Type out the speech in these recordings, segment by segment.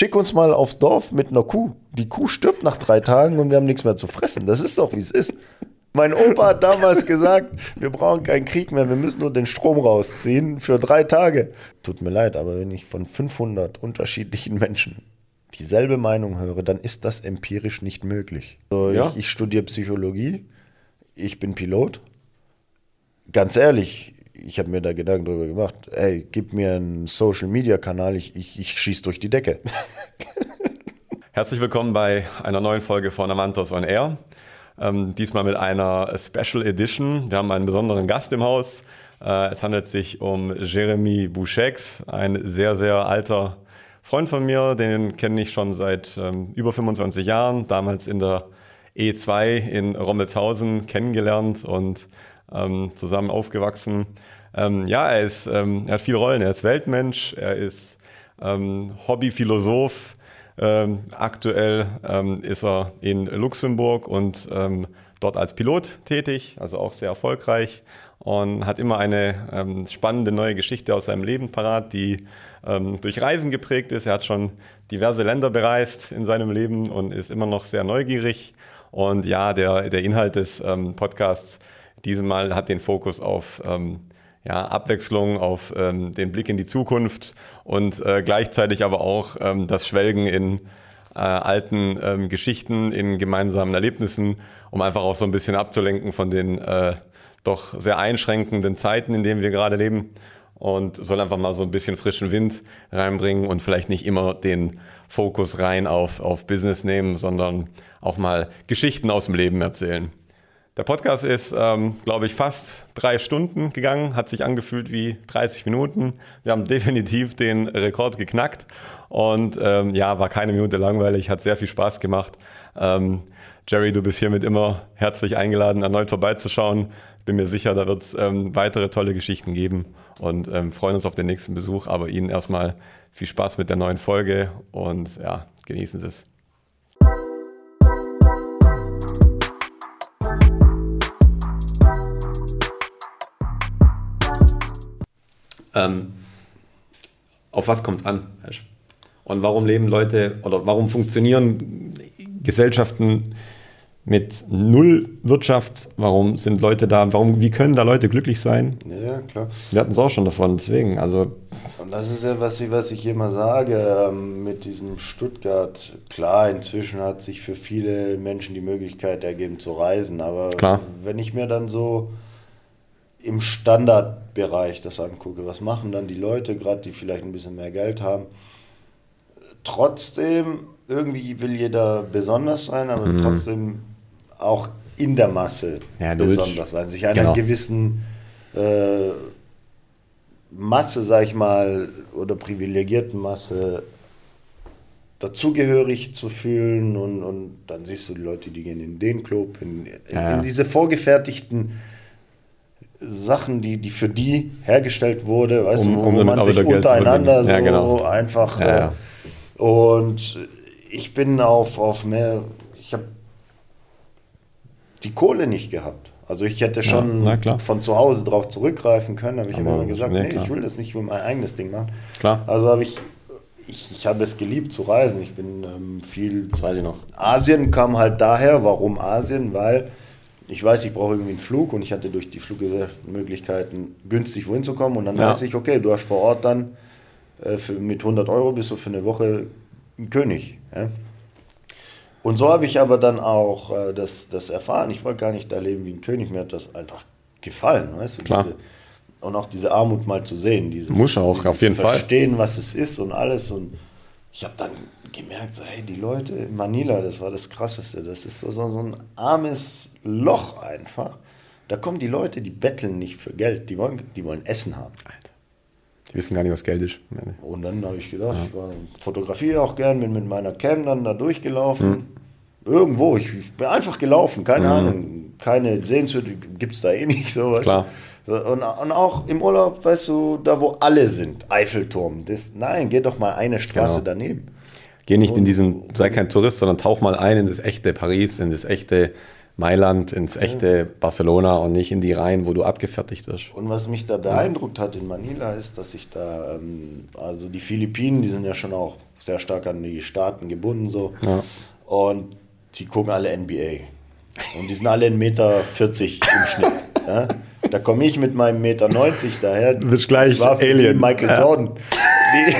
Schick uns mal aufs Dorf mit einer Kuh. Die Kuh stirbt nach drei Tagen und wir haben nichts mehr zu fressen. Das ist doch, wie es ist. Mein Opa hat damals gesagt, wir brauchen keinen Krieg mehr, wir müssen nur den Strom rausziehen für drei Tage. Tut mir leid, aber wenn ich von 500 unterschiedlichen Menschen dieselbe Meinung höre, dann ist das empirisch nicht möglich. So, Ja. ich, ich studiere Psychologie, ich bin Pilot. Ganz ehrlich, ich habe mir da Gedanken drüber gemacht. Ey, gib mir einen Social-Media-Kanal, ich, ich, ich schieß durch die Decke. Herzlich willkommen bei einer neuen Folge von Amantos on Air. Ähm, diesmal mit einer Special Edition. Wir haben einen besonderen Gast im Haus. Äh, es handelt sich um Jeremy Bouchex, ein sehr, sehr alter Freund von mir. Den kenne ich schon seit ähm, über 25 Jahren. Damals in der E2 in Rommelshausen kennengelernt und ähm, zusammen aufgewachsen. Ähm, ja, er, ist, ähm, er hat viele Rollen. Er ist Weltmensch, er ist ähm, Hobbyphilosoph. Ähm, aktuell ähm, ist er in Luxemburg und ähm, dort als Pilot tätig, also auch sehr erfolgreich und hat immer eine spannende neue Geschichte aus seinem Leben parat, die durch Reisen geprägt ist. Er hat schon diverse Länder bereist in seinem Leben und ist immer noch sehr neugierig. Und ja, der, der Inhalt des Podcasts diesmal hat den Fokus auf ähm, ja, Abwechslung, auf ähm, den Blick in die Zukunft und äh, gleichzeitig aber auch ähm, das Schwelgen in äh, alten ähm, Geschichten, in gemeinsamen Erlebnissen, um einfach auch so ein bisschen abzulenken von den äh, doch sehr einschränkenden Zeiten, in denen wir gerade leben. Und soll einfach mal so ein bisschen frischen Wind reinbringen und vielleicht nicht immer den Fokus rein auf, auf Business nehmen, sondern auch mal Geschichten aus dem Leben erzählen. Der Podcast ist, ähm, glaube ich, fast drei Stunden gegangen, hat sich angefühlt wie 30 Minuten. Wir haben definitiv den Rekord geknackt und ähm, ja, war keine Minute langweilig, hat sehr viel Spaß gemacht. Ähm, Jerry, du bist hiermit immer herzlich eingeladen, erneut vorbeizuschauen. Bin mir sicher, da wird es ähm, weitere tolle Geschichten geben und ähm, freuen uns auf den nächsten Besuch. Aber Ihnen erstmal viel Spaß mit der neuen Folge und ja, genießen Sie es. Ähm, auf was kommt es an? weißt? Und warum leben Leute oder warum funktionieren Gesellschaften mit null Wirtschaft? Warum sind Leute da? Warum, wie können da Leute glücklich sein? Ja, klar. Wir hatten es auch schon davon, deswegen. Also, Und das ist ja, was ich, was ich immer sage ähm, mit diesem Stuttgart. Klar, inzwischen hat sich für viele Menschen die Möglichkeit ergeben zu reisen, aber Klar. wenn ich mir dann so im Standardbereich das angucke, was machen dann die Leute, gerade die vielleicht ein bisschen mehr Geld haben, trotzdem, irgendwie will jeder besonders sein, aber trotzdem auch in der Masse Mhm. Ja, besonders sein, sich einer genau. gewissen äh, Masse, sag ich mal, oder privilegierten Masse dazugehörig zu fühlen und, und dann siehst du die Leute, die gehen in den Club, in, in, ja. in diese vorgefertigten Sachen, die, die für die hergestellt wurde, weißt Um- du, wo um damit man sich untereinander verdienen. Ja, so genau. einfach Ja, äh, ja. und ich bin auf, auf mehr, ich habe die Kohle nicht gehabt. Also ich hätte schon von zu Hause drauf zurückgreifen können, aber ich habe Aber- immer gesagt, nee, klar. ich will das nicht für mein eigenes Ding machen. Klar. Also habe ich, ich, ich habe es geliebt zu reisen. Ich bin ähm, viel das weiß ich noch. Asien kam halt daher. Warum Asien? Weil ich weiß, ich brauche irgendwie einen Flug und ich hatte durch die Fluggesellschaftsmöglichkeiten günstig wohin zu kommen. Und dann Ja. weiß ich, okay, du hast vor Ort dann äh, für, mit 100 Euro bist du für eine Woche ein König. Ja? Und so habe ich aber dann auch äh, das, das erfahren. Ich wollte gar nicht da leben wie ein König. Mir hat das einfach gefallen, weißt du? Klar. Diese, und auch diese Armut mal zu sehen. Dieses, Muss auch, dieses auf jeden Fall. Verstehen, was es ist und alles. Und ich habe dann gemerkt, so, hey, die Leute in Manila, das war das Krasseste. Das ist so, so, so ein armes Loch einfach. Da kommen die Leute, die betteln nicht für Geld, die wollen, die wollen Essen haben. Die wissen gar nicht, was Geld ist. Und dann habe ich gedacht, ich war fotografiere auch gern, bin mit meiner Cam dann da durchgelaufen. Irgendwo, ich, ich bin einfach gelaufen, keine Ahnung, keine Sehenswürdigkeit gibt es da eh nicht so. Weißt Klar. So, und, und auch im Urlaub, weißt du, da wo alle sind, Eiffelturm, das, nein, geh doch mal eine Straße Genau. daneben. Geh nicht in diesen, sei kein Tourist, sondern tauch mal ein in das echte Paris, in das echte Mailand, ins echte Barcelona und nicht in die Reihen, wo du abgefertigt wirst. Und was mich da beeindruckt hat in Manila ist, dass ich da, ähm, also die Philippinen, die sind ja schon auch sehr stark an die Staaten gebunden so. Ja. Und die gucken alle NBA. Und die sind alle 1,40 Meter im Schnitt. Ja? Da komme ich mit meinem 1,90 Meter daher. Du bist gleich Alien. Michael ja. Jordan. Die,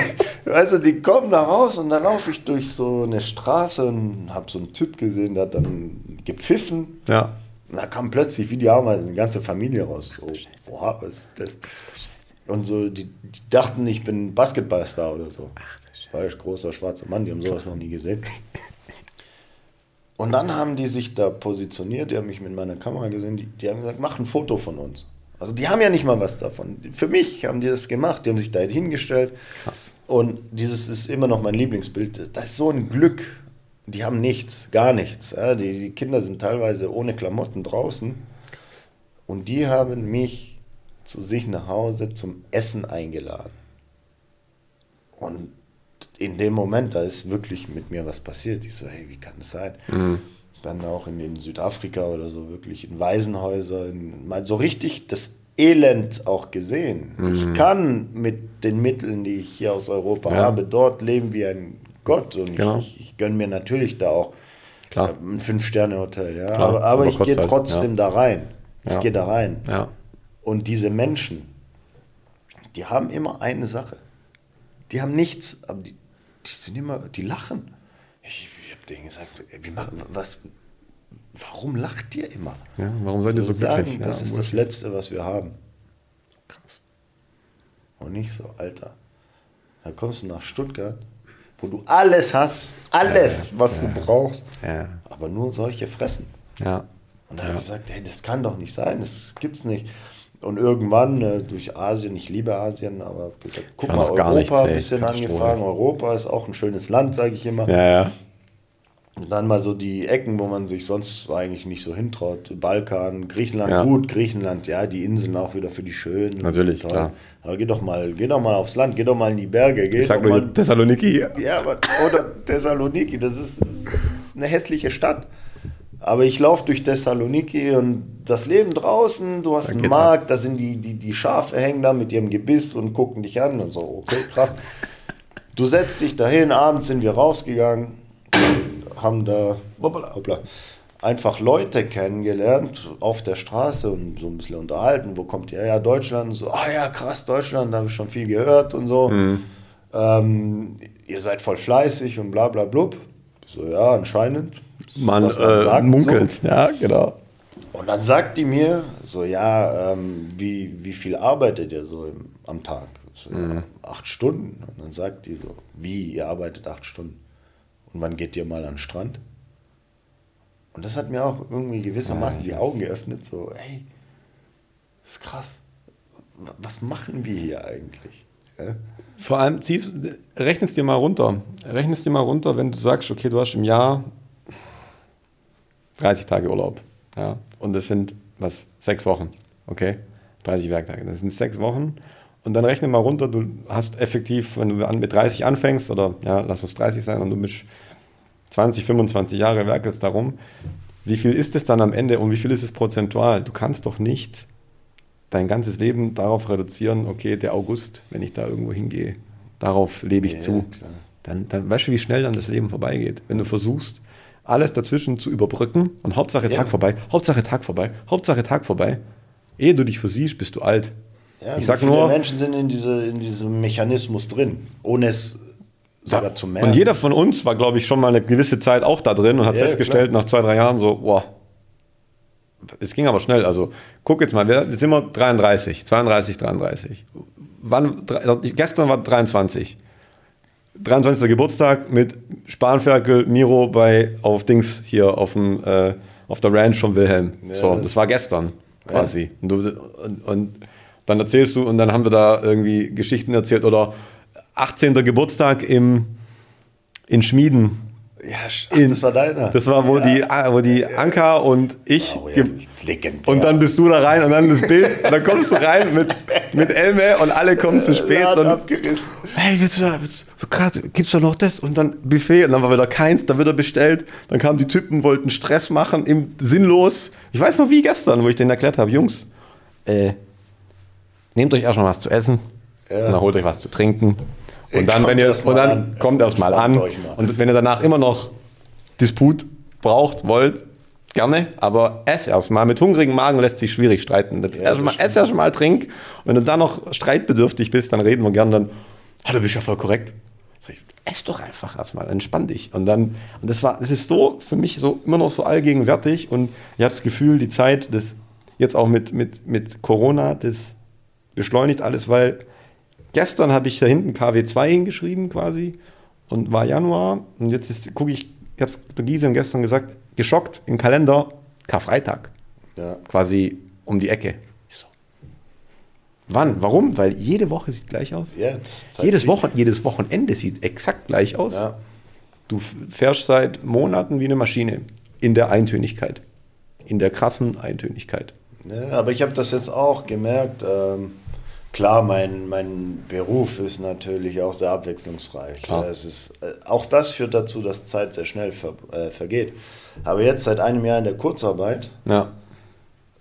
weißt du, die kommen da raus und dann laufe ich durch so eine Straße und habe so einen Typ gesehen, der hat dann gepfiffen. Ja. Und da kam plötzlich, wie die haben, eine ganze Familie raus. So, boah, was ist das? Und so, die, die dachten, ich bin Basketballstar oder so. Ach, war ich großer schwarzer Mann, die haben sowas noch nie gesehen. Und dann haben die sich da positioniert, die haben mich mit meiner Kamera gesehen, die, die haben gesagt, mach ein Foto von uns. Also die haben ja nicht mal was davon. Für mich haben die das gemacht, die haben sich da hingestellt. Krass. Und dieses ist immer noch mein Lieblingsbild. Das ist so ein Glück. Die haben nichts, gar nichts. Die, die Kinder sind teilweise ohne Klamotten draußen. Und die haben mich zu sich nach Hause zum Essen eingeladen. Und in dem Moment, da ist wirklich mit mir was passiert. Ich so, hey, wie kann das sein? Mhm. Dann auch in, in, Südafrika oder so, wirklich in Waisenhäusern, mal so richtig das Elend auch gesehen. Mhm. Ich kann mit den Mitteln, die ich hier aus Europa ja. habe, dort leben wie ein Gott. Und genau. ich, ich gönne mir natürlich da auch Klar. ein Fünf-Sterne-Hotel. Ja? Klar, aber, aber, ich gehe halt, trotzdem halt, ja. da rein. Ich ja. gehe da rein. Und diese Menschen, die haben immer eine Sache. Die haben nichts, aber die, die sind immer, die lachen. Ich habe denen gesagt, wie machen, was, warum lacht ihr immer? Ja, warum seid ihr so, so sagen, glücklich? Das ja, ist das Letzte, was wir haben. Krass. Und nicht so, Alter. Dann kommst du nach Stuttgart, wo du alles hast, alles, ja, was du brauchst, aber nur solche fressen. Ja. Und da habe ich gesagt, hey, das kann doch nicht sein, das gibt's nicht. Und irgendwann äh, durch Asien, ich liebe Asien, aber gesagt, guck mal, Europa ein bisschen angefangen. Europa ist auch ein schönes Land, sage ich immer. Ja, ja. Und dann mal so die Ecken, wo man sich sonst eigentlich nicht so hintraut. Balkan, Griechenland, ja. gut, Griechenland, ja, die Inseln auch wieder für die Schönen. Natürlich, toll. klar. Aber geh doch mal, geh doch mal aufs Land, geh doch mal in die Berge. Geh ich sag nur mal, Thessaloniki. Ja, aber, oder Thessaloniki, das ist, das ist eine hässliche Stadt. Aber ich laufe durch Thessaloniki und das Leben draußen, du hast da einen Markt, ab. da sind die, die, die Schafe hängen da mit ihrem Gebiss und gucken dich an und so, okay, krass. du setzt dich dahin, abends sind wir rausgegangen, haben da hoppla, hoppla, einfach Leute kennengelernt auf der Straße und so ein bisschen unterhalten. Wo kommt ihr? Ja, Deutschland. Und so, ah ja, krass, Deutschland, da habe ich schon viel gehört und so. Mhm. Ähm, ihr seid voll fleißig und bla bla blub. So, ja, anscheinend man, man äh, sagt, munkelt. So. Ja, genau. Und dann sagt die mir so, ja, ähm, wie, wie viel arbeitet ihr so im, am Tag? So, mhm. ja, acht Stunden. Und dann sagt die so, wie, ihr arbeitet acht Stunden? Und wann geht ihr mal an den Strand? Und das hat mir auch irgendwie gewissermaßen ja, die Augen geöffnet, so, ey, das ist krass. Was machen wir hier eigentlich? Ja? Vor allem, ziehst, rechnest dir mal runter. Rechnest dir mal runter, wenn du sagst, okay, du hast im Jahr 30 Tage Urlaub. Ja? Und das sind, was, sechs Wochen. Okay? 30 Werktage. Das sind sechs Wochen. Und dann rechne mal runter, du hast effektiv, wenn du mit 30 anfängst, oder ja, lass uns 30 sein, und du bist 20, 25 Jahre werkelst darum, wie viel ist es dann am Ende und wie viel ist es prozentual? Du kannst doch nicht dein ganzes Leben darauf reduzieren, okay, der August, wenn ich da irgendwo hingehe, darauf lebe ich ja, zu. Dann, dann weißt du, wie schnell dann das Leben vorbeigeht. Wenn du versuchst, alles dazwischen zu überbrücken und Hauptsache Tag ja. vorbei, Hauptsache Tag vorbei, Hauptsache Tag vorbei. Ehe du dich versiehst, bist du alt. Ja, ich sag nur. Menschen sind in, diese, in diesem Mechanismus drin, ohne es sogar ja, zu merken. Und jeder von uns war, glaube ich, schon mal eine gewisse Zeit auch da drin und hat ja, festgestellt, klar. nach zwei, drei Jahren so, boah, es ging aber schnell. Also guck jetzt mal, jetzt sind wir 33, 32, 33. Wann, gestern war 23. 23. Geburtstag mit Spanferkel, Miro bei auf Dings hier auf dem äh, auf der Ranch von Wilhelm. Ja. So, das war gestern quasi. Ja. Und, und, und, dann erzählst du und dann haben wir da irgendwie Geschichten erzählt oder 18. Geburtstag im in Schmieden ja, ach, in, das war deiner. Das war, wo, ja. die, wo die Anka und ich. Oh, ja, und dann bist du da rein und dann das Bild. und dann kommst du rein mit, mit Elme und alle kommen zu spät. Und, abgerissen. Hey, willst du da, willst, grad, gibt's da noch das? Und dann Buffet. Und dann war wieder keins, dann wird er bestellt. Dann kamen die Typen, wollten Stress machen, im, sinnlos. Ich weiß noch wie gestern, wo ich denen erklärt habe: Jungs, äh, nehmt euch erstmal was zu essen. Ja. Und dann holt euch was zu trinken. Und dann, Kommt wenn ihr, erst und dann an. kommt erst mal an. Und wenn ihr danach immer noch Disput braucht, wollt, gerne. Aber ess erstmal. Mit hungrigem Magen lässt sich schwierig streiten. Ja, erstmal, ess erstmal, trink. Und wenn du dann noch streitbedürftig bist, dann reden wir gern dann, ah, du bist ja voll korrekt. Sag ich, ess doch einfach erstmal, entspann dich. Und dann, und das war, das ist so für mich so immer noch so allgegenwärtig und ich habe das Gefühl, die Zeit, das jetzt auch mit, mit, mit Corona, das beschleunigt alles, weil gestern habe ich da hinten KW2 hingeschrieben quasi und war Januar und jetzt ist, gucke ich, ich habe es der Gisem gestern gesagt, geschockt im Kalender, Karfreitag, Ja. quasi um die Ecke. Ich so, wann, warum? Weil jede Woche sieht gleich aus. Ja, Jedes. Wochen, jedes Wochenende sieht exakt gleich aus. Ja. Du fährst seit Monaten wie eine Maschine in der Eintönigkeit. In der krassen Eintönigkeit. Ja, aber ich habe das jetzt auch gemerkt. Ähm, klar, mein, mein Beruf ist natürlich auch sehr abwechslungsreich. Klar. Es ist, äh, auch das führt dazu, dass Zeit sehr schnell ver, äh, vergeht. Aber jetzt seit einem Jahr in der Kurzarbeit Ja.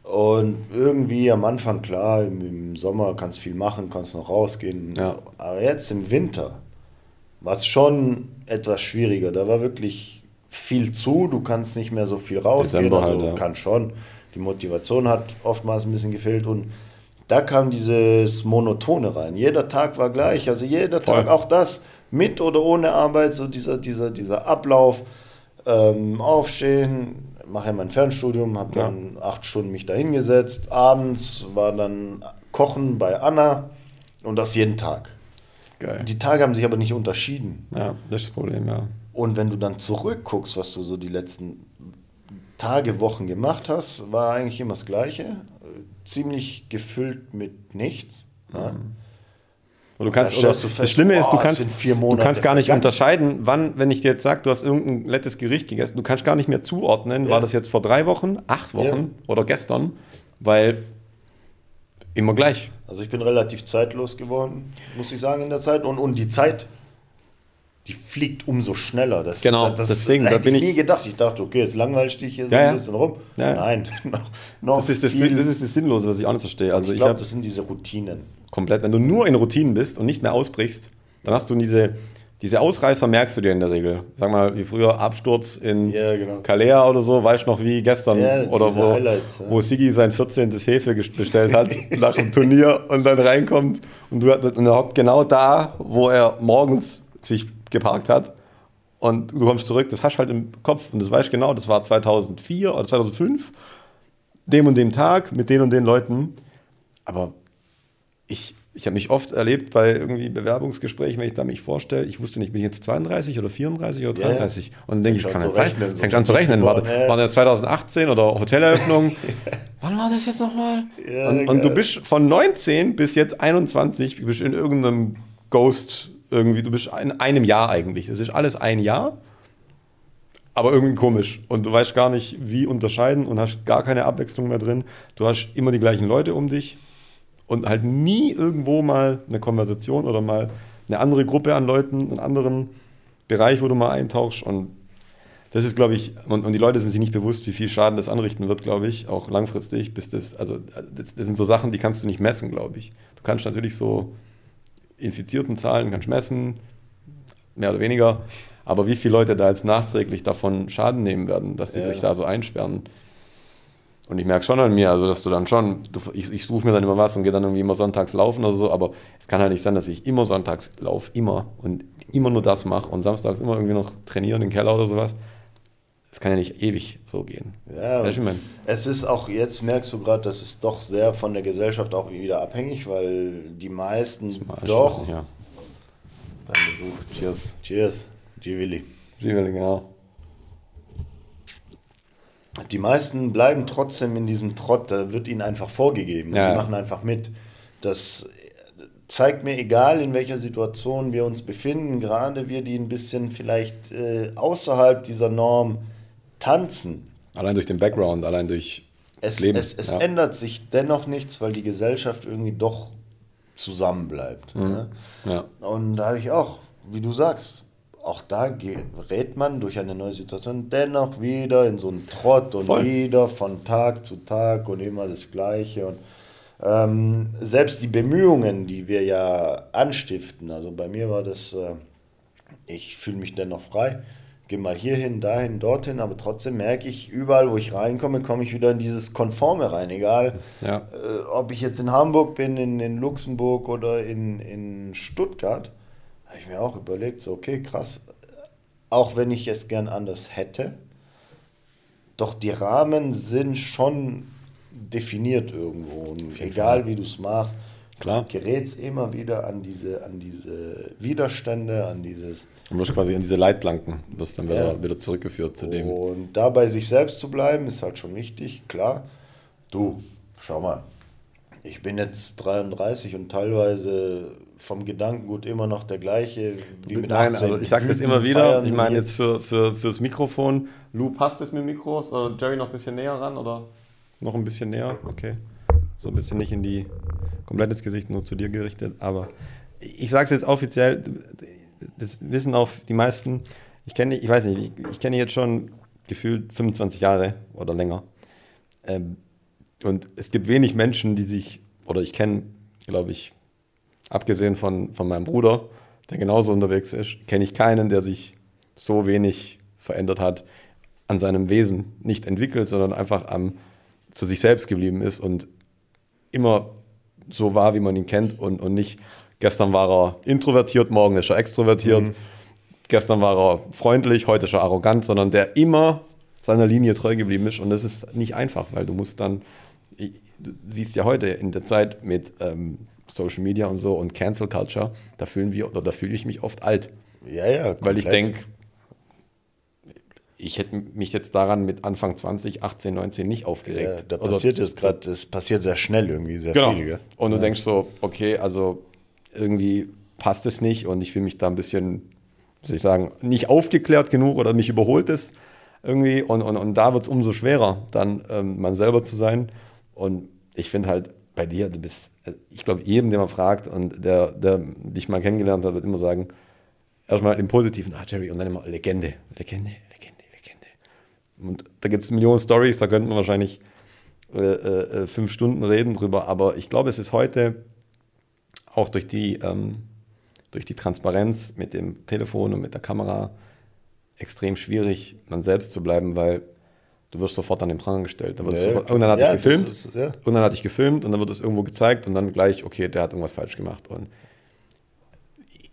und irgendwie am Anfang, klar, im, im Sommer kannst du viel machen, kannst noch rausgehen. Ja. Aber jetzt im Winter war es schon etwas schwieriger. Da war wirklich viel zu, du kannst nicht mehr so viel rausgehen. Dezember also halt, ja. kann schon. Die Motivation hat oftmals ein bisschen gefehlt und da kam dieses Monotone rein. Jeder Tag war gleich, also jeder Voll. Tag, auch das, mit oder ohne Arbeit, so dieser, dieser, dieser Ablauf, ähm, aufstehen, mache ja mein Fernstudium, habe dann acht Stunden mich da hingesetzt, abends war dann Kochen bei Anna und das jeden Tag. Geil. Die Tage haben sich aber nicht unterschieden. Ja, das ist das Problem, ja. Und wenn du dann zurückguckst, was du so die letzten Tage, Wochen gemacht hast, war eigentlich immer das Gleiche. Ziemlich gefüllt mit nichts. Ja. Und du kannst, oder du das fest, Schlimme ist, du boah, kannst, du kannst gar nicht vergangen. unterscheiden, wann, wenn ich dir jetzt sage, du hast irgendein nettes Gericht gegessen, du kannst gar nicht mehr zuordnen, Ja. war das jetzt vor drei Wochen, acht Wochen oder gestern, weil immer gleich. Also ich bin relativ zeitlos geworden, muss ich sagen, in der Zeit. Und, und die Zeit, die fliegt umso schneller. Das, Genau, das, deswegen, da bin ich nie gedacht. Ich dachte, okay, jetzt langweilst dich hier so Ja, ein bisschen rum. Ja. Nein, noch, noch Das ist das, viel. das ist das Sinnlose, was ich auch nicht verstehe. Also ich ich, glaube, das sind diese Routinen. komplett, wenn du nur in Routinen bist und nicht mehr ausbrichst, dann hast du diese, diese Ausreißer, merkst du dir in der Regel. Sag mal, wie früher Absturz in Ja, genau. Kalea oder so, weißt du noch wie gestern Ja, oder wo, Highlights, wo Sigi sein 14. Hefe bestellt hat nach dem Turnier und dann reinkommt und, du, und er hockt genau da, wo er morgens sich geparkt hat und du kommst zurück, das hast du halt im Kopf und das weißt du genau, das war 2004 oder 2005, dem und dem Tag mit den und den Leuten, aber ich, ich habe mich oft erlebt bei irgendwie Bewerbungsgesprächen, wenn ich da mich vorstelle, ich wusste nicht, bin ich jetzt 32 oder 34 oder Ja, ja. 33 und dann denke ich, Fängt kann Zeit, rechnen, so. fängt an zu rechnen, war, Ja. war das 2018 oder Hoteleröffnung, wann war das jetzt nochmal? Ja, und, und du bist von 19 bis jetzt 21, du bist in irgendeinem Ghost irgendwie, du bist in einem Jahr eigentlich, das ist alles ein Jahr, aber irgendwie komisch und du weißt gar nicht, wie unterscheiden und hast gar keine Abwechslung mehr drin, du hast immer die gleichen Leute um dich, und halt nie irgendwo mal eine Konversation oder mal eine andere Gruppe an Leuten, einen anderen Bereich, wo du mal eintauchst. Und das ist, glaube ich, und, und die Leute sind sich nicht bewusst, wie viel Schaden das anrichten wird, glaube ich, auch langfristig, bis das, also das, das sind so Sachen, die kannst du nicht messen, glaube ich. Du kannst natürlich so infizierten Zahlen kannst messen, mehr oder weniger, aber wie viele Leute da jetzt nachträglich davon Schaden nehmen werden, dass die Ja. sich da so einsperren. Und ich merke schon an mir, also dass du dann schon, du, ich, ich suche mir dann immer was und gehe dann irgendwie immer sonntags laufen oder so, aber es kann halt nicht sein, dass ich immer sonntags laufe, immer und immer nur das mache und samstags immer irgendwie noch trainieren im Keller oder sowas. Das kann ja nicht ewig so gehen. Ja, Weißt du, ich mein? es ist auch, jetzt merkst du gerade, das ist doch sehr von der Gesellschaft auch wieder abhängig, weil die meisten doch. Ja. Cheers. Cheers. G-Willi. Giovanni, Genau. Die meisten bleiben trotzdem in diesem Trott, da wird ihnen einfach vorgegeben. Ja, die machen einfach mit. Das zeigt mir, egal in welcher Situation wir uns befinden, gerade wir, die ein bisschen vielleicht äh, außerhalb dieser Norm tanzen, Allein durch den Background, allein durch es, Leben. es, es ja. ändert sich dennoch nichts, weil die Gesellschaft irgendwie doch zusammenbleibt. Mhm. Ne? Ja. Und da habe ich auch, wie du sagst, auch da gerät man durch eine neue Situation dennoch wieder in so einen Trott und Voll. wieder von Tag zu Tag und immer das Gleiche. Und ähm, selbst die Bemühungen, die wir ja anstiften, also bei mir war das, äh, ich fühle mich dennoch frei, gehe mal hierhin, dahin, dorthin, aber trotzdem merke ich, überall, wo ich reinkomme, komme ich wieder in dieses Konforme rein, egal Ja. äh, ob ich jetzt in Hamburg bin, in, in Luxemburg oder in, in Stuttgart, habe ich mir auch überlegt, so okay, krass, auch wenn ich es gern anders hätte, doch die Rahmen sind schon definiert irgendwo. Egal wie du es machst, Klar. gerätst immer wieder an diese, an diese Widerstände, an dieses. Du wirst quasi in diese Leitplanken, wirst dann wieder, Ja. wieder zurückgeführt zu dem. Und dabei sich selbst zu bleiben, ist halt schon wichtig, klar. Du, schau mal, ich bin jetzt 33 und teilweise vom Gedankengut immer noch der gleiche wie mit Nein, 18. also ich sage das immer wieder. Ich meine jetzt für, für, fürs Mikrofon. Lou, passt es mit Mikros? Oder Jerry noch ein bisschen näher ran? Oder noch ein bisschen näher? Okay. So ein bisschen nicht in die komplett ins Gesicht, nur zu dir gerichtet. Aber ich sage es jetzt offiziell, das wissen auch die meisten. Ich kenne, ich weiß nicht, ich, ich kenne jetzt schon gefühlt 25 Jahre oder länger. Ähm, und es gibt wenig Menschen, die sich, oder ich kenne, glaube ich, abgesehen von, von meinem Bruder, der genauso unterwegs ist, kenne ich keinen, der sich so wenig verändert hat, an seinem Wesen nicht entwickelt, sondern einfach am, zu sich selbst geblieben ist und immer so war, wie man ihn kennt und, und nicht, gestern war er introvertiert, morgen ist er extrovertiert, gestern war er freundlich, heute ist er arrogant, sondern der immer seiner Linie treu geblieben ist und das ist nicht einfach, weil du musst dann, du siehst ja heute in der Zeit mit ähm, Social Media und so und Cancel Culture, da fühlen wir oder da fühle ich mich oft alt, Ja, ja. weil ich komplett. denke, ich hätte mich jetzt daran mit Anfang 20, 18, 19 nicht Ja, aufgeregt. da Oder- passiert es gerade, das passiert sehr schnell irgendwie, sehr Genau. viel. Gell? Und du denkst so, okay, also irgendwie passt es nicht und ich fühle mich da ein bisschen, soll ich sagen, nicht aufgeklärt genug oder mich überholt es irgendwie. Und, und, und da wird es umso schwerer, dann ähm, man selber zu sein. Und ich finde halt bei dir, du bist, äh, ich glaube, jedem, den man fragt und der, der dich mal kennengelernt hat, wird immer sagen, erstmal im Positiven, ah Jerry, und dann immer Legende, Legende. Und da gibt es Millionen Stories, da könnten wir wahrscheinlich äh, äh, fünf Stunden reden drüber, aber ich glaube, es ist heute auch durch die, ähm, durch die Transparenz mit dem Telefon und mit der Kamera extrem schwierig, man selbst zu bleiben, weil du wirst sofort an den Pranger gestellt. Da wird Ja, sofort, irgendwann hatte ja, ich gefilmt, ist- ja. und dann hatte ich gefilmt und dann wird es irgendwo gezeigt und dann gleich, okay, der hat irgendwas falsch gemacht. Und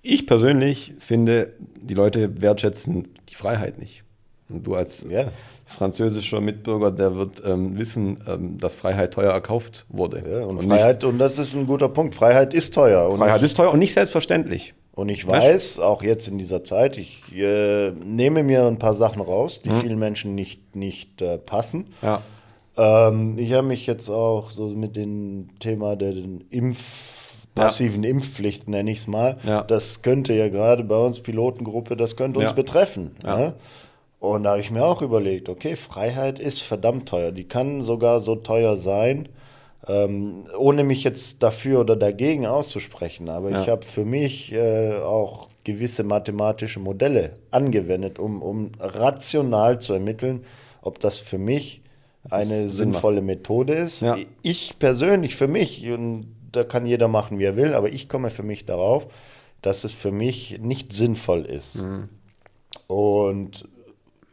ich persönlich finde, die Leute wertschätzen die Freiheit nicht. Und du als Ja. Französischer Mitbürger, der wird ähm, wissen, ähm, dass Freiheit teuer erkauft wurde. Ja, und, nicht- Freiheit, und das ist ein guter Punkt. Freiheit ist teuer. Und Freiheit ist teuer und nicht selbstverständlich. und ich weiß, auch jetzt in dieser Zeit, ich äh, nehme mir ein paar Sachen raus, Mhm. die vielen Menschen nicht, nicht äh, passen. Ja. Ähm, ich habe mich jetzt auch so mit dem Thema der Impf, passiven Impfpflicht, nenne ich es mal. Ja. Das könnte ja gerade bei uns Pilotengruppe, das könnte uns Ja. betreffen. Und da habe ich mir auch überlegt, okay, Freiheit ist verdammt teuer. Die kann sogar so teuer sein, ähm, ohne mich jetzt dafür oder dagegen auszusprechen. Aber Ja. ich habe für mich äh, auch gewisse mathematische Modelle angewendet, um, um rational zu ermitteln, ob das für mich eine macht. sinnvolle Methode ist. Ja. Ich persönlich, für mich, und da kann jeder machen, wie er will, aber ich komme für mich darauf, dass es für mich nicht sinnvoll ist. Mhm. Und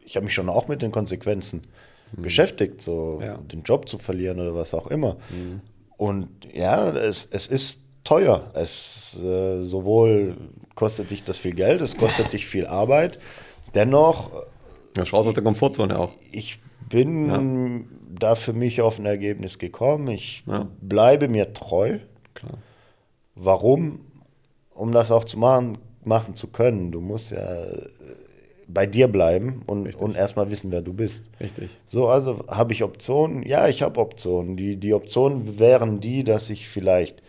ich habe mich schon auch mit den Konsequenzen beschäftigt, so Mhm. Ja. den Job zu verlieren oder was auch immer. Und ja, es, es ist teuer. Es äh, sowohl kostet dich das viel Geld, es kostet dich viel Arbeit. Dennoch, Ja, raus aus der Komfortzone auch. ich bin da für mich auf ein Ergebnis gekommen. Ich Ja. bleibe mir treu. Klar. Warum? Um das auch zu machen, machen zu können. Du musst ja bei dir bleiben und, Richtig. und erstmal wissen, wer du bist. Richtig. So, also habe ich Optionen? Ja, ich habe Optionen. Die, die Optionen wären die, dass ich vielleicht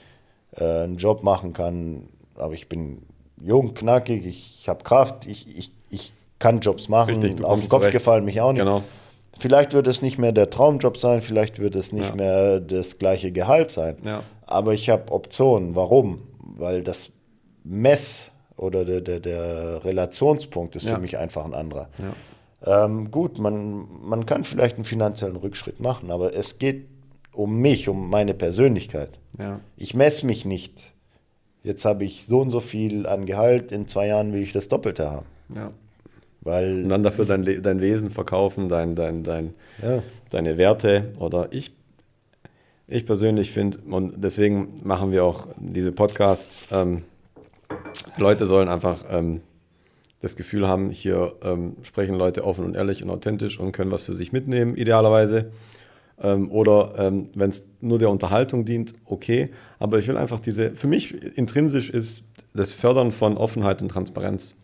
äh, einen Job machen kann, aber ich bin jung, knackig, ich habe Kraft, ich, ich, ich kann Jobs machen. Richtig, Auf den Kopf zurecht. gefallen mich auch nicht. Genau. Vielleicht wird es nicht mehr der Traumjob sein, vielleicht wird es nicht Ja. mehr das gleiche Gehalt sein. Ja. Aber ich habe Optionen. Warum? Weil das Mess oder der, der, der Relationspunkt ist Ja. für mich einfach ein anderer. Ja. Ähm, gut, man, man kann vielleicht einen finanziellen Rückschritt machen, aber es geht um mich, um meine Persönlichkeit. Ja. Ich messe mich nicht. Jetzt habe ich so und so viel an Gehalt, in zwei Jahren will ich das Doppelte haben. ja. Weil Und dann dafür dein, Le- dein Wesen verkaufen, dein, dein, dein, Ja. deine Werte. Oder ich, ich persönlich finde, und deswegen machen wir auch diese Podcasts, ähm, Leute sollen einfach ähm, das Gefühl haben, hier ähm, sprechen Leute offen und ehrlich und authentisch und können was für sich mitnehmen, idealerweise. Ähm, oder ähm, wenn es nur der Unterhaltung dient, okay. Aber ich will einfach diese, für mich intrinsisch ist das Fördern von Offenheit und Transparenz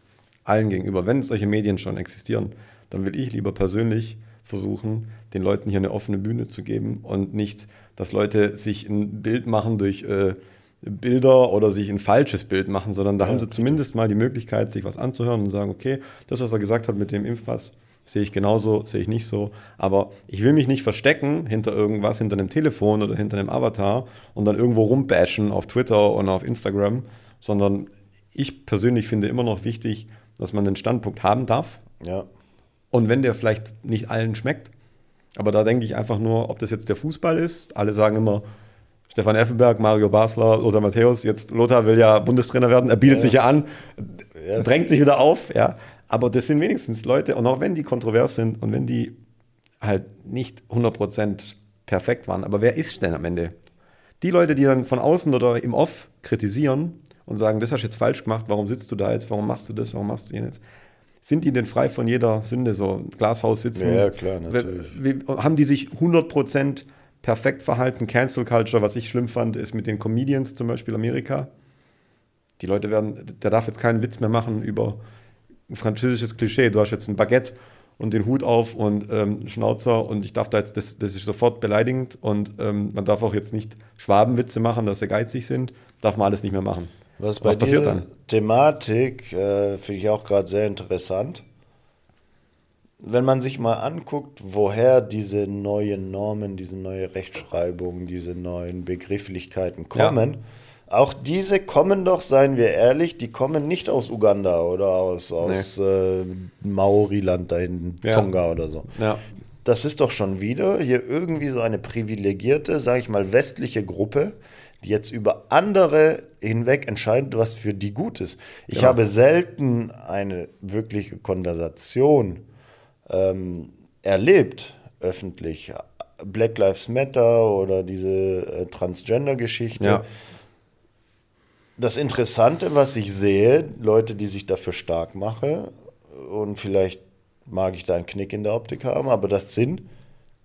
allen gegenüber. Wenn solche Medien schon existieren, dann will ich lieber persönlich versuchen, den Leuten hier eine offene Bühne zu geben und nicht, dass Leute sich ein Bild machen durch äh, Bilder oder sich ein falsches Bild machen, sondern da haben sie zumindest mal die Möglichkeit, sich was anzuhören und sagen, okay, das, was er gesagt hat mit dem Impfpass, sehe ich genauso, sehe ich nicht so. Aber ich will mich nicht verstecken hinter irgendwas, hinter einem Telefon oder hinter einem Avatar und dann irgendwo rumbashen auf Twitter und auf Instagram, sondern ich persönlich finde immer noch wichtig, dass man einen Standpunkt haben darf. Ja. Und wenn der vielleicht nicht allen schmeckt, aber da denke ich einfach nur, ob das jetzt der Fußball ist. Alle sagen immer, Stefan Effenberg, Mario Basler, Lothar Matthäus. Jetzt Lothar will ja Bundestrainer werden. Er bietet Ja. sich ja an, drängt sich wieder auf. Ja. Aber das sind wenigstens Leute, und auch wenn die kontrovers sind und wenn die halt nicht 100% perfekt waren, aber wer ist denn am Ende? Die Leute, die dann von außen oder im Off kritisieren und sagen, das hast du jetzt falsch gemacht, warum sitzt du da jetzt, warum machst du das, warum machst du jenes? Sind die denn frei von jeder Sünde, so Glashaus sitzen? Ja, klar, natürlich. Haben die sich 100% perfekt verhalten? Cancel Culture, was ich schlimm fand, ist mit den Comedians zum Beispiel Amerika. Die Leute werden, der darf jetzt keinen Witz mehr machen über ein französisches Klischee. Du hast jetzt ein Baguette und den Hut auf und ähm, einen Schnauzer und ich darf da jetzt, das, das ist sofort beleidigend und ähm, man darf auch jetzt nicht Schwabenwitze machen, dass sie geizig sind. Darf man alles nicht mehr machen. Was, Was passiert dann? Thematik äh, finde ich auch gerade sehr interessant. Wenn man sich mal anguckt, woher diese neuen Normen, diese neue Rechtschreibung, diese neuen Begrifflichkeiten kommen, auch diese kommen doch, seien wir ehrlich, die kommen nicht aus Uganda oder aus, aus äh, Maoriland da in Ja. Tonga oder so. Ja. Das ist doch schon wieder hier irgendwie so eine privilegierte, sage ich mal, westliche Gruppe, die jetzt über andere hinweg entscheidet, was für die gut ist. Ich Genau. habe selten eine wirkliche Konversation ähm, erlebt, öffentlich. Black Lives Matter oder diese äh, Transgender-Geschichte. Ja. Das Interessante, was ich sehe, Leute, die sich dafür stark machen, und vielleicht mag ich da einen Knick in der Optik haben, aber das sind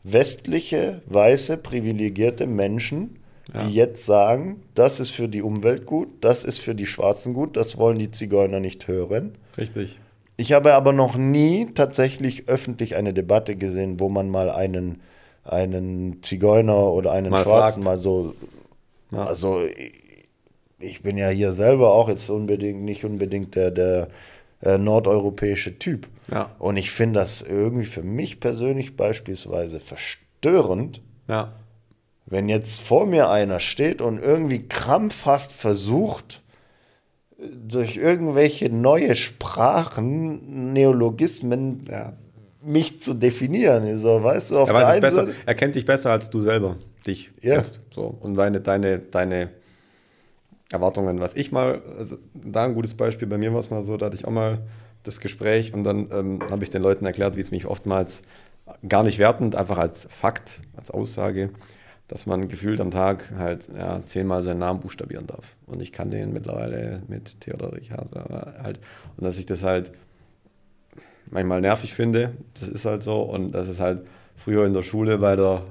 westliche, weiße, privilegierte Menschen, Ja. die jetzt sagen, das ist für die Umwelt gut, das ist für die Schwarzen gut, das wollen die Zigeuner nicht hören. Richtig. Ich habe aber noch nie tatsächlich öffentlich eine Debatte gesehen, wo man mal einen, einen Zigeuner oder einen Mal Schwarzen fragt. mal so Ja. also ich- bin ja hier selber auch jetzt unbedingt nicht unbedingt der, der äh, nordeuropäische Typ. Ja. Und ich finde das irgendwie für mich persönlich beispielsweise verstörend, Ja. wenn jetzt vor mir einer steht und irgendwie krampfhaft versucht, durch irgendwelche neue Sprachen, Neologismen, Ja. mich zu definieren. So, weißt du, auf Er der weiß einen besser. Seite- Er kennt dich besser als du selber. Dich. Ja. Erst. So. Und deine, deine, deine Erwartungen. Was ich mal, also da ein gutes Beispiel, bei mir war es mal so, da hatte ich auch mal das Gespräch und dann ähm, habe ich den Leuten erklärt, wie es mich oftmals gar nicht wertend, einfach als Fakt, als Aussage, dass man gefühlt am Tag halt ja, zehnmal seinen Namen buchstabieren darf. Und ich kann den mittlerweile mit Theodor Richard äh, halt. Und dass ich das halt manchmal nervig finde. Das ist halt so. Und das ist halt früher in der Schule bei der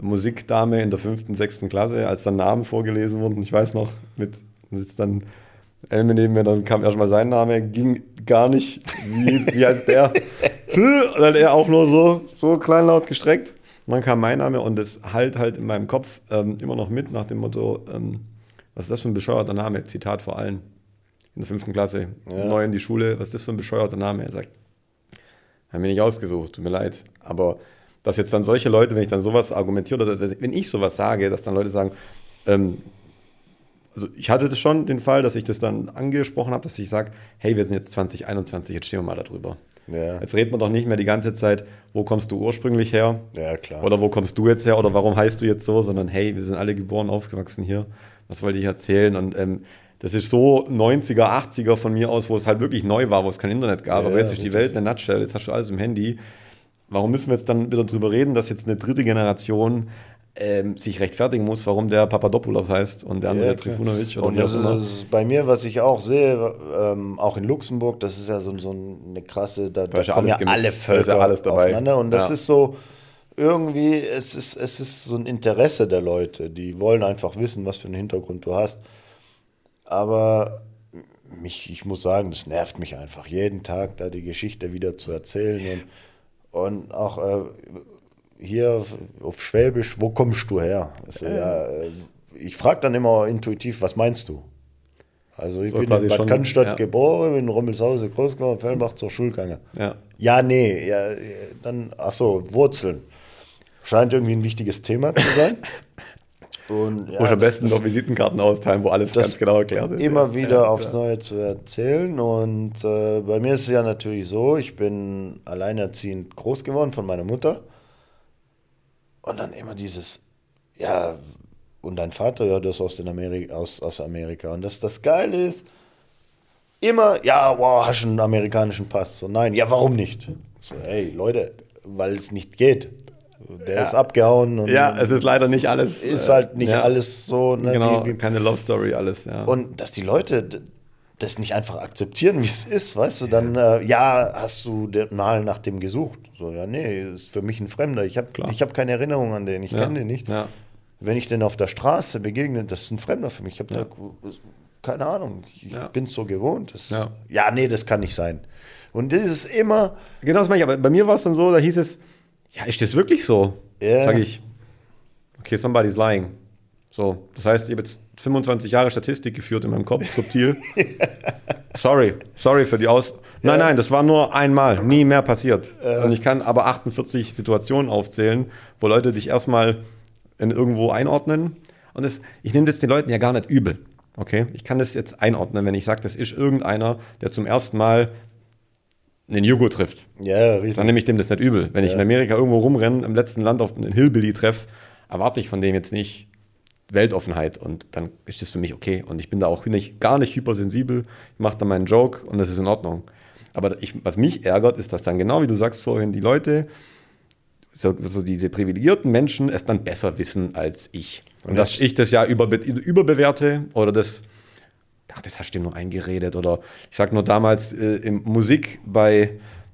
Musikdame in der fünften, sechsten Klasse, als dann Namen vorgelesen wurden. Ich weiß noch, mit sitzt dann Elme neben mir, dann kam erstmal sein Name, ging gar nicht, wie, wie als der. Und dann er auch nur so, so kleinlaut gestreckt. Und dann kam mein Name und das halt halt in meinem Kopf ähm, immer noch mit nach dem Motto, ähm, was ist das für ein bescheuerter Name? Zitat vor allen. In der fünften Klasse, Ja. neu in die Schule, was ist das für ein bescheuerter Name? Er sagt, haben wir nicht ausgesucht, tut mir leid. Aber dass jetzt dann solche Leute, wenn ich dann sowas argumentiere, dass, wenn ich sowas sage, dass dann Leute sagen, ähm, also ich hatte das schon den Fall, dass ich das dann angesprochen habe, dass ich sage, hey, wir sind jetzt 2021, jetzt stehen wir mal darüber. Ja. Jetzt redet man doch nicht mehr die ganze Zeit, wo kommst du ursprünglich her? Ja, klar. Oder wo kommst du jetzt her? Oder warum heißt du jetzt so? Sondern hey, wir sind alle geboren, aufgewachsen hier. Was wollte ich erzählen? Und ähm, das ist so 90er, 80er von mir aus, wo es halt wirklich neu war, wo es kein Internet gab. Ja, Aber jetzt ist die. Welt eine Nutshell, jetzt hast du alles im Handy. Warum müssen wir jetzt dann wieder drüber reden, dass jetzt eine dritte Generation ähm, sich rechtfertigen muss, warum der Papadopoulos heißt und der andere Ja. Trifunovic oder Und das ist, ist bei mir, was ich auch sehe, ähm, auch in Luxemburg, das ist ja so, so eine krasse, da, da kommen ja alle Völker ja alles dabei. aufeinander. Und das Ja. ist so, irgendwie, es ist, es ist so ein Interesse der Leute, die wollen einfach wissen, was für einen Hintergrund du hast. Aber mich, ich muss sagen, das nervt mich einfach, jeden Tag da die Geschichte wieder zu erzählen. Und, und auch äh, hier auf, Schwäbisch, wo kommst du her? Also, ja, äh, ich frage dann immer intuitiv, was meinst du? Also ich So bin in Bad schon, Cannstatt ja. geboren, bin in Rommelshausen groß geworden, Fellbach zur Schule gegangen. Ja. Ja, nee, ja, dann, ach so, Wurzeln. Scheint irgendwie ein wichtiges Thema zu sein. Und ja, Muss am besten noch Visitenkarten austeilen, wo alles ganz genau erklärt ist. immer Ja. wieder Ja, aufs. Neue zu erzählen. Und äh, bei mir ist es ja natürlich so, ich bin alleinerziehend groß geworden von meiner Mutter. Und dann immer dieses, ja, und dein Vater, ja, das aus, den Ameri aus, aus Amerika. Und das, das Geile ist, immer, ja, wow, hast du einen amerikanischen Pass? So, nein, ja, warum nicht? So, hey, Leute, weil es nicht geht. Der Ja. ist abgehauen. Ja, es ist leider nicht alles. ist äh, halt nicht ja. alles so, ne, Genau, wie, wie keine Love Story, alles, ja. und dass die Leute das nicht einfach akzeptieren, wie es ist, weißt du, dann, äh, ja, hast du mal nach dem gesucht. So, ja, nee, ist für mich ein Fremder. Ich habe hab keine Erinnerung an den, ich Ja, kenne den nicht. ja. Wenn ich den auf der Straße begegne, das ist ein Fremder für mich. Ich habe Ja. da, keine Ahnung, ich Ja. bin so gewohnt. Das, Ja. nee, das kann nicht sein. Und das ist immer, Genau das meine ich, aber bei mir war es dann so, da hieß es, ja, ist das wirklich so? Ja. Sag ich, okay, somebody's lying. So, das heißt, ich habe jetzt 25 Jahre Statistik geführt in meinem Kopf, subtil. sorry, sorry für die Aus... Nein, nein, das war nur einmal, nie mehr passiert. Und ich kann aber 48 Situationen aufzählen, wo Leute dich erstmal in irgendwo einordnen. Und das, ich nehme das den Leuten ja gar nicht übel. Okay, ich kann das jetzt einordnen, wenn ich sage, das ist irgendeiner, der zum ersten Mal einen Jugo trifft. ja, richtig. Dann nehme ich dem das nicht übel. Wenn ich Ja. in Amerika irgendwo rumrenne, im letzten Land auf einen Hillbilly treffe, erwarte ich von dem jetzt nicht Weltoffenheit und dann ist das für mich okay. Und ich bin da auch nicht, gar nicht hypersensibel. Ich mache da meinen Joke und das ist in Ordnung. Aber ich, was mich ärgert, ist, dass dann genau wie du sagst vorhin, die Leute, so, so diese privilegierten Menschen, es dann besser wissen als ich. Und, Und dass das- ich das ja überbe überbewerte oder das ach, das hast du dir nur eingeredet. Oder ich sag nur damals äh, im Musik bei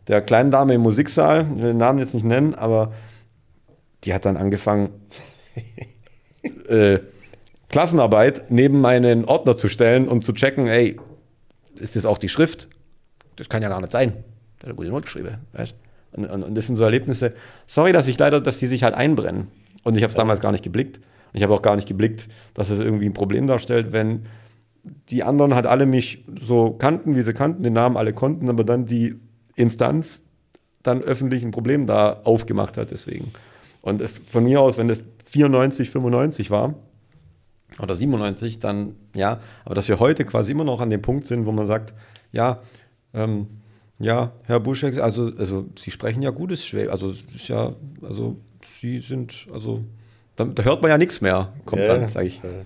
der kleinen Dame im Musiksaal, ich will den Namen jetzt nicht nennen, aber die hat dann angefangen, äh, Klassenarbeit neben meinen Ordner zu stellen und zu checken, ey, ist das auch die Schrift? Das kann ja gar nicht sein. Der hat eine gute Note geschrieben. Weißt? Und, und, und das sind so Erlebnisse. Sorry, dass ich leider, dass die sich halt einbrennen. Und ich habe es damals gar nicht geblickt. Und ich habe auch gar nicht geblickt, dass es irgendwie ein Problem darstellt, wenn die anderen halt alle mich so kannten, wie sie kannten, den Namen alle konnten, aber dann die Instanz dann öffentlich ein Problem da aufgemacht hat deswegen. Und es von mir aus, wenn das 94, 95 war. Oder 97, dann ja, aber dass wir heute quasi immer noch an dem Punkt sind, wo man sagt, ja, ähm, ja, Herr Buschek, also, also Sie sprechen ja gutes Schwäbisch, also ist ja, also Sie sind, also da, da hört man ja nichts mehr, kommt Ja, dann, sage ich. Äh,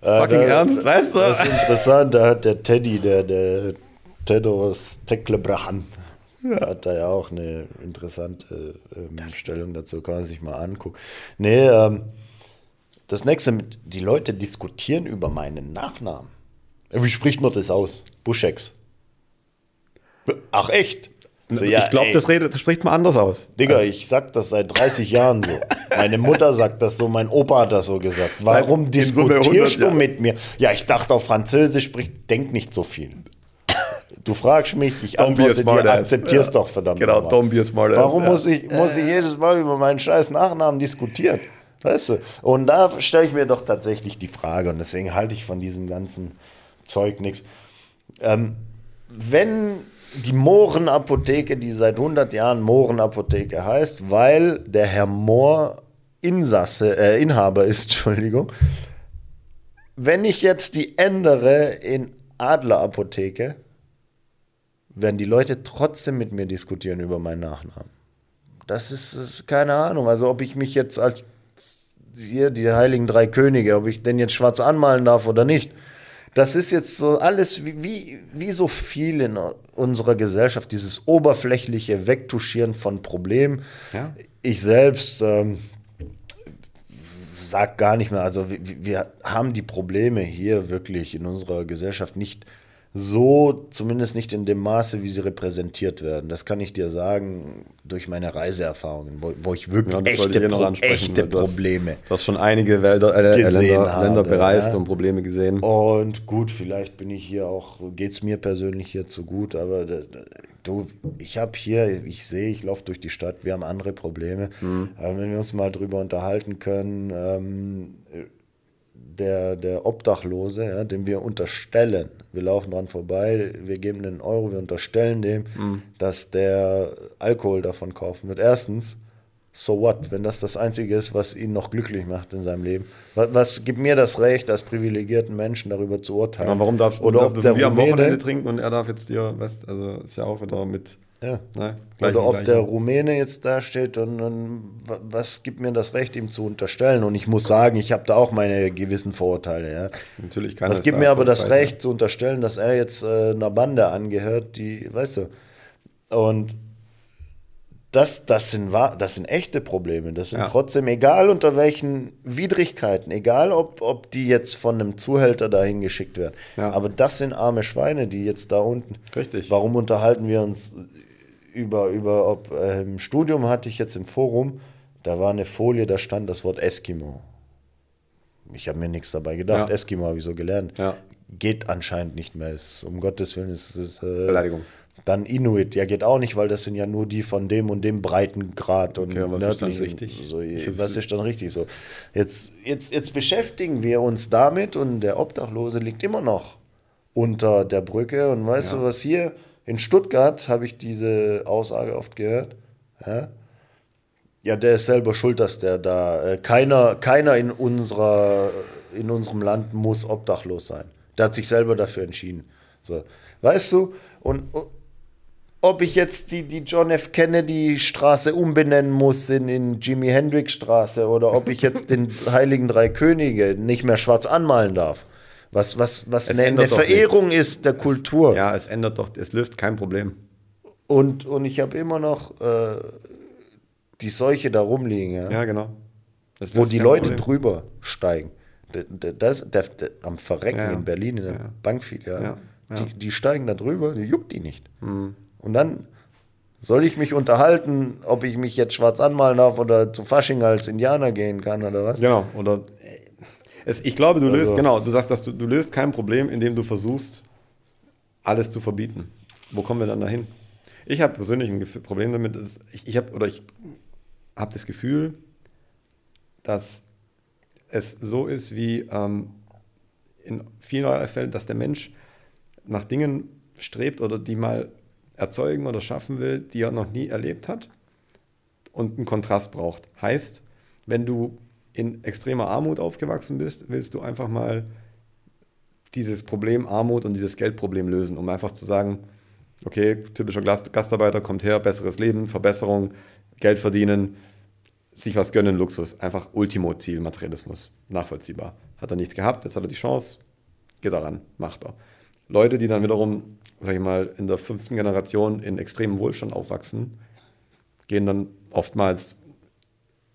Fucking da- ernst, weißt du? Das ist interessant, da hat der Teddy, der, der Tedros Tecklebrachen, hat da ja auch eine interessante ähm, Stellung dazu, kann man sich mal angucken. Nee, ähm, das nächste, mit- die Leute diskutieren über meinen Nachnamen. Wie spricht man das aus? Buschex. Ach echt? So, ja, ich glaube, das, redet- das spricht man anders aus. Digga, ich sag das seit 30 Jahren so. Meine Mutter sagt das so, mein Opa hat das so gesagt. Warum In Summe 100 diskutierst du Jahre. mit mir? Ja, ich dachte auf Französisch spricht, denk nicht so viel. Du fragst mich, ich Don't be a antworte dir, smartass. akzeptierst Ja. doch verdammt Genau, nochmal. don't be a smartass, Warum muss, ich, muss ich jedes Mal über meinen scheiß Nachnamen diskutieren? Weißt du? Und da stelle ich mir doch tatsächlich die Frage, und deswegen halte ich von diesem ganzen Zeug nichts. Ähm, wenn die Mohrenapotheke, die seit 100 Jahren Mohrenapotheke heißt, weil der Herr Mohr Insasse, äh, Inhaber ist, Entschuldigung, wenn ich jetzt die ändere in Adlerapotheke, werden die Leute trotzdem mit mir diskutieren über meinen Nachnamen. Das ist, ist keine Ahnung. Also ob ich mich jetzt als hier die heiligen drei Könige, ob ich den jetzt schwarz anmalen darf oder nicht. Das ist jetzt so alles wie, wie, wie so viel in unserer Gesellschaft, dieses oberflächliche Wegtuschieren von Problemen. Ja. Ich selbst ähm, sag gar nicht mehr, also wir, wir haben die Probleme hier wirklich in unserer Gesellschaft nicht so, zumindest nicht in dem Maße, wie sie repräsentiert werden. Das kann ich dir sagen durch meine Reiseerfahrungen, wo, wo ich wirklich Ja, echte, ich noch Pro echte weil du hast- Probleme Du hast schon einige Wälder, äh, Länder, habe, Länder bereist ja. und Probleme gesehen. Und gut, vielleicht bin ich hier auch, geht es mir persönlich hier zu gut, aber das, du, ich habe hier, ich sehe, ich laufe durch die Stadt, wir haben andere Probleme. Aber wenn wir uns mal drüber unterhalten können, ähm, der, der Obdachlose, ja, dem wir unterstellen, wir laufen dran vorbei, wir geben den Euro, wir unterstellen dem, dass der Alkohol davon kaufen wird. Erstens, so what, wenn das das Einzige ist, was ihn noch glücklich macht in seinem Leben? Was, was gibt mir das Recht, als privilegierten Menschen darüber zu urteilen? Aber warum darfst Oder ob der wir am Rumäne, Wochenende trinken und er darf jetzt dir, weißt also ist ja auch wieder mit. Ja. Ne, gleich- Oder ob gleich- der Rumäne jetzt da steht und, und wa- was gibt mir das Recht, ihm zu unterstellen? Und ich muss sagen, ich habe da auch meine gewissen Vorurteile. Ja. Natürlich kann Das es gibt mir aber das Recht zu unterstellen, dass er jetzt äh, einer Bande angehört, die, weißt du, und das, das, sind, das sind echte Probleme. Das sind Ja. trotzdem, egal unter welchen Widrigkeiten, egal ob, ob die jetzt von einem Zuhälter dahin geschickt werden. Ja. Aber das sind arme Schweine, die jetzt da unten. Richtig. Warum unterhalten wir uns über, über ob äh, im Studium hatte ich jetzt im Forum, da war eine Folie, da stand das Wort Eskimo. Ich habe mir nichts dabei gedacht. Ja. Eskimo habe ich so gelernt. Ja. Geht anscheinend nicht mehr. Ist, um Gottes Willen ist es. Äh, Beleidigung. Dann Inuit, ja, geht auch nicht, weil das sind ja nur die von dem und dem Breitengrad und Okay, was ist dann nördlichen. richtig? So, find's- was ist dann richtig so? Jetzt, jetzt, jetzt beschäftigen wir uns damit und der Obdachlose liegt immer noch unter der Brücke. Und weißt Ja. du, was hier in Stuttgart habe ich diese Aussage oft gehört? Ja? Ja, der ist selber schuld, dass der da. Äh, keiner, keiner in, unserer, in unserem Land muss obdachlos sein. Der hat sich selber dafür entschieden. So. Weißt du? Und, ob ich jetzt die, die John F. Kennedy Straße umbenennen muss in, in Jimi Hendrix Straße oder ob ich jetzt den Heiligen Drei Könige nicht mehr schwarz anmalen darf. Was, was, was Es eine, eine Verehrung ist der Kultur. Ja, es ändert doch, es löst kein Problem. Und, und ich habe immer noch äh, die Seuche da rumliegen. Ja? Ja, genau. Es wo die Leute Problem. drüber steigen. Das, der, der, am Verrecken Ja, in Berlin, in der Ja. Bankfiliale, Ja, ja. Die, die steigen da drüber, die juckt die nicht. Und dann soll ich mich unterhalten, ob ich mich jetzt schwarz anmalen darf oder zu Fasching als Indianer gehen kann oder was? Genau, oder es, ich glaube, du löst, Also- genau, du sagst, dass du, du löst kein Problem, indem du versuchst, alles zu verbieten. Wo kommen wir dann dahin? Ich habe persönlich ein Gefühl, Problem damit, dass ich, ich habe oder ich habe das Gefühl, dass es so ist wie ähm, in vielen Fällen, dass der Mensch nach Dingen strebt oder die mal erzeugen oder schaffen will, die er noch nie erlebt hat und einen Kontrast braucht. Heißt, wenn du in extremer Armut aufgewachsen bist, willst du einfach mal dieses Problem Armut und dieses Geldproblem lösen, um einfach zu sagen, okay, typischer Gast Gastarbeiter kommt her, besseres Leben, Verbesserung, Geld verdienen, sich was gönnen, Luxus. Einfach Ultimo-Ziel, Materialismus. Nachvollziehbar. Hat er nichts gehabt, jetzt hat er die Chance, geht er ran, macht er. Leute, die dann wiederum, sag ich mal, in der fünften Generation in extremem Wohlstand aufwachsen, gehen dann oftmals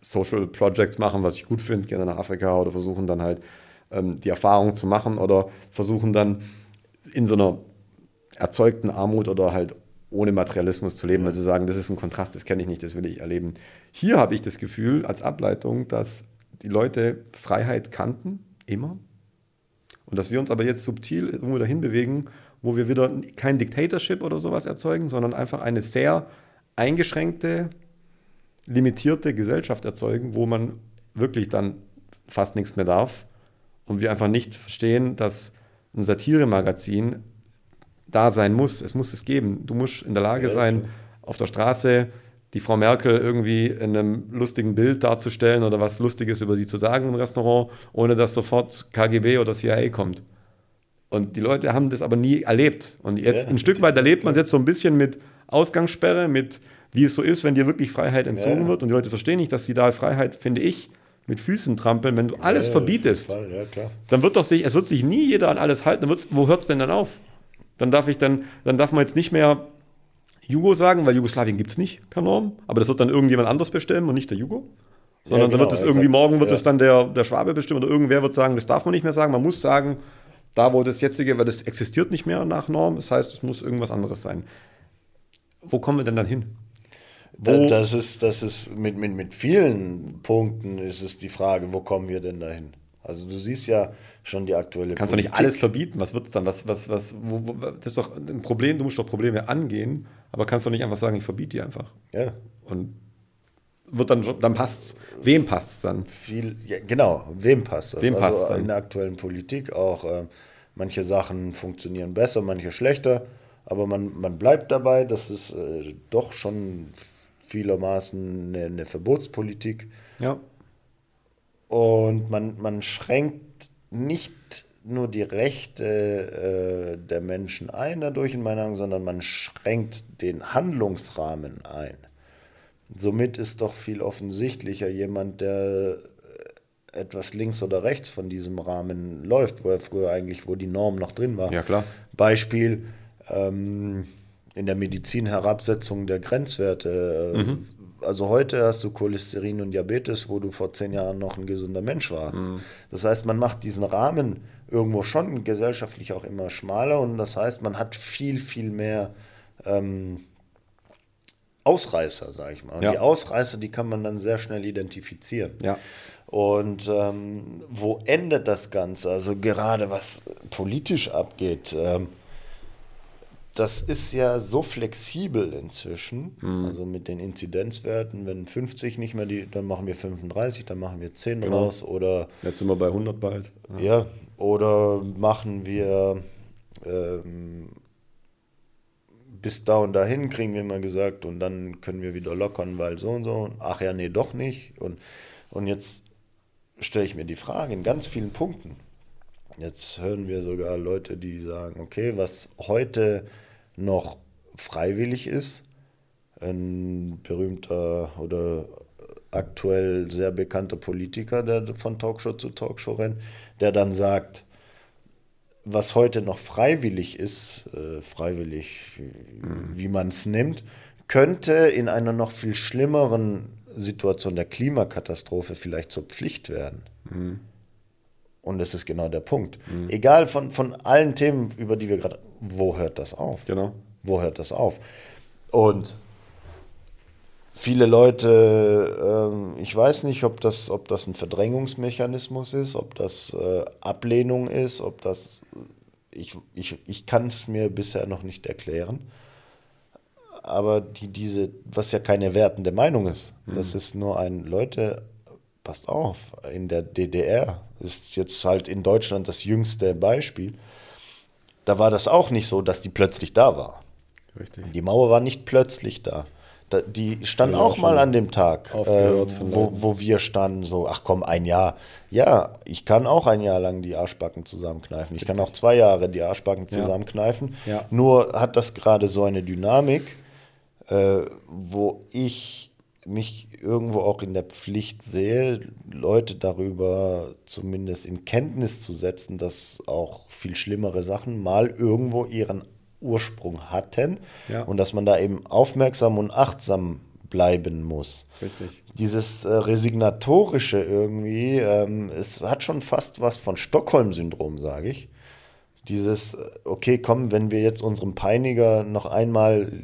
Social Projects machen, was ich gut finde, dann nach Afrika oder versuchen dann halt ähm, die Erfahrung zu machen oder versuchen dann in so einer erzeugten Armut oder halt ohne Materialismus zu leben, weil sie sagen, das ist ein Kontrast, das kenne ich nicht, das will ich erleben. Hier habe ich das Gefühl als Ableitung, dass die Leute Freiheit kannten, immer. Und dass wir uns aber jetzt subtil irgendwo dahin bewegen, wo wir wieder kein Dictatorship oder sowas erzeugen, sondern einfach eine sehr eingeschränkte, limitierte Gesellschaft erzeugen, wo man wirklich dann fast nichts mehr darf. Und wir einfach nicht verstehen, dass ein Satiremagazin da sein muss. Es muss es geben. Du musst in der Lage Ja, sein, klar. auf der Straße die Frau Merkel irgendwie in einem lustigen Bild darzustellen oder was Lustiges über die zu sagen im Restaurant, ohne dass sofort KGB oder CIA kommt. Und die Leute haben das aber nie erlebt. Und jetzt Ja, ein Stück weit erlebt man es jetzt so ein bisschen mit Ausgangssperre, mit wie es so ist, wenn dir wirklich Freiheit entzogen Ja. wird. Und die Leute verstehen nicht, dass sie da Freiheit, finde ich, mit Füßen trampeln. Wenn du alles Ja, verbietest, Ja, dann wird doch sich, es wird sich nie jeder an alles halten. Dann wo hört es denn dann auf? Dann darf ich dann, dann darf man jetzt nicht mehr Jugo sagen, weil Jugoslawien gibt es nicht per Norm. Aber das wird dann irgendjemand anders bestimmen und nicht der Jugo. Sondern genau, dann wird es irgendwie, exakt. morgen wird es dann der, der Schwabe bestimmen oder irgendwer wird sagen, das darf man nicht mehr sagen. Man muss sagen, da wo das jetzige, weil das existiert nicht mehr nach Norm, das heißt, es muss irgendwas anderes sein. Wo kommen wir denn dann hin? Da, das ist, das ist mit, mit, mit vielen Punkten ist es die Frage, wo kommen wir denn dahin? Also du siehst ja schon die aktuelle Kannst du nicht alles verbieten? Was wird es dann? Was, was, was, wo, wo, das ist doch ein Problem, du musst doch Probleme angehen, aber kannst doch nicht einfach sagen, ich verbiete die einfach. Ja, Und wird dann, dann passt's. Wem passt's dann? viel, ja, genau, wem passt das? Wem also passt's dann? in der aktuellen Politik auch, äh, manche Sachen funktionieren besser, manche schlechter, aber man, man bleibt dabei, das ist äh, doch schon vielermaßen eine, eine Verbotspolitik. Ja. Und man, man schränkt nicht nur die Rechte äh, der Menschen ein dadurch in meiner Meinung, sondern man schränkt den Handlungsrahmen ein. Somit ist doch viel offensichtlicher jemand, der äh, etwas links oder rechts von diesem Rahmen läuft, wo er früher eigentlich, wo die Norm noch drin war. Ja, klar. Beispiel ähm, in der Medizin Herabsetzung der Grenzwerte. Äh, Also heute hast du Cholesterin und Diabetes, wo du vor zehn Jahren noch ein gesunder Mensch warst. Das heißt, man macht diesen Rahmen irgendwo schon gesellschaftlich auch immer schmaler und das heißt, man hat viel, viel mehr ähm, Ausreißer, sage ich mal. Und Ja. die Ausreißer, die kann man dann sehr schnell identifizieren. Ja. Und ähm, wo endet das Ganze? Also gerade was politisch abgeht, ähm, das ist ja so flexibel inzwischen. Also mit den Inzidenzwerten, wenn 50 nicht mehr die, dann machen wir 35, dann machen wir 10 Genau. raus oder Jetzt sind wir bei 100 bald. ja, oder machen wir ähm, bis da und dahin, kriegen wir immer gesagt, und dann können wir wieder lockern, weil so und so. Ach ja, nee, doch nicht. Und, und jetzt stelle ich mir die Frage in ganz vielen Punkten. Jetzt hören wir sogar Leute, die sagen, okay, was heute noch freiwillig ist, ein berühmter oder aktuell sehr bekannter Politiker, der von Talkshow zu Talkshow rennt, der dann sagt, was heute noch freiwillig ist, äh, freiwillig, wie, wie man es nimmt, könnte in einer noch viel schlimmeren Situation der Klimakatastrophe vielleicht zur Pflicht werden. Und das ist genau der Punkt. Egal von, von allen Themen, über die wir gerade, wo hört das auf? Genau. Wo hört das auf? Und viele Leute, ähm, ich weiß nicht, ob das, ob das ein Verdrängungsmechanismus ist, ob das äh, Ablehnung ist, ob das, ich, ich, ich kann es mir bisher noch nicht erklären. Aber die, diese, was ja keine wertende Meinung ist, das ist nur ein, Leute, passt auf, in der DDR ist jetzt halt in Deutschland das jüngste Beispiel. Da war das auch nicht so, dass die plötzlich da war. Richtig. Die Mauer war nicht plötzlich da. da die stand ja auch auch mal an dem Tag, äh, wo, wo wir standen, so, ach komm, ein Jahr. Ja, ich kann auch ein Jahr lang die Arschbacken zusammenkneifen. Ich kann auch zwei Jahre die Arschbacken zusammenkneifen. Ja. Nur hat das gerade so eine Dynamik, äh, wo ich mich irgendwo auch in der Pflicht sehe, Leute darüber zumindest in Kenntnis zu setzen, dass auch viel schlimmere Sachen mal irgendwo ihren Ursprung hatten Ja. und dass man da eben aufmerksam und achtsam bleiben muss. Richtig. Dieses äh, Resignatorische irgendwie, ähm, es hat schon fast was von Stockholm-Syndrom, sage ich. Dieses, äh, okay, komm, wenn wir jetzt unserem Peiniger noch einmal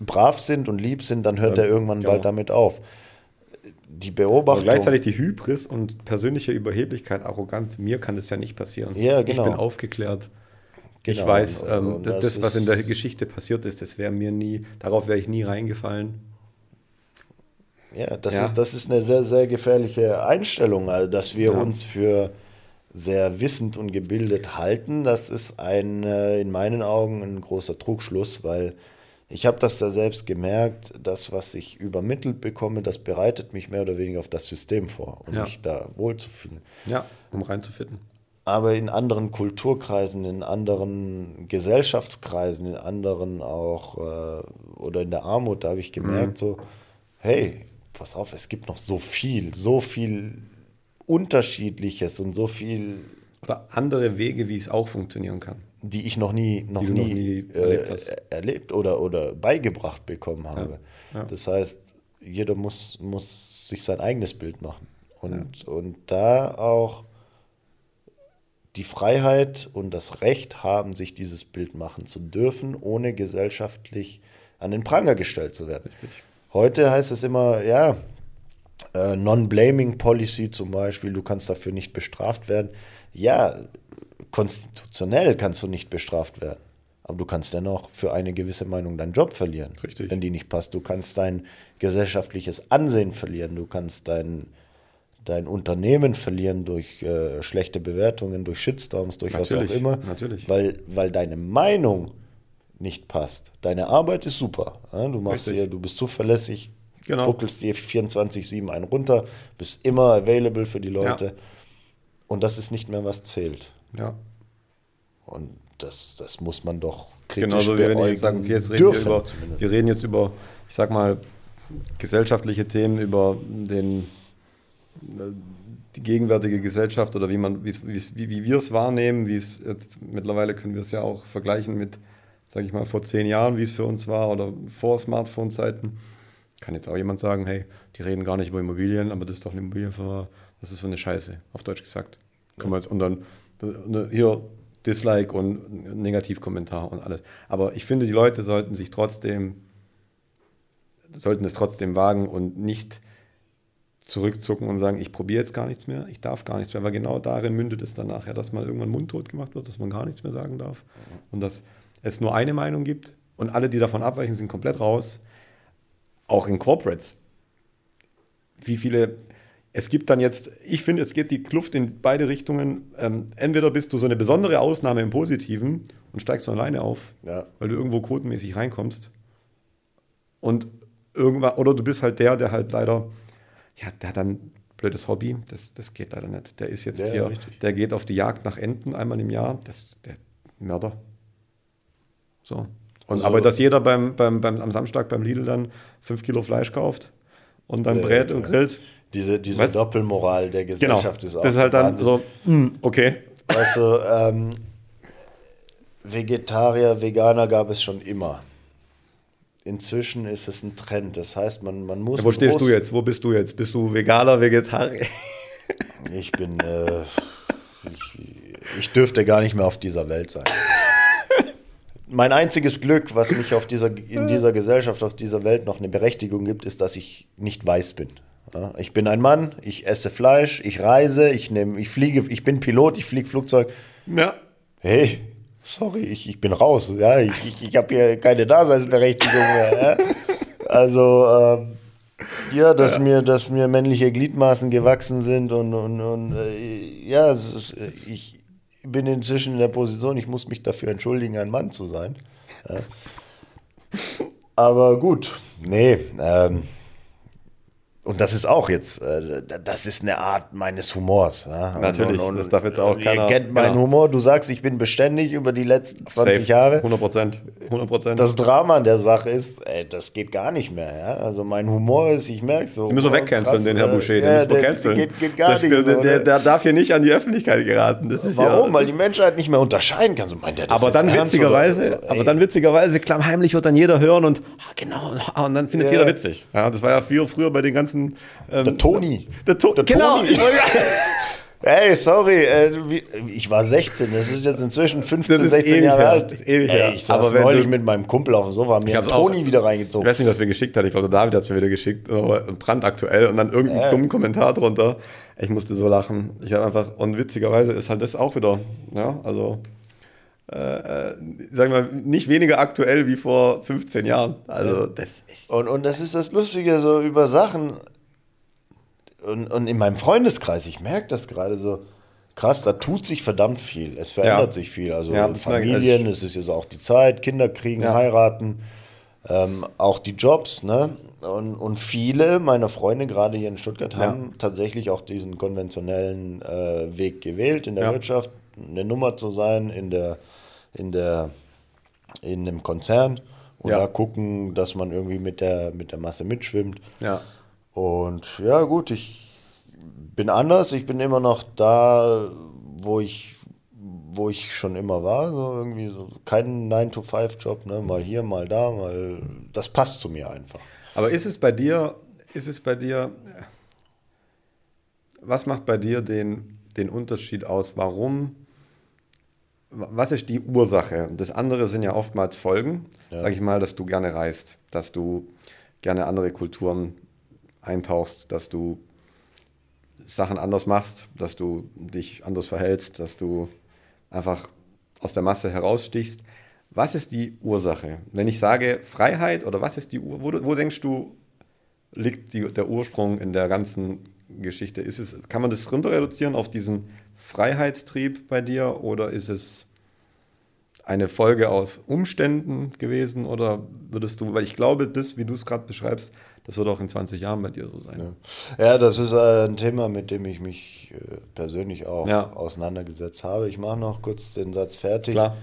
brav sind und lieb sind, dann hört Dann- er irgendwann genau. bald damit auf. Die Aber Beobachtung. gleichzeitig die Hybris und persönliche Überheblichkeit, Arroganz, mir kann das ja nicht passieren. Ja, genau. Ich bin aufgeklärt. ich Genau, weiß, und- ähm, und das, das das, was in der Geschichte passiert ist, das wäre mir nie, darauf wäre ich nie reingefallen. Ja, das, Ja. Ist, das ist eine sehr, sehr gefährliche Einstellung, also dass wir Ja. uns für sehr wissend und gebildet halten. Das ist ein, äh, in meinen Augen ein großer Trugschluss, weil ich habe das da selbst gemerkt, das, was ich übermittelt bekomme, das bereitet mich mehr oder weniger auf das System vor, um Ja. mich da wohlzufühlen. Ja, um reinzufitten. aber in anderen Kulturkreisen, in anderen Gesellschaftskreisen, in anderen auch äh, oder in der Armut, da habe ich gemerkt, mhm. so, hey, pass auf, es gibt noch so viel, so viel Unterschiedliches und so viel. Oder andere Wege, wie es auch funktionieren kann. Die ich noch nie, noch nie, noch nie erlebt, äh, erlebt, oder, oder beigebracht bekommen habe. Ja, ja. Das heißt, jeder muss, muss sich sein eigenes Bild machen. Und, ja. und da auch die Freiheit und das Recht haben, sich dieses Bild machen zu dürfen, ohne gesellschaftlich an den Pranger gestellt zu werden. Richtig. Heute heißt es immer, ja, äh, Non-Blaming Policy zum Beispiel, du kannst dafür nicht bestraft werden. Ja, konstitutionell kannst du nicht bestraft werden. Aber du kannst dennoch für eine gewisse Meinung deinen Job verlieren, Richtig. wenn die nicht passt. Du kannst dein gesellschaftliches Ansehen verlieren. Du kannst dein, dein Unternehmen verlieren durch äh, schlechte Bewertungen, durch Shitstorms, durch natürlich, was auch immer. Natürlich. Weil, weil deine Meinung nicht passt. Deine Arbeit ist super. Ja? Du machst hier, du bist zuverlässig, genau. buckelst dir 24-7 einen runter, bist immer available für die Leute. Ja. Und das ist nicht mehr, was zählt. Ja. Und das, das muss man doch kritisch Genauso wie wenn ich jetzt sagen, okay, jetzt reden dürfen, wir über, wir reden jetzt über, ich sag mal, gesellschaftliche Themen, über den, die gegenwärtige Gesellschaft oder wie man, wie, wie, wie wir es wahrnehmen, wie es jetzt mittlerweile können wir es ja auch vergleichen mit, sage ich mal, vor zehn Jahren, wie es für uns war oder vor Smartphone-Zeiten. Kann jetzt auch jemand sagen, hey, die reden gar nicht über Immobilien, aber das ist doch eine Immobilienfirma, das ist so eine Scheiße, auf Deutsch gesagt. Kann man jetzt, und dann hier Dislike und Negativkommentar und alles. Aber ich finde, die Leute sollten sich trotzdem, sollten es trotzdem wagen und nicht zurückzucken und sagen, ich probiere jetzt gar nichts mehr, ich darf gar nichts mehr, weil genau darin mündet es dann nachher, dass man irgendwann mundtot gemacht wird, dass man gar nichts mehr sagen darf und dass es nur eine Meinung gibt und alle, die davon abweichen, sind komplett raus. Auch in Corporates. Wie viele es gibt dann jetzt, ich finde, es geht die Kluft in beide Richtungen. Ähm, entweder bist du so eine besondere Ausnahme im Positiven und steigst von alleine auf, ja. weil du irgendwo quotenmäßig reinkommst. Und irgendwann, oder du bist halt der, der halt leider, ja, der hat dann blödes Hobby, das, das geht leider nicht. Der ist jetzt ja, hier, richtig. der geht auf die Jagd nach Enten einmal im Jahr, das ist der Mörder. So. Und also, aber dass jeder beim, beim, beim, am Samstag beim Lidl dann fünf Kilo Fleisch kauft und dann brät und grillt, diese, diese Doppelmoral der genau. Gesellschaft genau. ist auch. Das ist halt dann so, hm, okay. Weißt du, ähm, Vegetarier, Veganer gab es schon immer. Inzwischen ist es ein Trend. Das heißt, man, man muss. Ja, wo stehst du jetzt? Wo bist du jetzt? Bist du Veganer, Vegetarier? Ich bin. Äh, ich, ich dürfte gar nicht mehr auf dieser Welt sein. mein einziges Glück, was mich auf dieser, in dieser Gesellschaft, auf dieser Welt noch eine Berechtigung gibt, ist, dass ich nicht weiß bin. Ja, ich bin ein Mann, ich esse Fleisch, ich reise, ich nehme, ich fliege, ich bin Pilot, ich fliege Flugzeug. Ja. Hey, sorry, ich, ich bin raus. Ja, ich, ich, ich habe hier keine Daseinsberechtigung mehr. Ja? Also ähm, ja, dass ja. mir, dass mir männliche Gliedmaßen gewachsen sind und, und, und äh, ja, ist, ich bin inzwischen in der Position, ich muss mich dafür entschuldigen, ein Mann zu sein. Ja. Aber gut, nee, ähm, und das ist auch jetzt, äh, das ist eine Art meines Humors. Ja? Natürlich, und, und, das darf jetzt auch keiner. Ihr kennt meinen genau. Humor, du sagst, ich bin beständig über die letzten 20 Safe. Jahre. 100 Prozent. 100 Prozent. Das Drama an der Sache ist, ey, das geht gar nicht mehr. Ja? Also mein Humor ist, ich merke so. Den müssen wir oh, wegcanceln, den Herr Boucher, den ja, müssen wir canceln. Geht, geht gar das, nicht der, so, der, der, darf hier nicht an die Öffentlichkeit geraten. Warum? Ja, Weil die Menschheit nicht mehr unterscheiden kann. So, meint der, aber, dann witzigerweise, so, aber dann witzigerweise, klammheimlich wird dann jeder hören und, ah, genau, und dann findet jeder witzig. Ja, das war ja viel früher bei den ganzen ähm, Toni. Der, to der genau. Toni. Hey, sorry, äh, ich war 16, das ist jetzt inzwischen 15, 16 Jahre alt. Das ist ewig Ey, ich saß Aber neulich mit meinem Kumpel auf dem Sofa, mir hat Toni wieder reingezogen. Ich weiß nicht, was mir geschickt hat, ich glaube, David hat es mir wieder geschickt, brandaktuell und dann irgendeinen äh. dummen Kommentar drunter. Ich musste so lachen. Ich habe einfach, und witzigerweise ist halt das auch wieder, ja, also, äh, äh sagen wir, nicht weniger aktuell wie vor 15 Jahren. Also, das ist. Und, und das ist das Lustige, so über Sachen, und, und in meinem Freundeskreis, ich merke das gerade so, krass, da tut sich verdammt viel. Es verändert ja. sich viel. Also ja, Familien, es ist jetzt auch die Zeit, Kinder kriegen, ja. heiraten, ähm, auch die Jobs, ne? und, und viele meiner Freunde, gerade hier in Stuttgart, haben tatsächlich auch diesen konventionellen äh, Weg gewählt, in der. Wirtschaft eine Nummer zu sein, in der, in der, in einem Konzern und Ja. da gucken, dass man irgendwie mit der, mit der Masse mitschwimmt. Ja. Und ja, gut, ich bin anders. Ich bin immer noch da, wo ich, wo ich schon immer war. So irgendwie so kein 9-to-5-Job, ne? Mal hier, mal da, mal. Das passt zu mir einfach. Aber ist es bei dir, ist es bei dir, was macht bei dir den, den Unterschied aus? Warum, was ist die Ursache? Das andere sind ja oftmals Folgen, Ja. sage ich mal, dass du gerne reist, dass du gerne andere Kulturen eintauchst, dass du Sachen anders machst, dass du dich anders verhältst, dass du einfach aus der Masse herausstichst. Was ist die Ursache? Wenn ich sage Freiheit oder was ist die Ur wo, wo denkst du, liegt die, der Ursprung in der ganzen Geschichte? Ist es, kann man das runter reduzieren auf diesen Freiheitstrieb bei dir oder ist es eine Folge aus Umständen gewesen oder würdest du, weil ich glaube, das, wie du es gerade beschreibst, das wird auch in 20 Jahren bei dir so sein. Ja, das ist ein Thema, mit dem ich mich äh, persönlich auch Ja. auseinandergesetzt habe. Ich mache noch kurz den Satz fertig. Klar.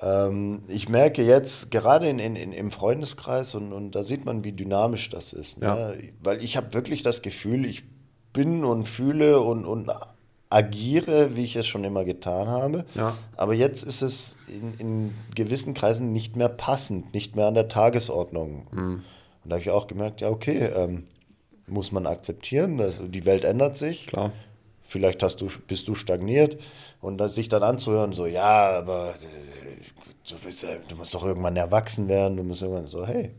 Ähm, ich merke jetzt, gerade in, in, in, im Freundeskreis, und, und da sieht man, wie dynamisch das ist. Ne? Ja. Weil ich habe wirklich das Gefühl, ich bin und fühle und, und agiere, wie ich es schon immer getan habe. Ja. Aber jetzt ist es in, in gewissen Kreisen nicht mehr passend, nicht mehr an der Tagesordnung. Mhm. Und da habe ich auch gemerkt, ja, okay, ähm, muss man akzeptieren, dass die Welt ändert sich. Klar. Vielleicht hast du, bist du stagniert und das sich dann anzuhören, so, ja, aber äh, du, bist, du musst doch irgendwann erwachsen werden, du musst irgendwann so, hey,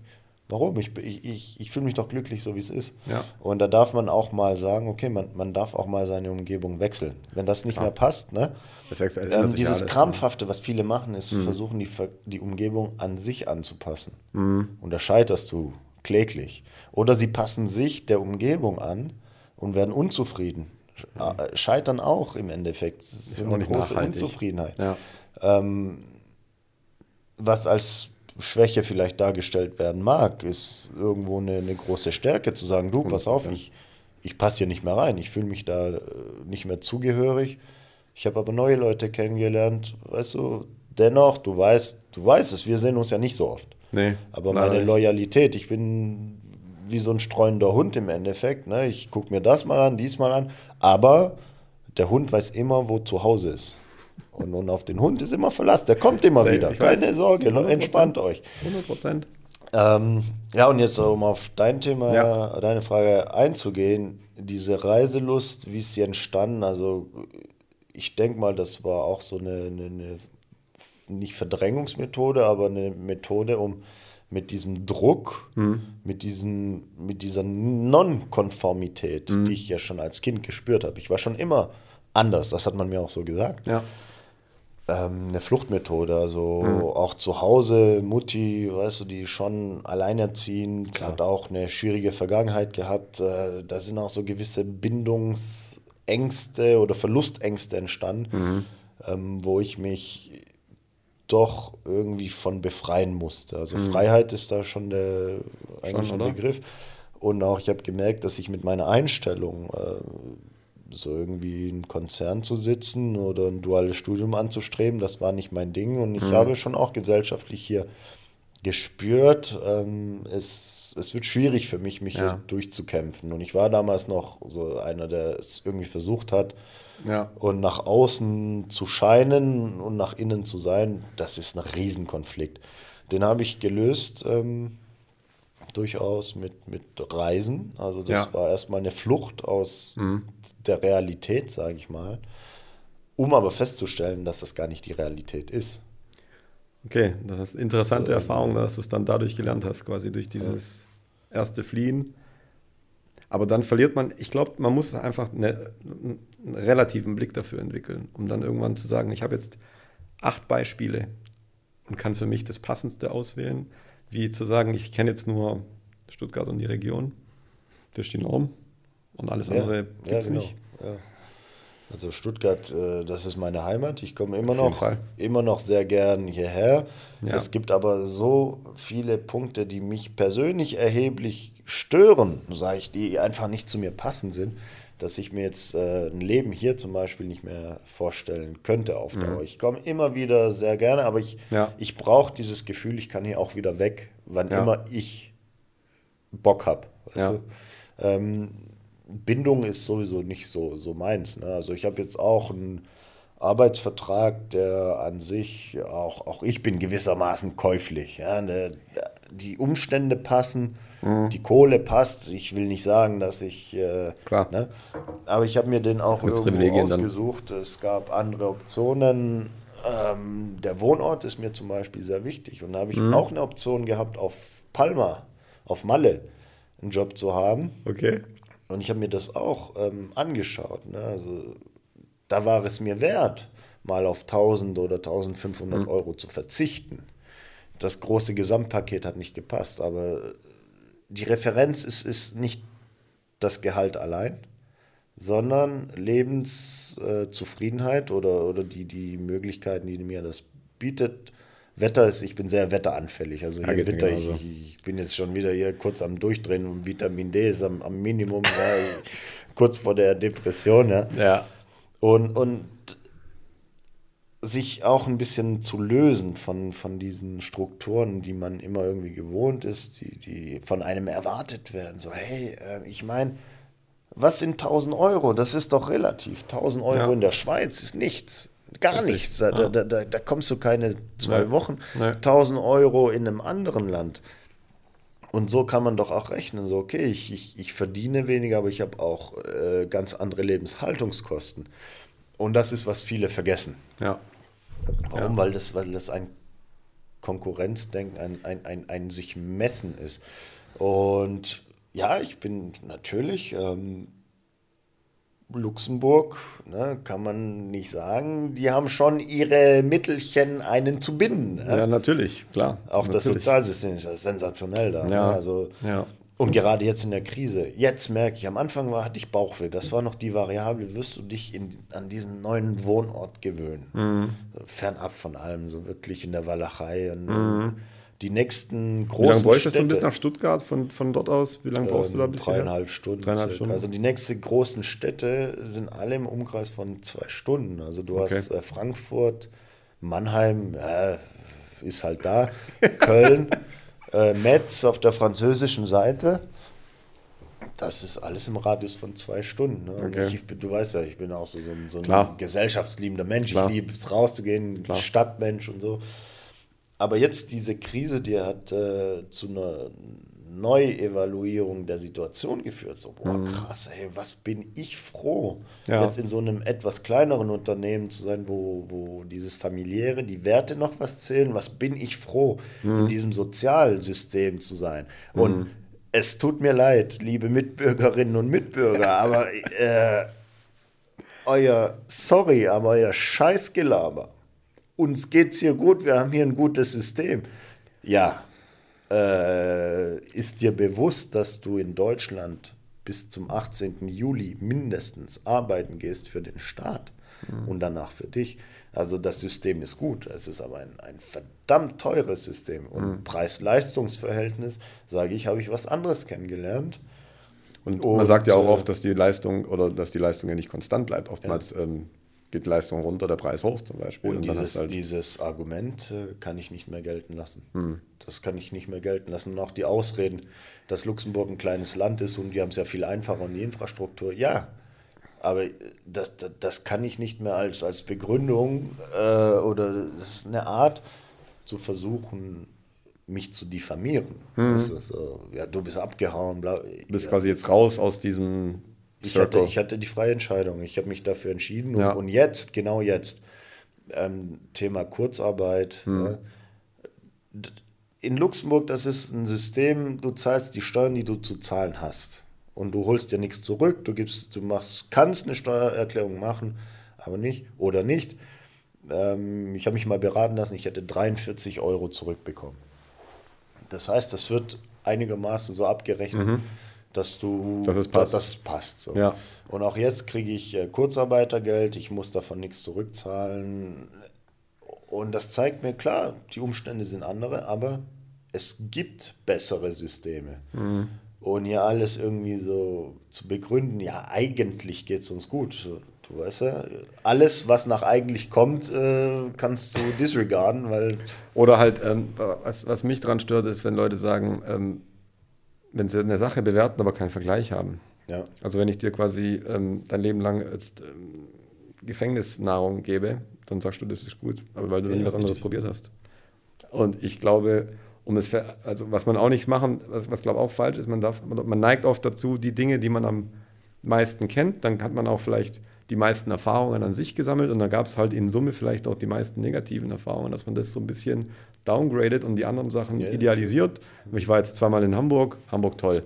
warum? Ich, ich, ich, fühle mich doch glücklich, so wie es ist. Ja. Und da darf man auch mal sagen, okay, man, man darf auch mal seine Umgebung wechseln. Wenn das nicht mehr passt, ne? Das Ähm, dieses alles, ne? Mhm. Krampfhafte, was viele machen, ist versuchen, die, die Umgebung an sich anzupassen. Mhm. Und da scheiterst du kläglich. Oder sie passen sich der Umgebung an und werden unzufrieden. Sch- äh, Scheitern auch im Endeffekt. Es ist auch eine große nachhaltig. Unzufriedenheit. Ja. Was als Schwäche vielleicht dargestellt werden mag, ist irgendwo eine, eine große Stärke zu sagen, du, pass auf, ich, ich passe hier nicht mehr rein, ich fühle mich da äh, nicht mehr zugehörig. Ich habe aber neue Leute kennengelernt, weißt du, dennoch, du weißt, du weißt es, wir sehen uns ja nicht so oft. Nee, Aber meine nicht. Loyalität, ich bin wie so ein streunender Hund im Endeffekt. Ne? Ich gucke mir das mal an, dies mal an. Aber der Hund weiß immer, wo zu Hause ist. Und, und auf den Hund ist immer Verlass. Der kommt immer wieder. Keine Sorge, 100%. entspannt euch. 100 Prozent. Ähm, ja, und jetzt um auf dein Thema, Ja. deine Frage einzugehen, diese Reiselust, wie ist sie entstanden? Also ich denke mal, das war auch so eine, eine, eine nicht Verdrängungsmethode, aber eine Methode, um mit diesem Druck, mit, diesem, mit dieser Non-Konformität, die ich ja schon als Kind gespürt habe. Ich war schon immer anders, das hat man mir auch so gesagt Ja. Ähm, eine Fluchtmethode. Also auch zu Hause, Mutti, weißt du, die schon alleinerziehend, hat auch eine schwierige Vergangenheit gehabt. Äh, da sind auch so gewisse Bindungsängste oder Verlustängste entstanden, ähm, wo ich mich doch irgendwie von befreien musste. Also Freiheit ist da schon der eigentlich ein oder? Begriff. Und auch ich habe gemerkt, dass ich mit meiner Einstellung äh, so irgendwie in Konzern zu sitzen oder ein duales Studium anzustreben, das war nicht mein Ding. Und ich habe schon auch gesellschaftlich hier gespürt, ähm, es, es wird schwierig für mich, mich Ja. hier durchzukämpfen. Und ich war damals noch so einer, der es irgendwie versucht hat, Ja. und nach außen zu scheinen und nach innen zu sein, das ist ein Riesenkonflikt. Den habe ich gelöst, ähm, durchaus mit, mit Reisen. Also das Ja. war erstmal eine Flucht aus der Realität, sage ich mal, um aber festzustellen, dass das gar nicht die Realität ist. Okay, das ist eine interessante Erfahrung, dass du es dann dadurch gelernt hast, quasi durch dieses erste Fliehen. Aber dann verliert man, ich glaube, man muss einfach eine, einen relativen Blick dafür entwickeln, um dann irgendwann zu sagen, ich habe jetzt acht Beispiele und kann für mich das Passendste auswählen, wie zu sagen, ich kenne jetzt nur Stuttgart und die Region, das ist die Norm und alles andere gibt es genau. nicht. Ja. Also Stuttgart, äh, das ist meine Heimat. Ich komme immer noch, Fall. immer noch sehr gern hierher. Ja. Es gibt aber so viele Punkte, die mich persönlich erheblich stören, sage ich, die einfach nicht zu mir passend sind, dass ich mir jetzt äh, ein Leben hier zum Beispiel nicht mehr vorstellen könnte auf Dauer. Ich komme immer wieder sehr gerne, aber ich, Mhm. Ja. ich brauche dieses Gefühl, ich kann hier auch wieder weg, wann Ja. immer ich Bock habe. Ja. Ähm, Bindung ist sowieso nicht so, so meins. Ne? Also ich habe jetzt auch einen Arbeitsvertrag, der an sich, auch, auch ich bin gewissermaßen käuflich. Ja? Der, die Umstände passen, die Kohle passt. Ich will nicht sagen, dass ich... Äh, Klar. Ne? Aber ich habe mir den auch irgendwo Privilegien dann. ausgesucht. Es gab andere Optionen. Ähm, der Wohnort ist mir zum Beispiel sehr wichtig. Und da habe ich Mhm. auch eine Option gehabt, auf Palma, auf Malle, einen Job zu haben. Okay. Und ich habe mir das auch ähm, angeschaut. Ne? Also, da war es mir wert, mal auf 1000 oder 1500 Mhm. Euro zu verzichten. Das große Gesamtpaket hat nicht gepasst, aber die Referenz ist, ist nicht das Gehalt allein, sondern Lebenszufriedenheit oder, oder die, die Möglichkeiten, die mir das bietet. Wetter ist, ich bin sehr wetteranfällig. Also hier mir Winter, ich, ich bin jetzt schon wieder hier kurz am Durchdrehen und Vitamin D ist am, am Minimum, ja, kurz vor der Depression. Ja. Ja. Und, und sich auch ein bisschen zu lösen von, von diesen Strukturen, die man immer irgendwie gewohnt ist, die, die von einem erwartet werden. So, hey, äh, ich meine, was sind 1000 Euro? Das ist doch relativ. 1000 Euro Ja. in der Schweiz ist nichts. Gar Richtig. nichts. Da, da, da, da kommst du keine zwei Nee. Wochen. Nee. 1000 Euro in einem anderen Land. Und so kann man doch auch rechnen. So, okay, ich, ich, ich verdiene weniger, aber ich habe auch äh, ganz andere Lebenshaltungskosten. Und das ist, was viele vergessen. Ja. Warum? Weil, das, weil das ein Konkurrenzdenken, ein, ein, ein, ein sich messen ist. Und ja, ich bin natürlich ähm, Luxemburg, ne, kann man nicht sagen. Die haben schon ihre Mittelchen, einen zu binden. Ne? Ja, natürlich, klar. Auch das natürlich. Sozialsystem ist ja sensationell da. Ja, Ne? Also, ja. Und gerade jetzt in der Krise, jetzt merke ich, am Anfang war, hatte ich Bauchweh. Das war noch die Variable, wirst du dich in, an diesen neuen Wohnort gewöhnen. Mhm. Fernab von allem, so wirklich in der Walachei. Und Die nächsten Mhm. Wie großen lange bräuchtest du Städte, bis nach Stuttgart von, von dort aus? Wie lange brauchst du da ähm, bis dreieinhalb? Stunden. Dreieinhalb. Stunden. Also die nächsten großen Städte sind alle im Umkreis von zwei Stunden. Also du Okay. hast äh, Frankfurt, Mannheim, äh, ist halt da, Köln, äh, Metz auf der französischen Seite. Das ist alles im Radius von zwei Stunden. Ne? Okay. Ich, bin- du weißt ja, ich bin auch so, so ein, so ein gesellschaftsliebender Mensch. Klar. Ich liebe es rauszugehen, Klar. Stadtmensch und so. Aber jetzt diese Krise, die hat äh, zu einer Neuevaluierung der Situation geführt. So, boah, krass, ey, was bin ich froh, Mhm. Ja. jetzt in so einem etwas kleineren Unternehmen zu sein, wo, wo dieses familiäre, die Werte noch was zählen. Was bin ich froh, Mhm. in diesem Sozialsystem zu sein. Und es tut mir leid, liebe Mitbürgerinnen und Mitbürger, aber äh, euer, sorry, aber euer Scheißgelaber. Uns geht's hier gut, wir haben hier ein gutes System. Ja, äh, ist dir bewusst, dass du in Deutschland bis zum 18. Juli mindestens arbeiten gehst für den Staat und danach für dich? Also das System ist gut, es ist aber ein, ein verdammt teures System. Und Preis-Leistungs-Verhältnis, sage ich, habe ich was anderes kennengelernt. Und, Und, man sagt ja auch äh, oft, dass die Leistung oder dass die Leistung ja nicht konstant bleibt. Oftmals ähm, geht Leistung runter, der Preis hoch zum Beispiel. Und hast dieses, halt, dieses Argument äh, kann ich nicht mehr gelten lassen. Hm. Das kann ich nicht mehr gelten lassen. Und auch die Ausreden, dass Luxemburg ein kleines Land ist und die haben es ja viel einfacher und die Infrastruktur. Ja, aber äh, das, das, das kann ich nicht mehr als, als Begründung äh, oder das ist eine Art zu versuchen, mich zu diffamieren. Das ist so, ja, du bist abgehauen. Bla. du Hm. bist ja. quasi jetzt raus aus diesem Ich hatte, ich hatte die freie Entscheidung. Ich habe mich dafür entschieden. Ja. Und, und jetzt, genau jetzt, ähm, Thema Kurzarbeit. Hm. D- In Luxemburg, das ist ein System, du zahlst die Steuern, die du zu zahlen hast. Und du holst dir nichts zurück, du gibst, du machst, kannst eine Steuererklärung machen, aber nicht oder nicht. Ähm, ich habe mich mal beraten lassen, ich hätte 43 Euro zurückbekommen. Das heißt, das wird einigermaßen so abgerechnet. Dass du Dass es passt. Dass das passt so. Ja. Und auch jetzt kriege ich äh, Kurzarbeitergeld, ich muss davon nichts zurückzahlen. Und das zeigt mir, klar, die Umstände sind andere, aber es gibt bessere Systeme. Mhm. Und hier alles irgendwie so zu begründen, ja, eigentlich geht es uns gut. Du weißt ja, alles, was nach eigentlich kommt, äh, kannst du disregarden, weil Oder halt, ähm, was, was mich daran stört, ist, wenn Leute sagen, ähm, wenn sie eine Sache bewerten, aber keinen Vergleich haben. ja, Also wenn ich dir quasi ähm, dein Leben lang jetzt ähm, Gefängnisnahrung gebe, dann sagst du, das ist gut, aber weil du Ja, nie was anderes probiert hast. Und ich glaube, um es, also was man auch nicht machen, was, was glaube auch falsch ist, man darf, man, man neigt oft dazu, die Dinge, die man am meisten kennt, dann hat man auch vielleicht die meisten Erfahrungen an sich gesammelt und dann gab es halt in Summe vielleicht auch die meisten negativen Erfahrungen, dass man das so ein bisschen downgradet und die anderen Sachen ja. idealisiert. Ich war jetzt zweimal in Hamburg, Hamburg toll.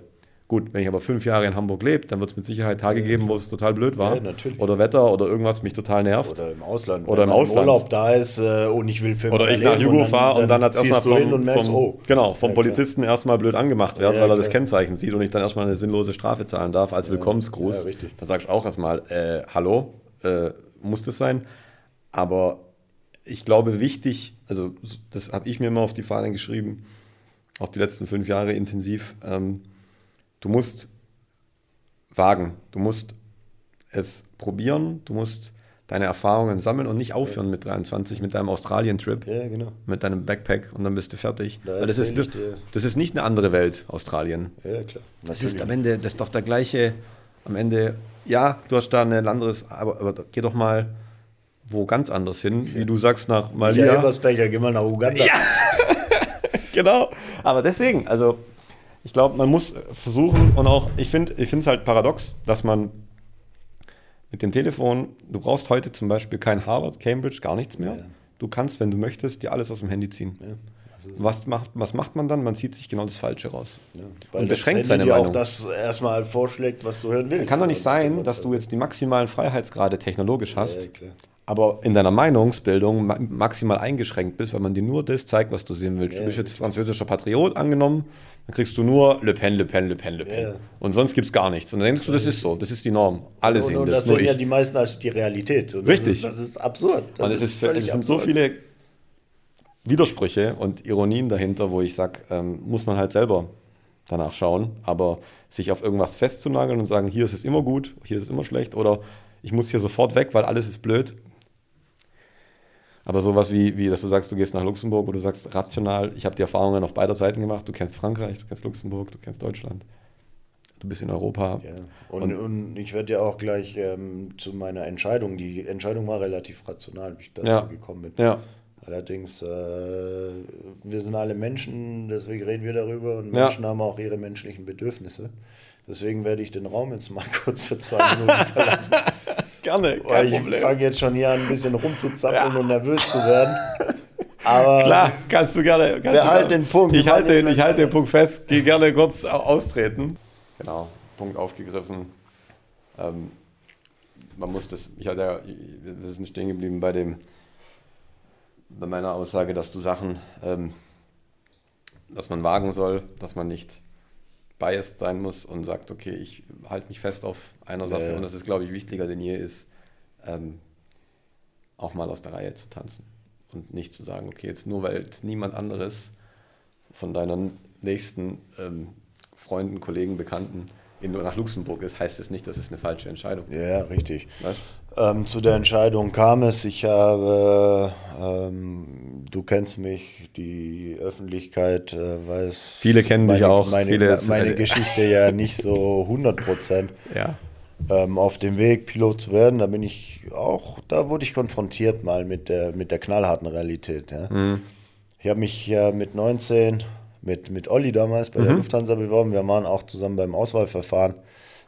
Gut, wenn ich aber fünf Jahre in Hamburg lebe, dann wird es mit Sicherheit Tage geben, wo es total blöd war. Ja. Oder Wetter oder irgendwas mich total nervt. oder im Ausland. Oder im Ausland. Urlaub da ist äh, und ich will Filme Oder ich nach Jugo fahre und dann hat es ziehst erstmal vom, und merkst, vom, oh. genau, vom Ja, Polizisten erstmal blöd angemacht werden, Ja, weil er das. Kennzeichen sieht und ich dann erstmal eine sinnlose Strafe zahlen darf als Willkommensgruß. ja, richtig. Dann sagst du auch erstmal, äh, hallo, äh, muss das sein? Aber ich glaube, wichtig, also das habe ich mir immer auf die Fahnen geschrieben, auch die letzten fünf Jahre intensiv, ähm, du musst wagen, du musst es probieren, du musst deine Erfahrungen sammeln und nicht aufhören mit 23, mit deinem Australien-Trip Ja, genau. mit deinem Backpack und dann bist du fertig. Da das, ist, dir. das ist nicht eine andere Welt, Australien. Ja, klar. Das ist am Ende, das ist doch der gleiche, am Ende, ja, du hast da ein anderes, aber, aber geh doch mal wo ganz anders hin, wie du sagst, nach Ja, Malia. Ebersbecher, geh mal nach Uganda. Ja. genau. Aber deswegen, also ich glaube, man muss versuchen und auch, ich finde ich es halt paradox, dass man mit dem Telefon, du brauchst heute zum Beispiel kein Harvard, Cambridge, gar nichts mehr. Ja. Du kannst, wenn du möchtest, dir alles aus dem Handy ziehen. Ja, Was macht, was macht man dann? Man zieht sich genau das Falsche raus. Ja, Und das beschränkt Handy seine dir auch Meinung. das erstmal vorschlägt, was du hören willst. Kann doch nicht Und- sein, dass du jetzt die maximalen Freiheitsgrade technologisch hast, Ja. Aber in deiner Meinungsbildung ma maximal eingeschränkt bist, weil man dir nur das zeigt, was du sehen willst. Ja, du bist jetzt französischer Patriot angenommen, dann kriegst du nur Le Pen, Le Pen, Le Pen, Le Pen. Ja. Und sonst gibt es gar nichts. Und dann denkst du, das ist so, das ist die Norm. Alle Und, sehen und das, das sehen ja die meisten als die Realität. Und Richtig. Das ist, das ist absurd. Das ist, völlig es sind so absurd. viele Widersprüche und Ironien dahinter, wo ich sage, ähm, muss man halt selber danach schauen. Aber sich auf irgendwas festzunageln und sagen, hier ist es immer gut, hier ist es immer schlecht oder ich muss hier sofort weg, weil alles ist blöd. Aber sowas wie, wie, dass du sagst, du gehst nach Luxemburg, wo du sagst, rational, ich habe die Erfahrungen auf beider Seiten gemacht, du kennst Frankreich, du kennst Luxemburg, du kennst Deutschland, du bist in Europa. Ja. Und, und, ich werde ja auch gleich ähm, zu meiner Entscheidung. Die Entscheidung war relativ rational, wie ich dazu Ja. gekommen bin. Ja, Allerdings, äh, wir sind alle Menschen, deswegen reden wir darüber und Ja. Menschen haben auch ihre menschlichen Bedürfnisse. Deswegen werde ich den Raum jetzt mal kurz für zwei Minuten verlassen. gerne, Weil ich fange jetzt schon hier an, ein bisschen rumzuzappeln und nervös zu werden. Aber Klar, kannst du gerne. Kannst Behalt du gerne. den Punkt. Ich halte den, ich halte den Punkt fest. Geh gerne kurz au- austreten. Genau, Punkt aufgegriffen. Ähm, man muss das, ich hatte ja, wir sind stehen geblieben bei dem, bei meiner Aussage, dass du Sachen, ähm, dass man wagen soll, dass man nicht biased sein muss und sagt, okay, ich halte mich fest auf einer Sache Ja, und das ist, glaube ich, wichtiger denn je ist, ähm, auch mal aus der Reihe zu tanzen und nicht zu sagen, okay, jetzt nur weil jetzt niemand anderes von deinen nächsten ähm, Freunden, Kollegen, Bekannten in, nach Luxemburg ist, heißt es nicht, dass es eine falsche Entscheidung ist. ja, richtig. Weißt? Ähm, zu der Entscheidung kam es. Ich habe, ähm, du kennst mich, die Öffentlichkeit äh, weiß. Viele kennen meine, dich auch, Meine, viele- meine Geschichte ja nicht so 100 Prozent. Ja. ähm, auf dem Weg, Pilot zu werden, da bin ich auch, da wurde ich konfrontiert mal mit der, mit der knallharten Realität. Ja. Mhm. Ich habe mich ja mit 19 mit, mit Olli damals bei der Lufthansa beworben. Wir waren auch zusammen beim Auswahlverfahren.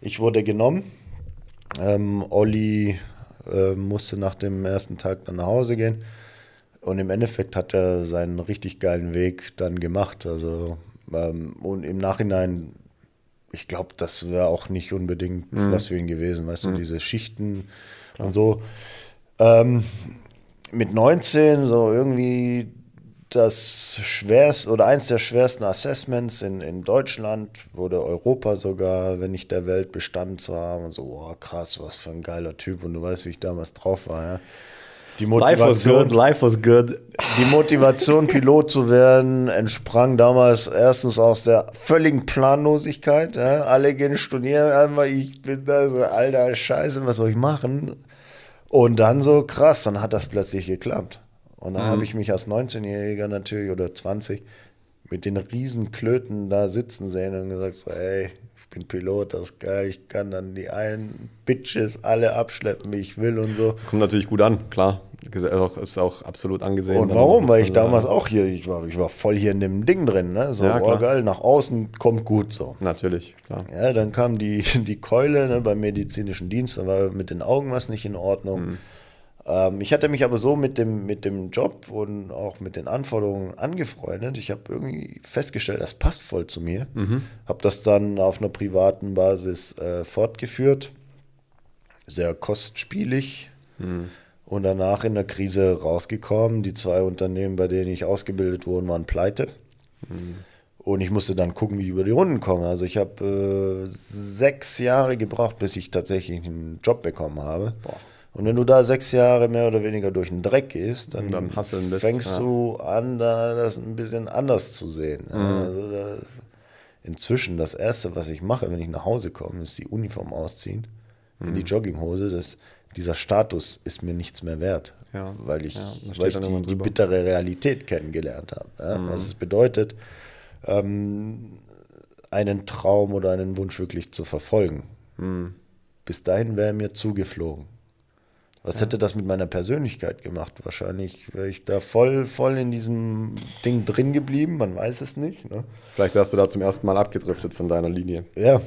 Ich wurde genommen. Ähm, Olli äh, musste nach dem ersten Tag dann nach Hause gehen. Und im Endeffekt hat er seinen richtig geilen Weg dann gemacht. Also, ähm, und im Nachhinein, ich glaube, das wäre auch nicht unbedingt was für ihn gewesen, weißt du, diese Schichten und so. Ähm, mit 19 so irgendwie das schwerste oder eins der schwersten Assessments in, in Deutschland oder Europa sogar, wenn nicht der Welt bestanden zu haben. Und so, oh, krass, was für ein geiler Typ. Und du weißt, wie ich damals drauf war, ja. Die Life was good, life was good. Die Motivation, Pilot zu werden, entsprang damals erstens aus der völligen Planlosigkeit. Ja. Alle gehen studieren, einfach ich bin da so, alter Scheiße, was soll ich machen? Und dann so, krass, dann hat das plötzlich geklappt. Und dann mhm. habe ich mich als 19-Jähriger natürlich oder 20 mit den riesen Klöten da sitzen sehen und gesagt so, ey, ich bin Pilot, das ist geil, ich kann dann die einen Bitches alle abschleppen, wie ich will und so. Kommt natürlich gut an, klar. Ist auch absolut angesehen. Und warum? Weil ich damals auch hier, ich war, ich war voll hier in dem Ding drin, ne? So, ja, oh geil, nach außen kommt gut so. Natürlich, klar. Ja, dann kam die, die Keule ne, beim medizinischen Dienst, da war mit den Augen was nicht in Ordnung. Mhm ähm, ich hatte mich aber so mit dem, mit dem Job und auch mit den Anforderungen angefreundet. Ich habe irgendwie festgestellt, das passt voll zu mir. Mhm. Habe das dann auf einer privaten Basis äh, fortgeführt. Sehr kostspielig. Mhm. Und danach in der Krise rausgekommen. Die zwei Unternehmen, bei denen ich ausgebildet wurde, waren pleite. Mhm. Und ich musste dann gucken, wie ich über die Runden komme. Also ich habe äh, sechs Jahre gebraucht, bis ich tatsächlich einen Job bekommen habe. Boah. Und wenn du da sechs Jahre mehr oder weniger durch den Dreck gehst, dann, dann bist, fängst ja. du an, da das ein bisschen anders zu sehen. Mhm. Also da, inzwischen das Erste, was ich mache, wenn ich nach Hause komme, ist die Uniform ausziehen, mhm. in die mhm. Jogginghose. Das, dieser Status ist mir nichts mehr wert, ja. weil ich, ja, weil ich die, die, bittere Realität kennengelernt habe. Mhm. Was es bedeutet, ähm, einen Traum oder einen Wunsch wirklich zu verfolgen. Mhm. Bis dahin wäre mir zugeflogen. Was ja. hätte das mit meiner Persönlichkeit gemacht? Wahrscheinlich wäre ich da voll, voll in diesem Ding drin geblieben, man weiß es nicht. Ne? Vielleicht wärst du da zum ersten Mal abgedriftet von deiner Linie. Ja.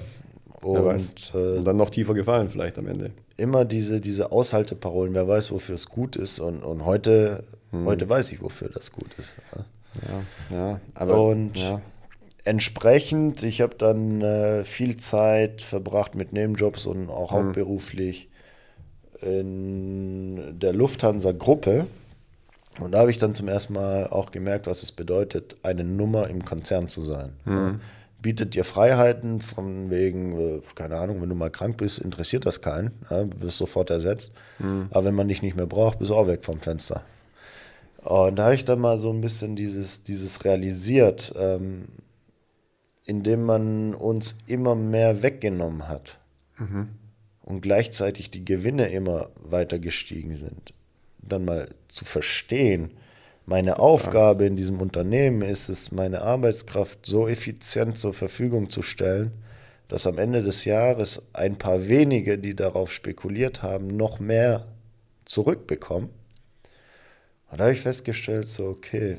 Und, äh, und dann noch tiefer gefallen, vielleicht am Ende. Immer diese, diese Aushalteparolen, wer weiß, wofür es gut ist. Und, und heute, hm. heute weiß ich, wofür das gut ist. Ja, ja. aber. Und ja. entsprechend, ich habe dann äh, viel Zeit verbracht mit Nebenjobs und auch hm. hauptberuflich in der Lufthansa-Gruppe. Und da habe ich dann zum ersten Mal auch gemerkt, was es bedeutet, eine Nummer im Konzern zu sein. Mhm. Bietet dir Freiheiten von wegen, äh, keine Ahnung, wenn du mal krank bist, interessiert das keinen. Ja, wirst sofort ersetzt. Mhm. Aber wenn man dich nicht mehr braucht, bist du auch weg vom Fenster. Und da habe ich dann mal so ein bisschen dieses, dieses realisiert, ähm, indem man uns immer mehr weggenommen hat. Mhm und gleichzeitig die Gewinne immer weiter gestiegen sind, dann mal zu verstehen, meine Aufgabe in diesem Unternehmen ist es, meine Arbeitskraft so effizient zur Verfügung zu stellen, dass am Ende des Jahres ein paar wenige, die darauf spekuliert haben, noch mehr zurückbekommen. Und da habe ich festgestellt, so, okay,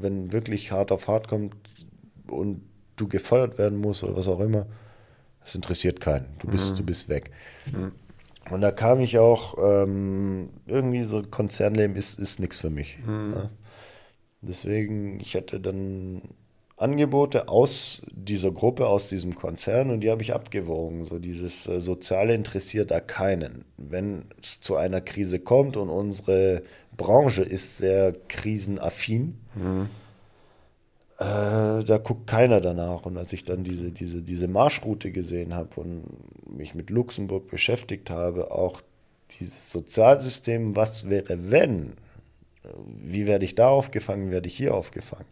wenn wirklich hart auf hart kommt und du gefeuert werden musst oder was auch immer, das interessiert keinen. Du bist, mhm. du bist weg. Mhm. Und da kam ich auch, ähm, irgendwie so Konzernleben ist, ist nichts für mich. Mhm. Ja. Deswegen, ich hatte dann Angebote aus dieser Gruppe, aus diesem Konzern und die habe ich abgewogen. So dieses äh, Soziale interessiert da keinen. Wenn es zu einer Krise kommt und unsere Branche ist sehr krisenaffin, mhm äh, da guckt keiner danach. Und als ich dann diese, diese, diese Marschroute gesehen habe und mich mit Luxemburg beschäftigt habe, auch dieses Sozialsystem, was wäre, wenn? Wie werde ich da aufgefangen, werde ich hier aufgefangen?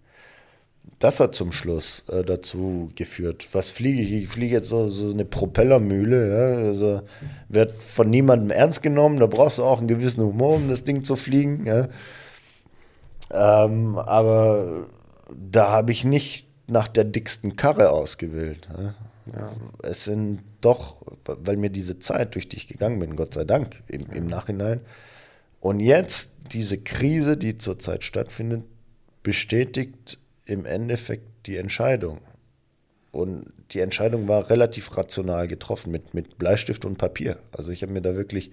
Das hat zum Schluss äh, dazu geführt. Was fliege ich? Ich fliege jetzt so, so eine Propellermühle. Ja? Also wird von niemandem ernst genommen. Da brauchst du auch einen gewissen Humor, um das Ding zu fliegen. Ja? Ähm, aber da habe ich nicht nach der dicksten Karre ausgewählt. Ja. Es sind doch, weil mir diese Zeit, durch die ich gegangen bin, Gott sei Dank, im, im Nachhinein. Und jetzt diese Krise, die zurzeit stattfindet, bestätigt im Endeffekt die Entscheidung. Und die Entscheidung war relativ rational getroffen mit, mit Bleistift und Papier. Also ich habe mir da wirklich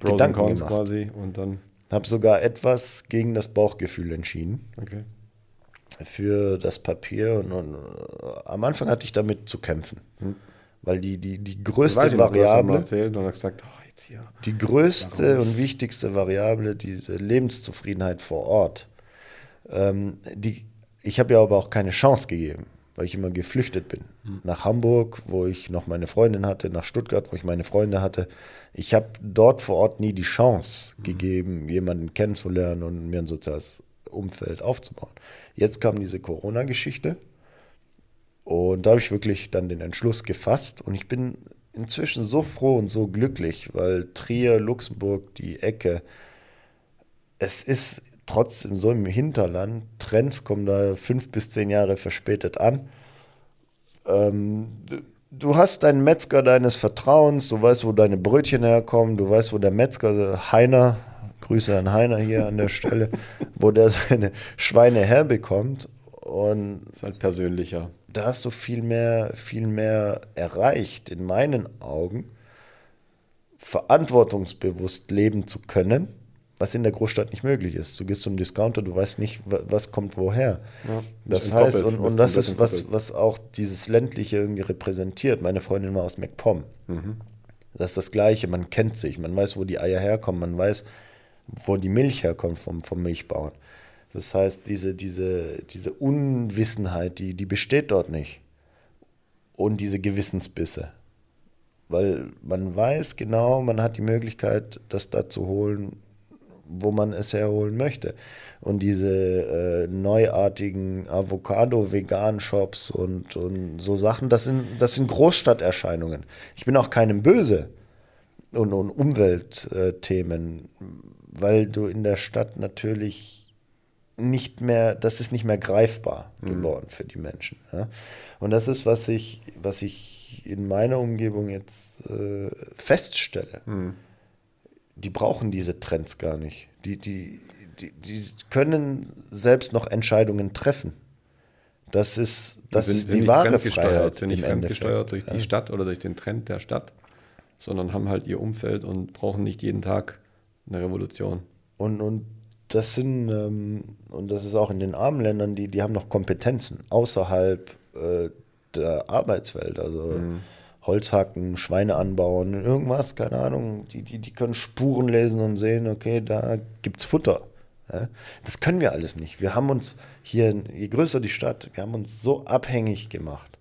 so Gedanken gemacht. quasi und dann habe sogar etwas gegen das Bauchgefühl entschieden. Okay für das Papier und, und uh, am Anfang hatte ich damit zu kämpfen. Hm. Weil die, die, die größte weiß, Variable. Erzählt und gesagt, oh, jetzt hier, die größte und wichtigste Variable, diese Lebenszufriedenheit vor Ort, Ähm, die, ich habe ja aber auch keine Chance gegeben, weil ich immer geflüchtet bin. Mhm. Nach Hamburg, wo ich noch meine Freundin hatte, nach Stuttgart, wo ich meine Freunde hatte. Ich habe dort vor Ort nie die Chance mhm. gegeben, jemanden kennenzulernen und mir ein soziales Umfeld aufzubauen. Jetzt kam diese Corona-Geschichte. Und da habe ich wirklich dann den Entschluss gefasst. Und ich bin inzwischen so froh und so glücklich, weil Trier, Luxemburg, die Ecke, es ist trotzdem so im Hinterland, Trends kommen da fünf bis zehn Jahre verspätet an. Ähm, du hast deinen Metzger deines Vertrauens, du weißt, wo deine Brötchen herkommen, du weißt, wo der Metzger Heiner, Grüße an Heiner hier an der Stelle, wo der seine Schweine herbekommt. Und das ist halt persönlicher. Da hast du viel mehr, viel mehr erreicht, in meinen Augen, verantwortungsbewusst leben zu können was in der Großstadt nicht möglich ist. Du gehst zum Discounter, du weißt nicht, was kommt woher. Ja, das heißt, und, und das ist was, was auch dieses ländliche irgendwie repräsentiert. Meine Freundin war aus MacPom. Mhm. Das ist das Gleiche, man kennt sich, man weiß, wo die Eier herkommen, man weiß, wo die Milch herkommt vom, vom Milchbauern. Das heißt, diese, diese, diese Unwissenheit, die, die besteht dort nicht. Und diese Gewissensbisse. Weil man weiß genau, man hat die Möglichkeit, das da zu holen, wo man es herholen möchte. Und diese äh, neuartigen Avocado-Vegan-Shops und, und so Sachen, das sind, das sind Großstadterscheinungen. Ich bin auch keinem böse und, und Umweltthemen, weil du in der Stadt natürlich nicht mehr, das ist nicht mehr greifbar mhm. geworden mhm. für die Menschen. Ja? Und das ist, was ich, was ich in meiner Umgebung jetzt äh, feststelle. Mhm die brauchen diese Trends gar nicht. Die, die, die, die können selbst noch Entscheidungen treffen. Das ist, das sind, ist die wahre Freiheit. Sind nicht fremdgesteuert durch die Stadt oder durch den Trend der Stadt, sondern haben halt ihr Umfeld und brauchen nicht jeden Tag eine Revolution. Und, und das sind, ähm, und das ist auch in den armen Ländern, die, die haben noch Kompetenzen außerhalb äh, der Arbeitswelt. Also mhm. Holz hacken, Schweine anbauen, irgendwas, keine Ahnung. Die, die, die können Spuren lesen und sehen, okay, da gibt es Futter. Ja? Das können wir alles nicht. Wir haben uns hier, je größer die Stadt, wir haben uns so abhängig gemacht,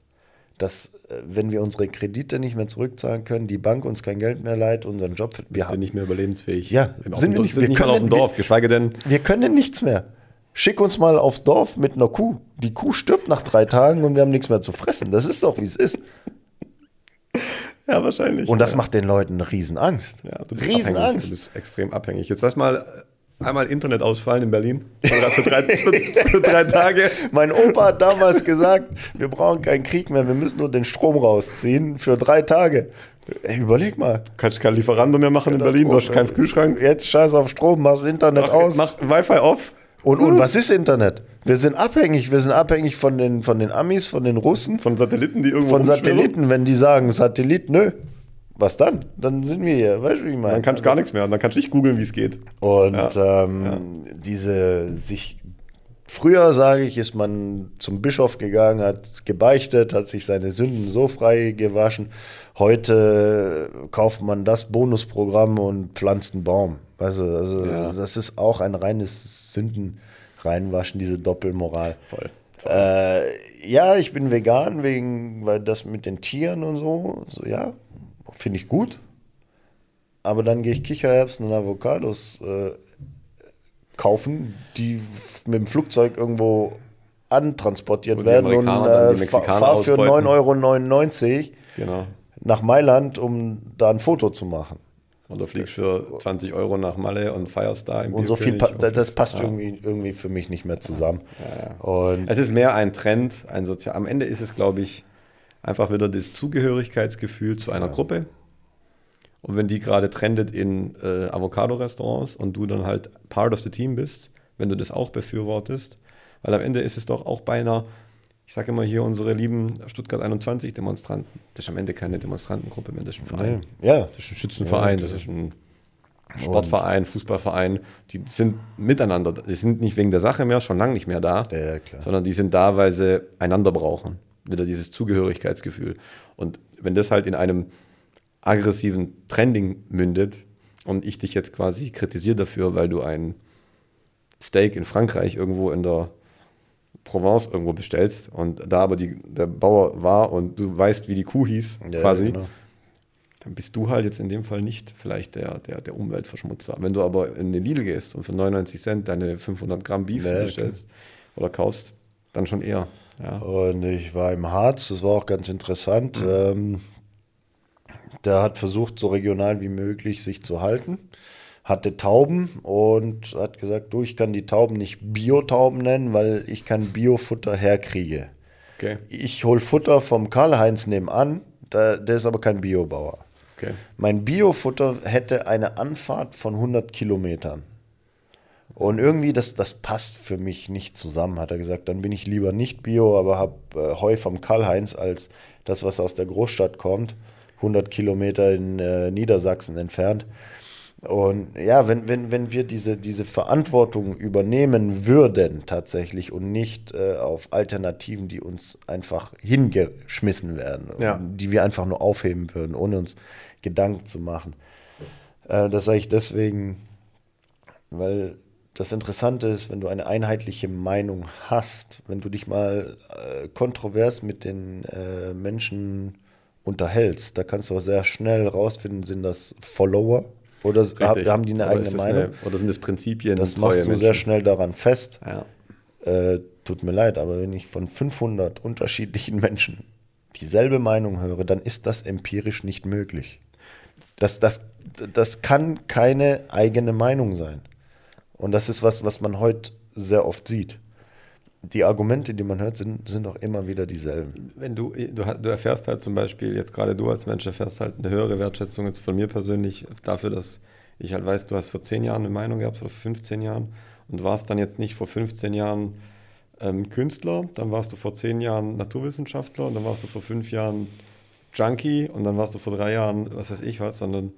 dass äh, wenn wir unsere Kredite nicht mehr zurückzahlen können, die Bank uns kein Geld mehr leiht, unseren Job, wir sind nicht mehr überlebensfähig. Ja, sind wir nicht, sind wir nicht können, mal auf dem Dorf, wir, geschweige denn. Wir können nichts mehr. Schick uns mal aufs Dorf mit einer Kuh. Die Kuh stirbt nach drei Tagen und wir haben nichts mehr zu fressen. Das ist doch, wie es ist. Ja, wahrscheinlich. Und das ja. macht den Leuten eine Riesenangst. Ja, du bist Riesenangst. Abhängig. Du bist extrem abhängig. Jetzt lass mal einmal Internet ausfallen in Berlin. Für drei, für drei, Tage. Mein Opa hat damals gesagt, wir brauchen keinen Krieg mehr, wir müssen nur den Strom rausziehen für drei Tage. Ey, überleg mal. Kannst kein Lieferando mehr machen in Berlin, du hast keinen Kühlschrank. Jetzt scheiß auf Strom, machst Internet mach, aus. Mach Wi-Fi off. Und, und was ist Internet? Wir sind abhängig. Wir sind abhängig von den, von den Amis, von den Russen. Von Satelliten, die irgendwo Von Satelliten, wenn die sagen, Satellit, nö. Was dann? Dann sind wir hier. Weißt du, wie ich meine? Dann kannst du gar nichts mehr. dann kannst du nicht googeln, wie es geht. Und ja. Ähm, ja. diese sich. Früher, sage ich, ist man zum Bischof gegangen, hat gebeichtet, hat sich seine Sünden so frei gewaschen. Heute kauft man das Bonusprogramm und pflanzt einen Baum. Also, also ja. das ist auch ein reines Sünden reinwaschen, diese Doppelmoral. Voll. Voll. Äh, ja, ich bin vegan, wegen, weil das mit den Tieren und so, so ja, finde ich gut. Aber dann gehe ich Kichererbsen und Avocados äh, kaufen, die mit dem Flugzeug irgendwo antransportiert und werden und äh, fahre für 9,99 Euro genau. nach Mailand, um da ein Foto zu machen. Oder fliegst für 20 Euro nach Malle und feierst da im Und so viel, pa das passt ja. irgendwie, irgendwie für mich nicht mehr zusammen. Ja, ja. Und es ist mehr ein Trend, ein Sozial. Am Ende ist es, glaube ich, einfach wieder das Zugehörigkeitsgefühl zu einer Gruppe. Und wenn die gerade trendet in äh, Avocado-Restaurants und du dann halt part of the team bist, wenn du das auch befürwortest, weil am Ende ist es doch auch bei einer ich sage immer hier unsere lieben Stuttgart 21 Demonstranten. Das ist am Ende keine Demonstrantengruppe mehr, das ist ein Verein. Ja. Das ist ein Schützenverein, ja, das ist ein Sportverein, Fußballverein. Die sind miteinander, die sind nicht wegen der Sache mehr, schon lange nicht mehr da, ja, sondern die sind da, weil sie einander brauchen. Wieder dieses Zugehörigkeitsgefühl. Und wenn das halt in einem aggressiven Trending mündet und ich dich jetzt quasi kritisiere dafür, weil du ein Steak in Frankreich irgendwo in der Provence irgendwo bestellst und da aber die, der Bauer war und du weißt, wie die Kuh hieß, Ja, quasi, genau. dann bist du halt jetzt in dem Fall nicht vielleicht der, der, der Umweltverschmutzer. Wenn du aber in den Lidl gehst und für 99 Cent deine 500 Gramm Beef Ja, bestellst oder kaufst, dann schon eher. Ja. Und ich war im Harz, das war auch ganz interessant. Mhm. Ähm, der hat versucht, so regional wie möglich sich zu halten. Hatte Tauben und hat gesagt, du, ich kann die Tauben nicht Biotauben nennen, weil ich kein Biofutter herkriege. Okay. Ich hol Futter vom Karl-Heinz nebenan, der, der ist aber kein Biobauer. Okay. Mein Biofutter hätte eine Anfahrt von 100 Kilometern. Und irgendwie, das, das passt für mich nicht zusammen, hat er gesagt. Dann bin ich lieber nicht Bio, aber habe äh, Heu vom Karl-Heinz als das, was aus der Großstadt kommt, 100 Kilometer in äh, Niedersachsen entfernt. Und ja, wenn, wenn, wenn wir diese, diese Verantwortung übernehmen würden tatsächlich und nicht äh, auf Alternativen, die uns einfach hingeschmissen werden, Ja. die wir einfach nur aufheben würden, ohne uns Gedanken zu machen. Äh, das sage ich deswegen, weil das Interessante ist, wenn du eine einheitliche Meinung hast, wenn du dich mal äh, kontrovers mit den äh, Menschen unterhältst, da kannst du auch sehr schnell rausfinden, sind das Follower oder Richtig. haben die eine Oder eigene Meinung? oder sind das Prinzipien? das machst du sehr Menschen? schnell daran fest. Ja. Äh, tut mir leid, aber wenn ich von 500 unterschiedlichen Menschen dieselbe Meinung höre, dann ist das empirisch nicht möglich. Das, das, das kann keine eigene Meinung sein. Und das ist was, was man heute sehr oft sieht. Die Argumente, die man hört, sind, sind auch immer wieder dieselben. Wenn du, du, du erfährst halt zum Beispiel, jetzt gerade du als Mensch erfährst halt eine höhere Wertschätzung jetzt von mir persönlich dafür, dass ich halt weiß, du hast vor 10 Jahren eine Meinung gehabt vor 15 Jahren und warst dann jetzt nicht vor 15 Jahren ähm, Künstler, dann warst du vor 10 Jahren Naturwissenschaftler und dann warst du vor 5 Jahren Junkie und dann warst du vor drei Jahren, was weiß ich was, sondern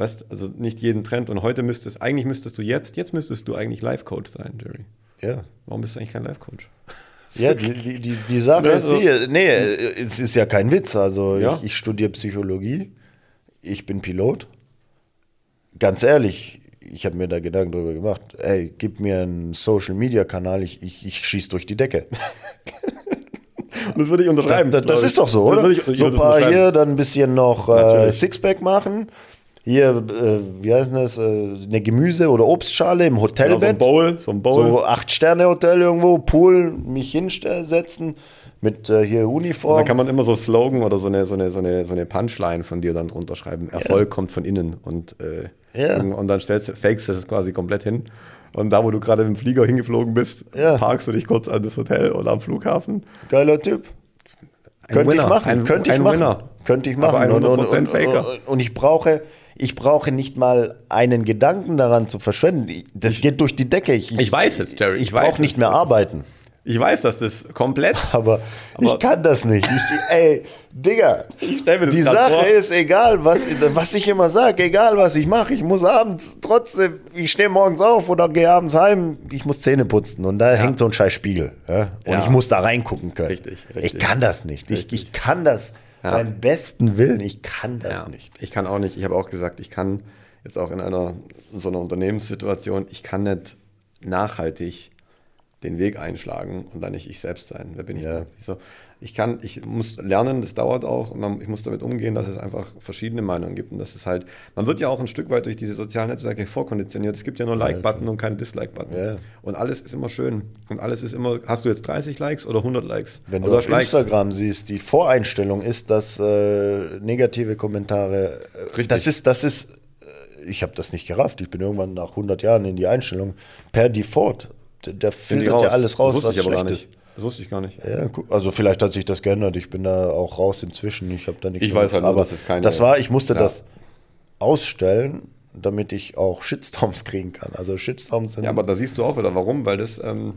weißt, also nicht jeden Trend und heute müsstest, eigentlich müsstest du jetzt, jetzt müsstest du eigentlich Life-Coach sein, Jerry. Ja. Warum bist du eigentlich kein Life-Coach? Ja, die, die, die, die Sache Ja, ist die, nee, es ist ja kein Witz. Also Ja. ich, ich studiere Psychologie, ich bin Pilot. Ganz ehrlich, ich habe mir da Gedanken drüber gemacht. Ey, gib mir einen Social-Media-Kanal, ich, ich, ich schieß durch die Decke. Das würde ich unterschreiben. Das, das glaub ist doch so, Das oder? ich, ich so ein das paar hier, dann ein bisschen noch äh. Sixpack machen. Hier, äh, wie heißt das? Äh, eine Gemüse- oder Obstschale im Genau, so ein Hotelbett. Bowl, so ein Bowl. So Acht-Sterne-Hotel irgendwo, Pool, mich hinsetzen mit äh, hier Uniform. Da kann man immer so Slogan oder so eine, so eine, so eine, so eine Punchline von dir dann drunter schreiben. Erfolg kommt von innen. Und, äh, Ja. und dann stellst, du- fakest du das quasi komplett hin. Und da, wo du gerade mit dem Flieger hingeflogen bist, Ja. parkst du dich kurz an das Hotel oder am Flughafen. Geiler Typ. Ein Könnte ich Winner, machen, ein- könnte ich ein machen. Winner. Könnte ich Aber machen. ein Und, und, 100% und, Faker. und, und ich brauche, ich brauche nicht mal einen Gedanken daran zu verschwenden. Das geht durch die Decke. Ich, Ich weiß es, Jerry, Ich, ich brauche nicht mehr arbeiten. Ich weiß, dass das komplett. Aber, Aber- ich kann das nicht. Ich, ey, Digga, die Sache vor. ist, egal was, was ich immer sage, egal was ich mache, ich muss abends trotzdem, ich stehe morgens auf oder gehe abends heim, ich muss Zähne putzen und da hängt so ein scheiß Spiegel. Ja? Und Ja. ich muss da reingucken können. Richtig, richtig. Ich kann das nicht. Ich, ich kann das. Ja. Beim besten Willen, ich kann das Ja, nicht. Ich kann auch nicht, ich habe auch gesagt, ich kann jetzt auch in einer in so einer Unternehmenssituation, ich kann nicht nachhaltig den Weg einschlagen und dann nicht ich selbst sein. Wer bin ich Ja. da? Ich, so, ich kann, ich muss lernen, das dauert auch, man, ich muss damit umgehen, dass es einfach verschiedene Meinungen gibt und dass es halt, man wird ja auch ein Stück weit durch diese sozialen Netzwerke vorkonditioniert. Es gibt ja nur Like-Button und keinen Dislike-Button. Ja. Und alles ist immer schön. Und alles ist immer, hast du jetzt 30 Likes oder 100 Likes? Wenn du auf Likes? Instagram siehst, die Voreinstellung ist, dass äh, negative Kommentare, äh, Richtig. das ist, das ist, äh, ich habe das nicht gerafft. Ich bin irgendwann nach 100 Jahren in die Einstellung per Default. Der, filtert ja alles raus, das was schlecht nicht. Das wusste ich gar nicht. Ja, also vielleicht hat sich das geändert. Ich bin da auch raus inzwischen. Ich habe da nichts Ich mehr weiß halt nur, aber dass es keine- das war, ich musste Ja. das ausstellen, damit ich auch Shitstorms kriegen kann. Also Shitstorms sind Ja, aber da siehst du auch wieder, warum, weil das ähm,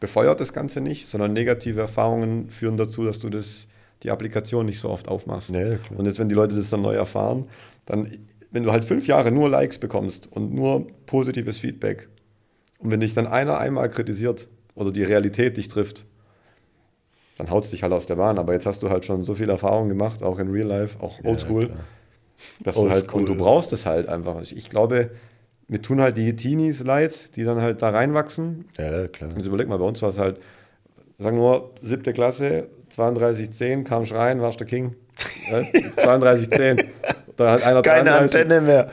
befeuert das Ganze nicht, sondern negative Erfahrungen führen dazu, dass du das, die Applikation nicht so oft aufmachst. Klar. und jetzt, wenn die Leute das dann neu erfahren, dann, wenn du halt fünf Jahre nur Likes bekommst und nur positives Feedback und wenn dich dann einer einmal kritisiert oder die Realität dich trifft, dann haut es dich halt aus der Bahn. Aber jetzt hast du halt schon so viel Erfahrung gemacht, auch in Real Life, auch Oldschool, dass du halt, Oldschool. und du brauchst es halt einfach. Ich, ich glaube, mir tun halt die Teenies leid, die dann halt da reinwachsen. Ja, klar. Jetzt überleg mal, bei uns war es halt, sagen wir mal, siebte Klasse, 32,10, kam rein, warst der King. Ja, 32,10. Da hat einer Keine 33. Antenne mehr.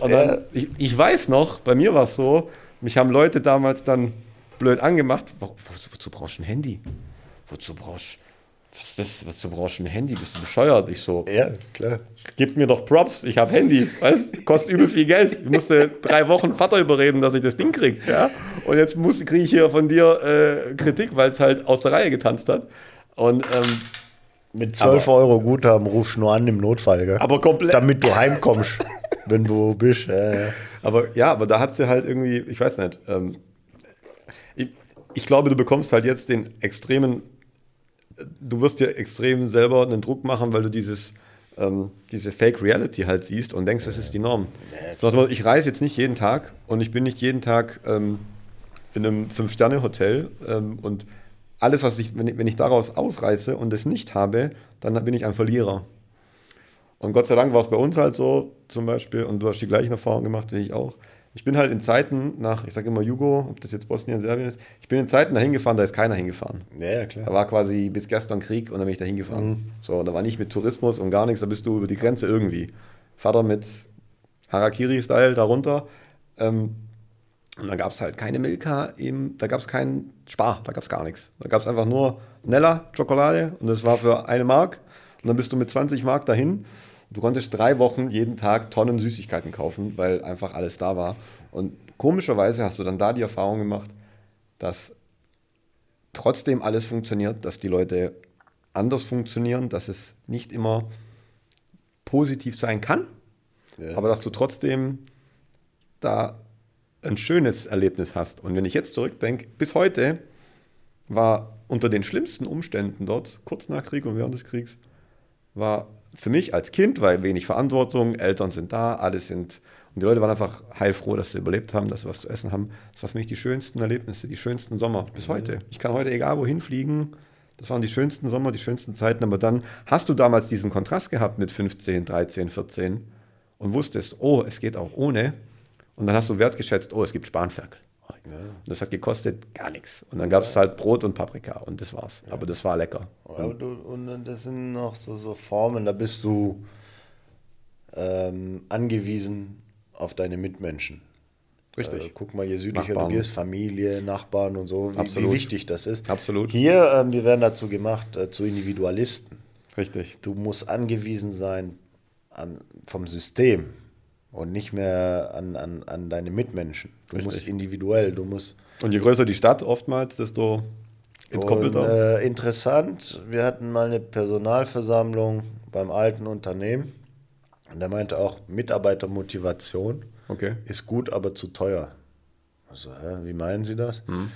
Und dann, ich, ich weiß noch, bei mir war es so, mich haben Leute damals dann blöd angemacht. Wo, wozu, wozu brauchst du ein Handy? Wozu brauchst was ist das? Brauchst du ein Handy? Bist du bescheuert? Ich so, Ja, klar. gib mir doch Props, ich habe Handy, weißt, kostet übel viel Geld. Ich musste drei Wochen Vater überreden, dass ich das Ding krieg, ja. Und jetzt kriege ich hier von dir äh, Kritik, weil es halt aus der Reihe getanzt hat. Und ähm, Mit 12 Euro Guthaben rufst du nur an im Notfall, gell? aber komplett. Damit du heimkommst, wenn du bist. Ja, ja. Aber ja, aber da hat sie halt irgendwie, ich weiß nicht, ähm, ich, ich glaube, du bekommst halt jetzt den extremen, du wirst dir extrem selber einen Druck machen, weil du dieses, ähm, diese Fake Reality halt siehst und denkst, das ist die Norm. Sag mal, ich reise jetzt nicht jeden Tag und ich bin nicht jeden Tag ähm, in einem Fünf-Sterne-Hotel ähm, und alles, was ich, wenn ich, wenn ich daraus ausreiße und es nicht habe, dann bin ich ein Verlierer. Und Gott sei Dank war es bei uns halt so, zum Beispiel, und du hast die gleichen Erfahrungen gemacht wie ich auch. Ich bin halt in Zeiten nach, ich sage immer Jugo, ob das jetzt Bosnien, Serbien ist, ich bin in Zeiten dahin gefahren, da ist keiner hingefahren. ja, ja, Da klar. war quasi bis gestern Krieg und dann bin ich da hingefahren. So, da war nicht mit Tourismus und gar nichts, da bist du über die Grenze irgendwie. Vater mit Harakiri-Style darunter. Ähm, und dann gab es halt keine Milka, im, da gab es keinen Spar, da gab es gar nichts. Da gab es einfach nur Nella Schokolade und das war für eine Mark. Und dann bist du mit 20 Mark dahin. Du konntest drei Wochen jeden Tag Tonnen Süßigkeiten kaufen, weil einfach alles da war. Und komischerweise hast du dann da die Erfahrung gemacht, dass trotzdem alles funktioniert, dass die Leute anders funktionieren, dass es nicht immer positiv sein kann, Ja. aber dass du trotzdem da ein schönes Erlebnis hast. Und wenn ich jetzt zurückdenke, bis heute war unter den schlimmsten Umständen dort, kurz nach Krieg und während des Kriegs, war für mich als Kind, weil wenig Verantwortung, Eltern sind da, alle sind, und die Leute waren einfach heilfroh, dass sie überlebt haben, dass sie was zu essen haben. Das war für mich die schönsten Erlebnisse, die schönsten Sommer bis heute. Ich kann heute egal wohin fliegen. Das waren die schönsten Sommer, die schönsten Zeiten. Aber dann hast du damals diesen Kontrast gehabt mit 15, 13, 14 und wusstest, oh, es geht auch ohne. Und dann hast du wertgeschätzt, oh, es gibt Spanferkel. Und das hat gekostet gar nichts. Und dann gab es halt Brot und Paprika und das war's. Aber das war lecker. Du, und das sind noch so, so Formen, da bist du ähm, angewiesen auf deine Mitmenschen. Richtig. Äh, guck mal, je südlicher Nachbarn. du gehst, Familie, Nachbarn und so, wie, wie wichtig das ist. Absolut. Hier, ähm, wir werden dazu gemacht, äh, zu Individualisten. Richtig. Du musst angewiesen sein an, vom System und nicht mehr an, an, an deine Mitmenschen. Du Richtig. musst individuell, du musst Und je größer die Stadt oftmals, desto entkoppelter. Und, äh, interessant, wir hatten mal eine Personalversammlung beim alten Unternehmen und der meinte auch, Mitarbeitermotivation okay. ist gut, aber zu teuer. Also, hä, wie meinen Sie das? Hm.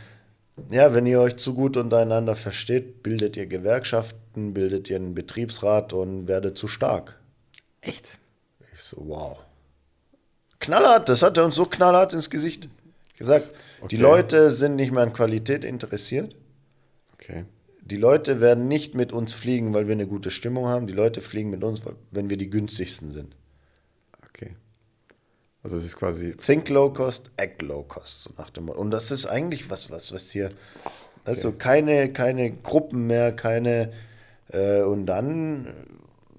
Ja, wenn ihr euch zu gut untereinander versteht, bildet ihr Gewerkschaften, bildet ihr einen Betriebsrat und werdet zu stark. Echt? Ich so, wow. Knallhart, das hat er uns so knallhart ins Gesicht gesagt. Die Okay. Leute sind nicht mehr an Qualität interessiert. Okay. Die Leute werden nicht mit uns fliegen, weil wir eine gute Stimmung haben. Die Leute fliegen mit uns, wenn wir die günstigsten sind. Okay. Also es ist quasi. Think low cost, act low cost, so nach dem Motto. Und das ist eigentlich was, was, was hier. Also keine, keine Gruppen mehr, keine. Äh, und dann,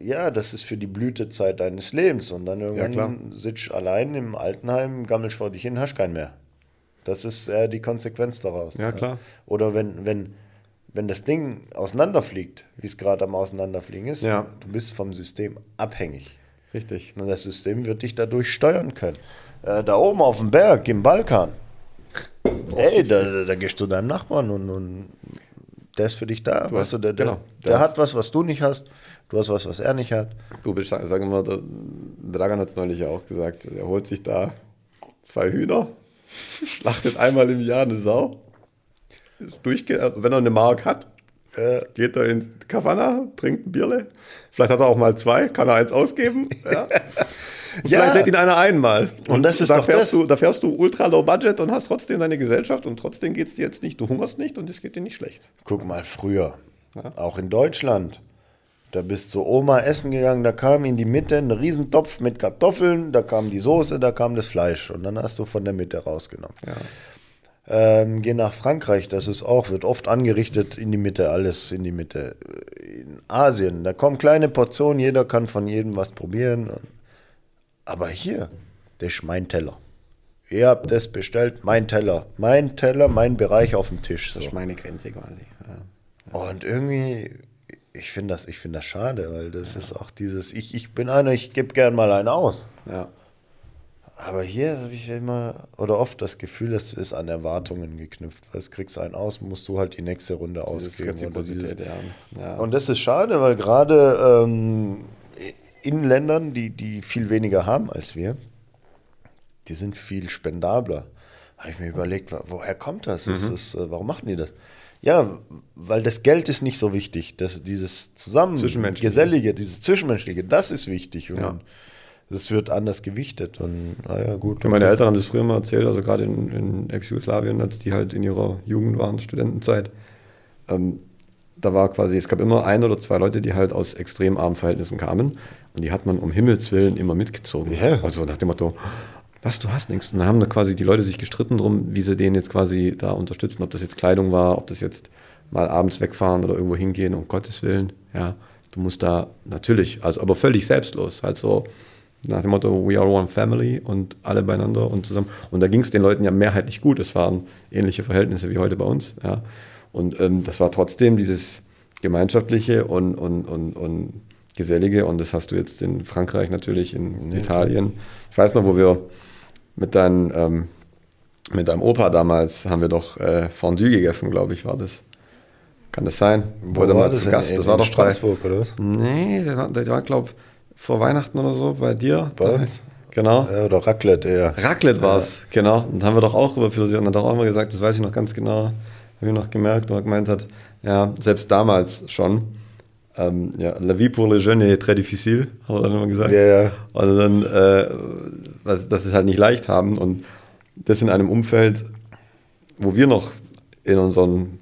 ja, das ist für die Blütezeit deines Lebens. Und dann irgendwann sitzt du allein im Altenheim, gammelst vor dich hin, hast keinen mehr. Das ist äh, die Konsequenz daraus. Ja, klar. Oder wenn, wenn, wenn das Ding auseinanderfliegt, wie es gerade am Auseinanderfliegen ist, Ja. du bist vom System abhängig. Richtig. Und das System wird dich dadurch steuern können. Äh, da oben auf dem Berg im Balkan. Ey, da, da, da gehst du deinem Nachbarn und, und der ist für dich da. Du weißt du, der, der, genau, der das- hat was, was du nicht hast. Du hast was, was er nicht hat. Du bist, sagen wir mal, Dragan hat es neulich ja auch gesagt, er holt sich da zwei Hühner, schlachtet einmal im Jahr eine Sau, ist durchge also wenn er eine Mark hat, Äh, geht er ins Kavana, trinkt ein Bierle. Vielleicht hat er auch mal zwei, kann er eins ausgeben. Ja. Und Ja. Vielleicht lädt ihn einer ein mal. Und das ist da doch fährst das. Du, da fährst du ultra low budget und hast trotzdem deine Gesellschaft und trotzdem geht es dir jetzt nicht, du hungerst nicht und es geht dir nicht schlecht. guck mal, früher, auch in Deutschland, Da bist du Oma essen gegangen, da kam in die Mitte ein Riesentopf mit Kartoffeln, da kam die Soße, da kam das Fleisch und dann hast du von der Mitte rausgenommen. Ja. Ähm, geh nach Frankreich, das ist auch, wird oft angerichtet in die Mitte, alles in die Mitte. In Asien, da kommen kleine Portionen, jeder kann von jedem was probieren. Aber hier, das ist mein Teller. Ihr habt das bestellt, mein Teller. Mein Teller, mein Bereich auf dem Tisch. So. Das ist meine Grenze quasi. Ja. Und irgendwie, ich finde das, ich finde das schade, weil das ist auch dieses, ich, ich bin einer, ich gebe gern mal einen aus. ja. Aber hier habe ich immer oder oft das Gefühl, es ist an Erwartungen geknüpft. Es kriegst einen aus, musst du halt die nächste Runde ausgeben. Oder dieses, ja. ja. und das ist schade, weil gerade ähm, in Ländern, die, die viel weniger haben als wir, die sind viel spendabler. Habe ich mir überlegt, woher kommt das? Mhm. Das äh, warum machen die das? Ja, weil das Geld ist nicht so wichtig. Das, dieses Zusammen, Zwischenmenschliche. Gesellige, dieses Zwischenmenschliche, das ist wichtig. Und Ja. das wird anders gewichtet. Und naja, gut. Meine Eltern haben das früher mal erzählt, also gerade in, in Ex-Jugoslawien, als die halt in ihrer Jugend waren, Studentenzeit. Ähm, da war quasi, es gab immer ein oder zwei Leute, die halt aus extrem armen Verhältnissen kamen. Und die hat man um Himmels Willen immer mitgezogen. Ja. Also nach dem Motto, was, du hast nichts. Und dann haben da quasi die Leute sich gestritten drum, wie sie den jetzt quasi da unterstützen. Ob das jetzt Kleidung war, ob das jetzt mal abends wegfahren oder irgendwo hingehen, um Gottes Willen. Ja, du musst da natürlich, also aber völlig selbstlos. Halt so nach dem Motto, we are one family und alle beieinander und zusammen. Und da ging es den Leuten ja mehrheitlich gut. Es waren ähnliche Verhältnisse wie heute bei uns. Ja. Und ähm, das war trotzdem dieses gemeinschaftliche und, und, und, und gesellige. Und das hast du jetzt in Frankreich natürlich, in Italien. Ich weiß noch, wo wir mit, dein, ähm, mit deinem Opa damals haben wir doch äh, Fondue gegessen, glaube ich, war das. Kann das sein? Wo Oder war mal das in- Gast. in- Das war doch bei, Straßburg, oder was? Nee, der war, der war glaube vor Weihnachten oder so bei dir. Bei uns? Genau. Ja, oder Raclette eher. Raclette war es, genau. Und haben wir doch auch über philosophiert und hat auch immer gesagt, das weiß ich noch ganz genau, habe ich noch gemerkt, wo er gemeint hat, ja, selbst damals schon, ähm, ja, la vie pour les jeunes est très difficile, haben wir dann immer gesagt. Ja, ja. Und dann, äh, dass sie es halt nicht leicht haben und das in einem Umfeld, wo wir noch in unseren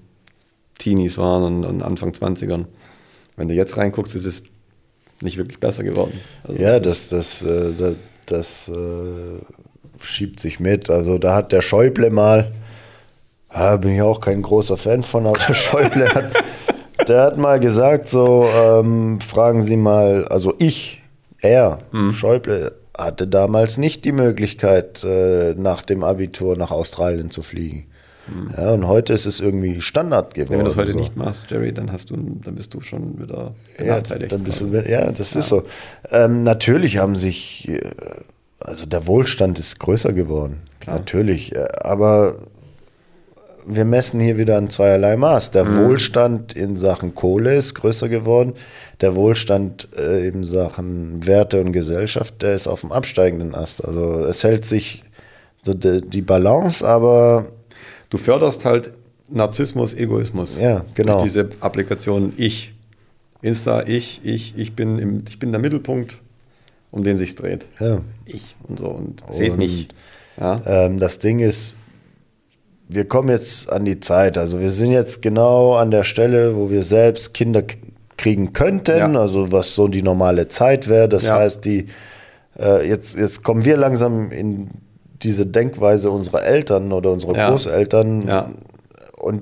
Teenies waren und, und Anfang 20ern. Wenn du jetzt reinguckst, ist es nicht wirklich besser geworden. Also Ja, das, das, äh, das, das äh, schiebt sich mit. Also da hat der Schäuble mal, ah, bin ich auch kein großer Fan von, aber der Schäuble hat, der hat mal gesagt, so, ähm, fragen Sie mal, also ich, er, Schäuble, hatte damals nicht die Möglichkeit, äh, nach dem Abitur nach Australien zu fliegen. Ja, und heute ist es irgendwie Standard geworden. Wenn du das heute so. nicht machst, Jerry, dann hast du, dann bist du schon wieder Ja, benachteiligt. dann bist du, ja, das ist so. Ähm, natürlich haben sich, äh, also der Wohlstand ist größer geworden. Klar. Natürlich. äh, Aber wir messen hier wieder an zweierlei Maß. Der Mhm. Wohlstand in Sachen Kohle ist größer geworden. Der Wohlstand äh, in Sachen Werte und Gesellschaft, der ist auf dem absteigenden Ast. Also es hält sich so die, die Balance, aber Du förderst halt Narzissmus, Egoismus. Ja, genau. Durch diese Applikation Ich. Insta, ich, ich, ich bin, im, ich bin der Mittelpunkt, um den sich's dreht. ja. Ich und so. Und, seht Und- mich. Ja. Ähm, das Ding ist, wir kommen jetzt an die Zeit. Also wir sind jetzt genau an der Stelle, wo wir selbst Kinder kriegen könnten, Ja. also was so die normale Zeit wäre. Das Ja. heißt, die äh, jetzt, jetzt kommen wir langsam in diese Denkweise unserer Eltern oder unserer Ja. Großeltern. Und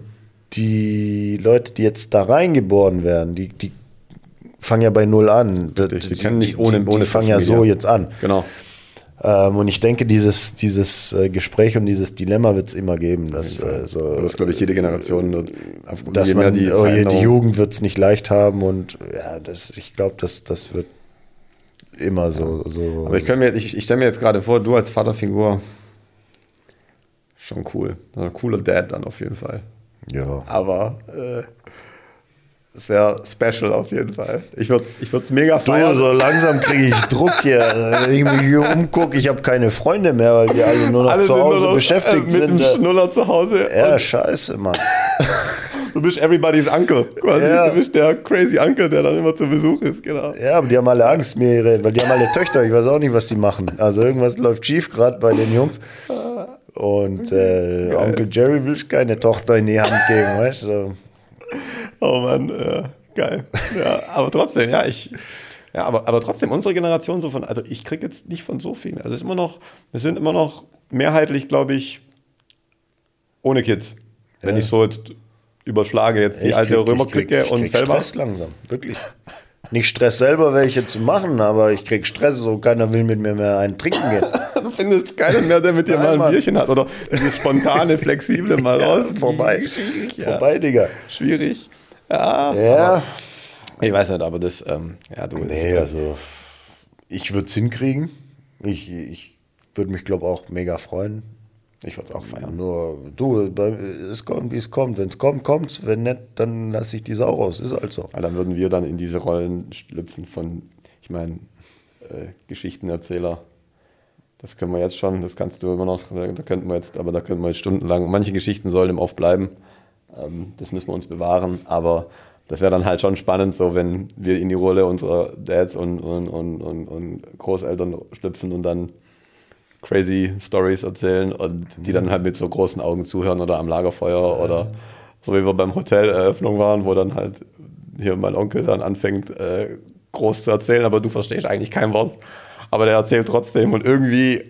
die Leute, die jetzt da reingeboren werden, die, die fangen ja bei null an. Richtig, die können nicht ohne- die, ohne die fangen ja so jetzt an. Genau. Ähm, und ich denke, dieses, dieses äh, Gespräch und dieses Dilemma wird es immer geben. Dass, äh, so, Das glaube ich, jede Generation. Und auf- dass man, die oh, die Jugend wird es nicht leicht haben und ja, das, ich glaube, das, das wird immer so. so Aber ich, mir, ich, ich stelle mir jetzt gerade vor, du als Vaterfigur, schon cool. Ein cooler Dad dann auf jeden Fall. ja. Aber äh, es wäre special auf jeden Fall. Ich würde es ich mega Du, feiern. so langsam kriege ich Druck hier. Wenn ich mich hier umgucke, ich habe keine Freunde mehr, weil die alle nur noch Alle zu sind Hause noch beschäftigt äh, mit dem sind. Schnuller zu Hause. Ja, scheiße, Mann. du bist everybody's Uncle. Quasi. Ja. Du bist der crazy Uncle, der dann immer zu Besuch ist. Genau. Ja, aber die haben alle Angst, mir ihre, weil die haben alle Töchter. Ich weiß auch nicht, was die machen. Also irgendwas läuft schief gerade bei den Jungs. Und äh, Onkel Jerry will keine Tochter in die Hand geben, weißt du? Oh Mann. Äh, Geil. Ja, aber trotzdem, ja, ich. Ja, aber, aber trotzdem, unsere Generation so von, also ich kriege jetzt nicht von so vielen. Also es ist immer noch, wir sind immer noch mehrheitlich, glaube ich, ohne Kids. Wenn Ja. ich so jetzt überschlage, jetzt die Ich alte krieg- ich Römerklicke krieg- ich und krieg Felber. Stress langsam, wirklich. Nicht Stress selber welche zu machen, aber ich krieg Stress, so keiner will mit mir mehr einen trinken gehen. Du findest keinen mehr, der mit dir Nein, mal ein Mann. Bierchen hat oder dieses spontane, flexible mal raus. vorbei. Schwierig, ja. Vorbei, Digga. Schwierig. Ja. Ja. Ich weiß nicht, aber das, ähm, ja, du. Nee, also ich würde es hinkriegen. Ich, ich würde mich, glaube auch mega freuen. ich würde es auch feiern. Nur du, es kommt, wie es kommt. Wenn es kommt, kommt's. Wenn nicht, dann lasse ich die Sau raus. Ist halt so. Weil dann würden wir dann in diese Rollen schlüpfen von, ich meine, äh, Geschichtenerzähler. Das können wir jetzt schon, das kannst du immer noch, da, da könnten wir jetzt, aber da könnten wir jetzt stundenlang, manche Geschichten sollen im Off bleiben. Ähm, das müssen wir uns bewahren, aber das wäre dann halt schon spannend, so wenn wir in die Rolle unserer Dads und, und, und, und, und Großeltern schlüpfen und dann crazy Stories erzählen und die dann halt mit so großen Augen zuhören oder am Lagerfeuer oder so wie wir beim Hotel Eröffnung waren, wo dann halt hier mein Onkel dann anfängt äh, groß zu erzählen, aber du verstehst eigentlich kein Wort. Aber der erzählt trotzdem und irgendwie,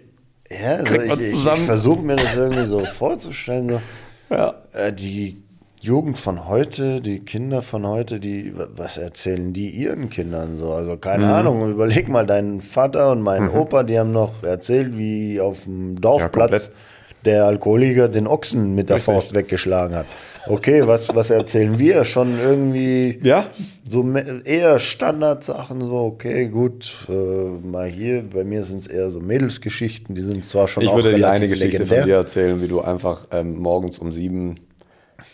Ja, also Kriegt ich, man ich, ich zusammen. versuche mir das irgendwie so vorzustellen. So. ja, Äh, die Jugend von heute, die Kinder von heute, die, wa- was erzählen die ihren Kindern so? Also keine Mhm. Ahnung, überleg mal, dein Vater und mein Opa, die haben noch erzählt, wie auf dem Dorfplatz komplett. der Alkoholiker den Ochsen mit der Richtig. Faust weggeschlagen hat. Okay, was, was erzählen wir? Schon irgendwie ja, so eher Standardsachen, so, okay, gut, äh, mal hier, bei mir sind es eher so Mädelsgeschichten, die sind zwar schon ich auch würde dir eine Geschichte legendär. von dir erzählen, wie du einfach ähm, morgens um sieben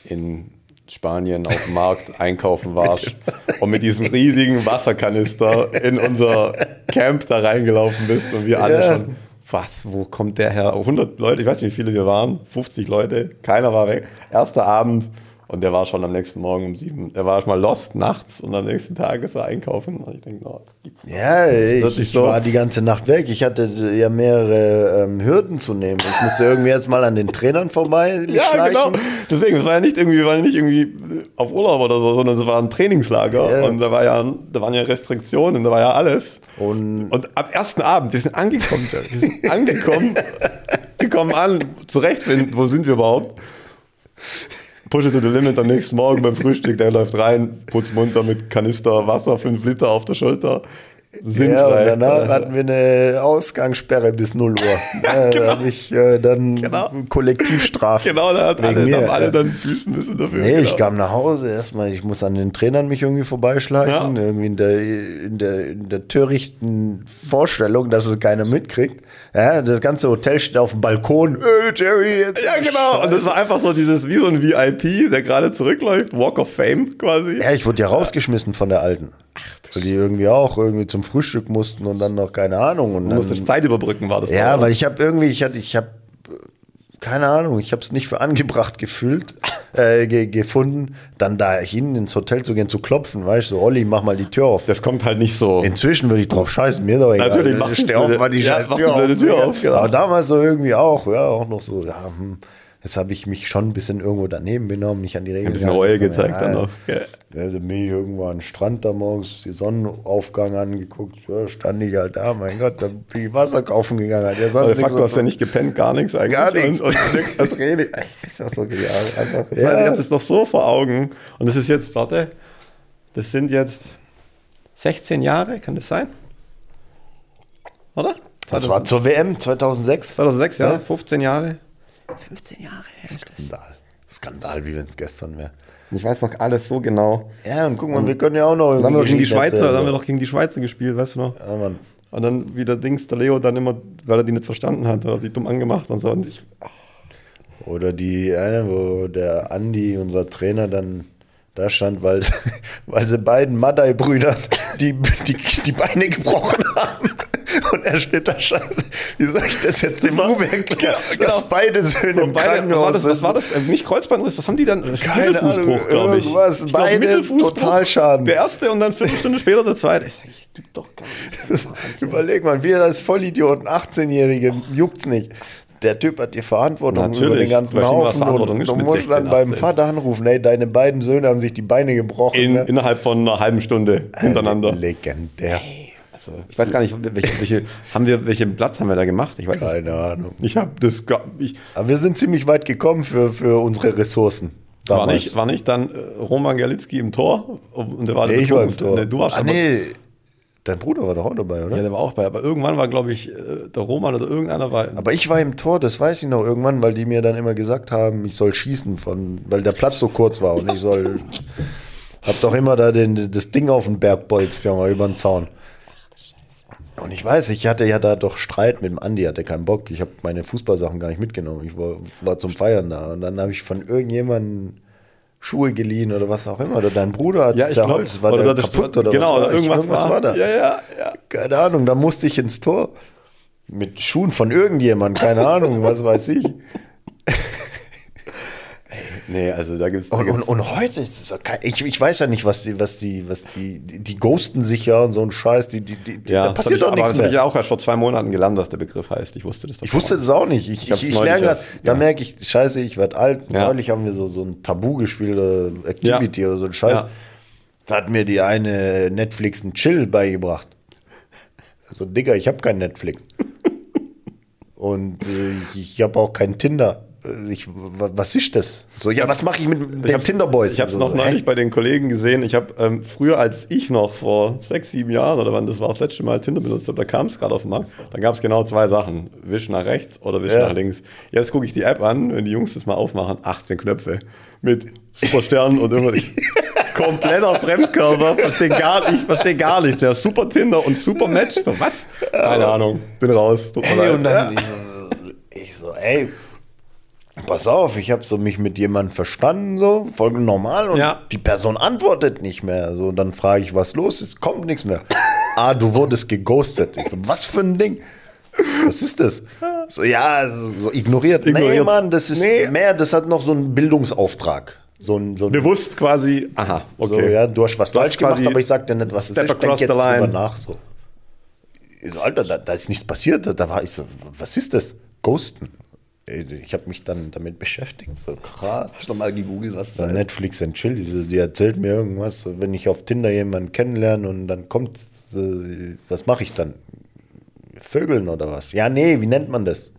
in Spanien auf dem Markt einkaufen warst und mit diesem riesigen Wasserkanister in unser Camp da reingelaufen bist und wir alle Ja. schon, was, wo kommt der her? 100 Leute, ich weiß nicht, wie viele wir waren, 50 Leute, keiner war weg. Erster Abend und der war schon am nächsten Morgen um sieben. Der war schon mal lost nachts und am nächsten Tag ist er einkaufen. Und ich denke, oh, gibt's Ja, ich, Das ich so. war die ganze Nacht weg. Ich hatte ja mehrere ähm, Hürden zu nehmen. Ich musste irgendwie jetzt mal an den Trainern vorbei Ja, schleichen. genau. Deswegen, es war ja nicht irgendwie, wir waren ja nicht irgendwie auf Urlaub oder so, sondern es war ein Trainingslager Ja. und da war ja, da waren ja Restriktionen, da war ja alles. Und Und am ersten Abend, wir sind angekommen, wir sind angekommen, wir kommen an, zurechtfinden, wo sind wir überhaupt? Push it to the limit am nächsten Morgen beim Frühstück, der läuft rein, putzt munter mit Kanister Wasser, 5 Liter auf der Schulter. Ja, Sinnfrei. und danach hatten wir eine Ausgangssperre bis 0 Uhr. Ja, Da habe ich äh, dann Genau. Kollektivstrafe. genau, da hat alle, mir, haben alle ja. dann büßen müssen dafür. Nee, ich genau. kam nach Hause. Erstmal, ich muss an den Trainern mich irgendwie vorbeischleichen. Ja. Irgendwie in der, in, der, in der törichten Vorstellung, dass es keiner mitkriegt. Ja, das ganze Hotel steht auf dem Balkon. Hey, Jerry, jetzt. Ja, genau. Und das war einfach so dieses, wie so ein VIP, der gerade zurückläuft, Walk of Fame quasi. Ja, ich wurde ja rausgeschmissen von der Alten. Weil die irgendwie auch irgendwie zum Frühstück mussten und dann noch keine Ahnung. Und Du musstest Zeit überbrücken, war das ja, da, weil ich habe irgendwie, ich hatte, ich habe keine Ahnung, ich habe es nicht für angebracht gefühlt, äh, ge gefunden, dann dahin ins Hotel zu gehen, zu klopfen, weißt du, so, Olli, mach mal die Tür auf. Das kommt halt nicht so. Inzwischen würde ich drauf scheißen, mir doch egal. Natürlich, mach auf, mal die ja, scheiß Tür auf. Tür auf, genau. Aber damals so irgendwie auch, ja, auch noch so, ja, hm, jetzt habe ich mich schon ein bisschen irgendwo daneben benommen, nicht an die Regeln. Ein bisschen. Reue Das gezeigt dann noch. Ja. Also bin ich irgendwo an den Strand da morgens die Sonnenaufgang angeguckt, ja, stand ich halt da, mein Gott, da bin ich Wasser kaufen gegangen. Ja sonst Aber de nichts facto so- hast du ja nicht gepennt, gar nichts eigentlich. Gar nichts. Und, und nix das. Das ist ja so genial. Einfach. Ich Ja. Ich habe das noch so vor Augen. Und das ist jetzt, warte, das sind jetzt 16 Jahre, kann das sein? Oder? Das war zur WM 2006. 2006, ja, Ja. 15 Jahre. 15 Jahre. Skandal. Skandal, wie wenn es gestern wäre. Ich weiß noch alles so genau. Ja, und guck mal, wir können ja auch noch Dann haben wir doch gegen die Schweizer, erzählen, dann haben wir so. doch gegen die Schweizer gespielt, weißt du noch? Ja, Mann. Und dann wie der Dings, der Leo dann immer, weil er die nicht verstanden hat, hat er sich dumm angemacht und so. Und ich, Oder die eine, wo der Andi, unser Trainer, dann da stand, weil, weil sie beiden Madai-Brüdern die, die, die Beine gebrochen haben. Und er steht da scheiße. Wie soll ich das jetzt dem Uwe erklären? genau. Dass beide Söhne im beide, was war Krankenhaus das? Was war das? Ähm, Nicht Kreuzbandriss, was haben die dann? Keine Ahnung, glaube ich. irgendwas. ich glaub, Beide Mittelfußbruch, Totalschaden. Der erste und dann eine Stunde später der zweite. Ich sag, ich tue doch gar nicht. Überleg mal, wir als Vollidioten, 18-Jährige, juckt's nicht. der Typ hat die Verantwortung Natürlich, über den ganzen Haufen und du musst 16, dann beim 18. Vater anrufen, ey, deine beiden Söhne haben sich die Beine gebrochen. In, ne? innerhalb von einer halben Stunde hintereinander. Legendär. Also, ich weiß gar nicht, welche, welche, haben wir, welchen Platz haben wir da gemacht? Ich weiß Keine Ahnung. Ich habe das ich, Aber wir sind ziemlich weit gekommen für, für unsere Ressourcen. war nicht, war nicht dann äh, Roman Galitzki im Tor und der war nee, der ich war im. Tor. Nee, du warst ah, nee, dein Bruder war doch auch dabei, oder? Ja, der war auch bei. Aber irgendwann war, glaube ich, äh, der Roman oder irgendeiner war. Aber ich war im Tor, das weiß ich noch irgendwann, weil die mir dann immer gesagt haben, ich soll schießen von, weil der Platz so kurz war und ich soll, hab doch immer da den, das Ding auf den Berg bolzt, Junge, über den Zaun. Und ich weiß, ich hatte ja da doch Streit mit dem Andi, hatte keinen Bock. Ich habe meine Fußballsachen gar nicht mitgenommen. Ich war, war zum Feiern da. Und dann habe ich von irgendjemandem Schuhe geliehen oder was auch immer. Oder dein Bruder hat ja, es zerholzt. War der kaputt oder genau, was war? oder irgendwas, ich, irgendwas war, da. Ja, ja, ja. Keine Ahnung, da musste ich ins Tor. Mit Schuhen von irgendjemand, keine Ahnung, was weiß ich. Nee, also da gibt es. Und, und, und heute ist es kein, ich, ich weiß ja nicht, was die, was die, was die, die, die ghosten sich ja und so ein Scheiß, die, die, die, ja, da passiert doch nichts das habe ich ja auch erst vor zwei Monaten gelernt, dass der Begriff heißt. Ich wusste das doch Ich wusste das auch nicht. Ich, ich, ich neulich lerne erst, da ja. merke ich, scheiße, ich werde alt. Ja. Neulich haben wir so, so ein Tabu gespielt, oder Activity Ja. oder so ein Scheiß. Da hat mir die eine Netflix ein Chill beigebracht. So, Digga, ich habe kein Netflix. Und äh, ich habe auch kein Tinder. Äh, Ich, wa- was ist das? So, ja, was mache ich mit den hab's- Tinder-Boys? Ich habe es noch so, neulich hä? bei den Kollegen gesehen. Ich habe ähm, früher, als ich noch vor sechs, sieben Jahren oder wann das war, das letzte Mal Tinder benutzt habe, da kam es gerade auf den Markt. Da gab es genau zwei Sachen: Wisch nach rechts oder Wisch Ja. nach links. Jetzt gucke ich die App an, wenn die Jungs das mal aufmachen: 18 Knöpfe mit Supersternen und irgendwas. Kompletter Fremdkörper, verstehe gar nicht, verstehe gar nichts mehr. Super Tinder und Super Match. So, was? Keine Ahnung, bin raus. Tut mir Ey, leid. und dann ich so, ich so, ey, pass auf, ich habe so mich mit jemandem verstanden, so, voll normal und Ja. die Person antwortet nicht mehr. So, und dann frage ich, was los ist, kommt nichts mehr. ah, du wurdest geghostet. Ich so, was für ein Ding? Was ist das? So, ja, so, so ignoriert. Nee, Ignoriert. Mann, das ist Nee. mehr, das hat noch so einen Bildungsauftrag. So ein, so ein Bewusst quasi, aha, okay. so, ja, du hast was Du falsch gemacht, aber ich sag dir nicht, was es Step ist. Denk across jetzt drüber nach. So. Ich Alter, da, da ist nichts passiert. Da war ich so, was ist das? Ghosten. Ich habe mich dann damit beschäftigt. So krass. Hast du mal gegoogelt, was So Netflix and Chill, die, die erzählt mir irgendwas, wenn ich auf Tinder jemanden kennenlerne und dann kommt, äh, was mache ich dann? Vögeln oder was? Ja, nee, wie nennt man das?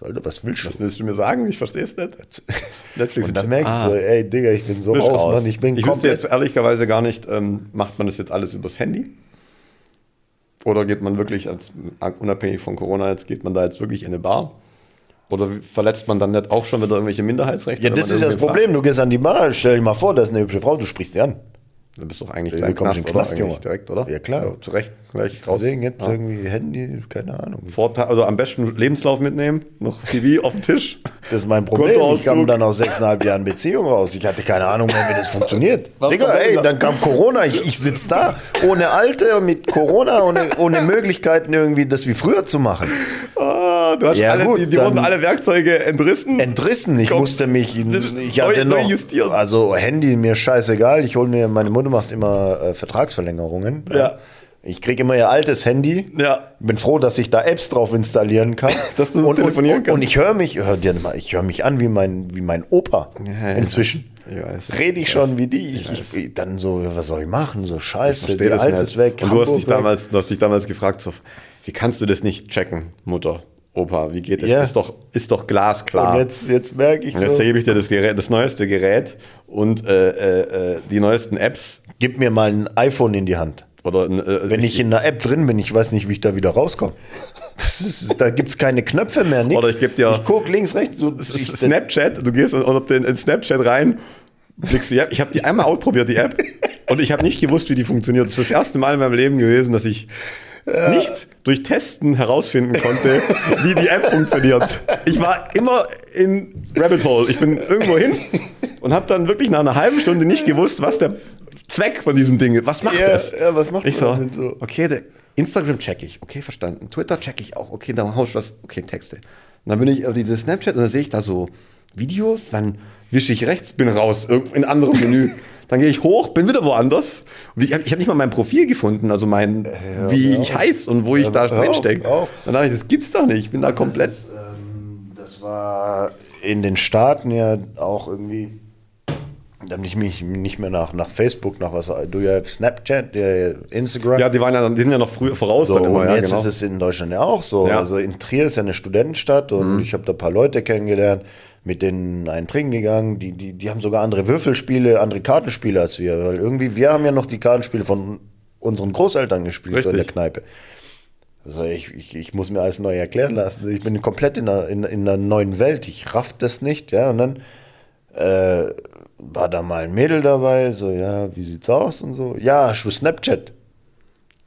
Alter, was willst du? Was willst du mir sagen? Ich verstehe es nicht. Netflix Und dann Chill. merkst du so, ey, Digga, ich bin so raus, raus. Mann. Ich bin ich wüsste jetzt ehrlicherweise gar nicht, ähm, macht man das jetzt alles übers Handy? Oder geht man wirklich, als, unabhängig von Corona, jetzt geht man da jetzt wirklich in eine Bar? Oder verletzt man dann nicht auch schon wieder irgendwelche Minderheitsrechte? Ja, das ist das Problem. Du gehst an die Bar, stell dir mal vor, da ist eine hübsche Frau, du sprichst sie an. Dann bist du doch eigentlich Ja, gleich du kommst in Knast, oder? Direkt, oder? Ja, klar. zu Recht, gleich raus. Deswegen jetzt Ja. irgendwie Handy, keine Ahnung. Vorteil, also am besten Lebenslauf mitnehmen, noch CV auf den Tisch. Das ist mein Problem. Ich kam dann aus sechseinhalb Jahren Beziehung raus. Ich hatte keine Ahnung mehr, wie das funktioniert. Was Digga, ey, dann kam Corona. Ich, ich sitze da ohne Alte, mit Corona, ohne, ohne Möglichkeiten irgendwie das wie früher zu machen. Ah, du hast Ja, alle, gut, die, die wurden alle Werkzeuge entrissen. Entrissen. Ich Komm, musste mich, ich hatte neu- noch, also Handy mir scheißegal. Ich hole mir, meine Mutter macht immer äh, Vertragsverlängerungen. Ja. Ich kriege immer ihr altes Handy. Ja. Bin froh, dass ich da Apps drauf installieren kann. Dass du und, telefonieren und, kannst. Und ich höre mich, hör dir mal, ich höre mich an wie mein, wie mein Opa Ja, inzwischen. ich. Rede ich schon wie die. Ich, ich, dann so, was soll ich machen? So scheiße, das alte ist weg. Und du hast, dich weg. damals, du hast dich damals gefragt, so, wie kannst du das nicht checken, Mutter, Opa? Wie geht das? Ja. Ist, doch, ist doch glasklar. Und jetzt, jetzt merke ich Und jetzt so, gebe ich dir das, Gerät, das neueste Gerät und äh, äh, äh, die neuesten Apps. gib mir mal ein iPhone in die Hand. Oder ein, äh, Wenn ich in einer App drin bin, ich weiß nicht, wie ich da wieder rauskomme. Ist, da gibt es keine Knöpfe mehr, nichts. Oder ich geb dir- Ich guck links, rechts. So, ich, Snapchat, du gehst in, in, in Snapchat rein. Ich habe die einmal ausprobiert, die App, und ich habe nicht gewusst, wie die funktioniert. Das ist das erste Mal in meinem Leben gewesen, dass ich nicht durch Testen herausfinden konnte, wie die App funktioniert. Ich war immer in Rabbit Hole. Ich bin irgendwo hin und habe dann wirklich nach einer halben Stunde nicht gewusst, was der Zweck von diesem Ding ist. Was macht Ja, das? ja, was macht ich so, so? okay, Instagram check ich, okay, verstanden. Twitter check ich auch, okay, dann haust du was, okay, Texte. Und dann bin ich auf diese Snapchat und dann sehe ich da so Videos, dann wische ich rechts, bin raus, irgendwo in ein anderes Menü. Dann gehe ich hoch, bin wieder woanders. Ich habe hab nicht mal mein Profil gefunden, also mein, wie hör ich heiß und wo ich da drin stecke. Dann dachte ich, das gibt's doch nicht. Ich bin da komplett. ähm, war in den Staaten ja auch irgendwie. Da habe ich mich nicht mehr nach, nach Facebook, nach was. Du ja Snapchat, ja, Instagram. Ja, die, waren ja, die sind ja noch früher voraus So, dann immer, und ja, jetzt genau. ist es in Deutschland ja auch so. Ja. Mhm. Also in Trier ist ja eine Studentenstadt und ich habe da ein paar Leute kennengelernt, mit denen einen trinken gegangen. Die, die, die haben sogar andere Würfelspiele, andere Kartenspiele als wir. Weil irgendwie, wir haben ja noch die Kartenspiele von unseren Großeltern gespielt so in der Richtig. Kneipe. Also ich, ich, ich muss mir alles neu erklären lassen. Ich bin komplett in einer, in, in einer neuen Welt. Ich raff das nicht, ja. Und dann äh, war da mal ein Mädel dabei, so, ja, wie sieht's aus und so. Ja, du Snapchat?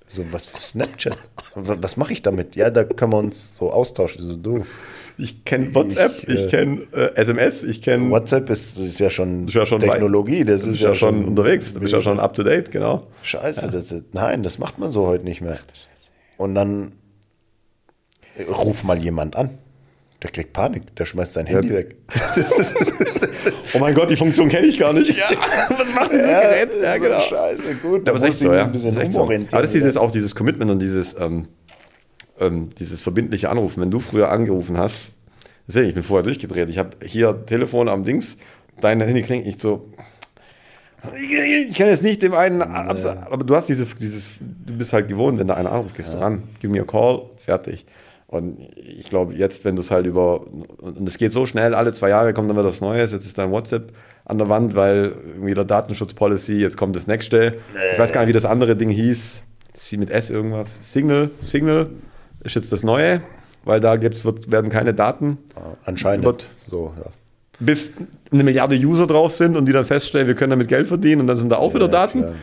So, was für Snapchat? Was, was mache ich damit? Ja, da können wir uns so austauschen. So, du, Ich kenne WhatsApp, Ich, ich, äh, kenne äh, SMS, ich kenne. WhatsApp ist, ist ja schon Ist ja schon Technologie. Das ist bist ja schon unterwegs, du bist ja schon up to date, genau. Scheiße, das ist, nein, das macht man so heute nicht mehr. Und dann äh, ruf mal jemand an. Der kriegt Panik, der schmeißt sein Handy Ja. weg. Oh mein Gott, die Funktion kenne ich gar nicht. Ja, was macht dieses Gerät? Ja, genau. Scheiße, gut. Ja, aber es ist echt so, ja. Ist echt so. Aber das ist dieses, auch dieses Commitment und dieses, ähm, ähm, dieses verbindliche Anrufen. Wenn du früher angerufen hast, deswegen, ich bin vorher durchgedreht. Ich habe hier Telefon am Dings, dein Handy klingt nicht so. Ich kann jetzt nicht dem einen, absa- aber du hast diese, dieses, du bist halt gewohnt, wenn da einer anruft, gehst du ran, give me a call, fertig. Und ich glaube, jetzt, wenn du es halt über, und es geht so schnell, alle zwei Jahre kommt dann wieder was Neues, jetzt ist dein WhatsApp an der Wand, weil irgendwie der Datenschutzpolicy, jetzt kommt das nächste. Ich weiß gar nicht, wie das andere Ding hieß. Sie mit S irgendwas. Signal, Signal ist jetzt das Neue, weil da gibt's, wird, werden keine Daten, Anscheinend. Wird- so, ja. bis eine Milliarde User drauf sind und die dann feststellen, wir können damit Geld verdienen und dann sind da auch wieder Daten. klar.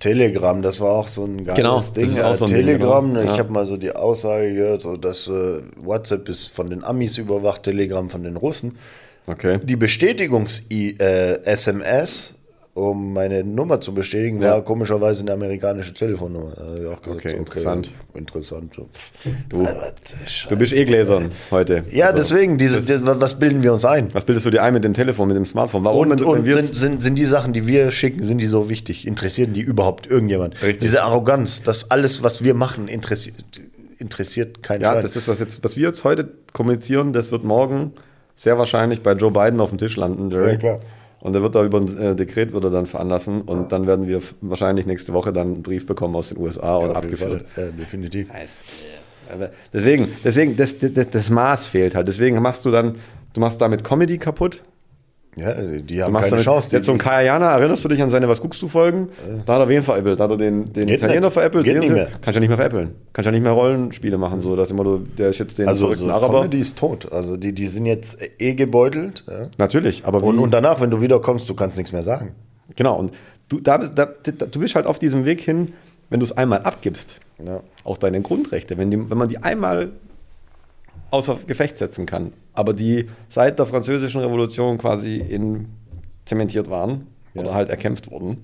Telegram, das war auch so ein geiles Genau, Ding. Äh, so ein Ding, Telegram, genau. ich Ja. habe mal so die Aussage gehört, so, dass äh, WhatsApp ist von den Amis überwacht, Telegram von den Russen. Okay. Die Bestätigungs-SMS, um meine Nummer zu bestätigen, Ja. war komischerweise eine amerikanische Telefonnummer. Auch gesagt, Okay, interessant. Interessant. so. Du, du bist eh gläsern heute. Ja, Also, deswegen, diese, das- was bilden wir uns ein? Was bildest du dir ein mit dem Telefon, mit dem Smartphone? Warum? Und, und sind, sind, sind die Sachen, die wir schicken, sind die so wichtig? Interessieren die überhaupt irgendjemand? Richtig. Diese Arroganz, dass alles, was wir machen, interessiert, interessiert keinen ja, Schwein. das ist was jetzt, was wir jetzt heute kommunizieren, das wird morgen sehr wahrscheinlich bei Joe Biden auf dem Tisch landen, Jerry. Ja, klar. Und der wird da über ein äh, Dekret wird er dann veranlassen und dann werden wir wahrscheinlich nächste Woche dann einen Brief bekommen aus den USA und abgeführt. Ja, definitiv. Deswegen, deswegen, das, das, das Maß fehlt halt. Deswegen machst du dann, du machst damit Comedy kaputt. Ja, die haben keine Chance. Jetzt so ein Kayana, erinnerst du dich an seine Was guckst du Folgen? Da hat er wen veräppelt? Da hat er den, den Geht Italiener nicht. veräppelt? Geht Den- nicht mehr. Kannst ja nicht mehr veräppeln. Kannst ja nicht mehr Rollenspiele machen, so dass immer du, der ist jetzt den also verrückten so Araber. Comedy ist tot. Also die, die sind jetzt eh gebeutelt. Ja. Natürlich, aber Und, und danach, wenn du wiederkommst, du kannst nichts mehr sagen. genau, und du, da, bist- da, da, du bist halt auf diesem Weg hin, wenn du es einmal abgibst, Ja. auch deine Grundrechte, wenn, die, wenn man die einmal außer Gefecht setzen kann, aber die seit der französischen Revolution quasi in, zementiert waren oder halt erkämpft wurden.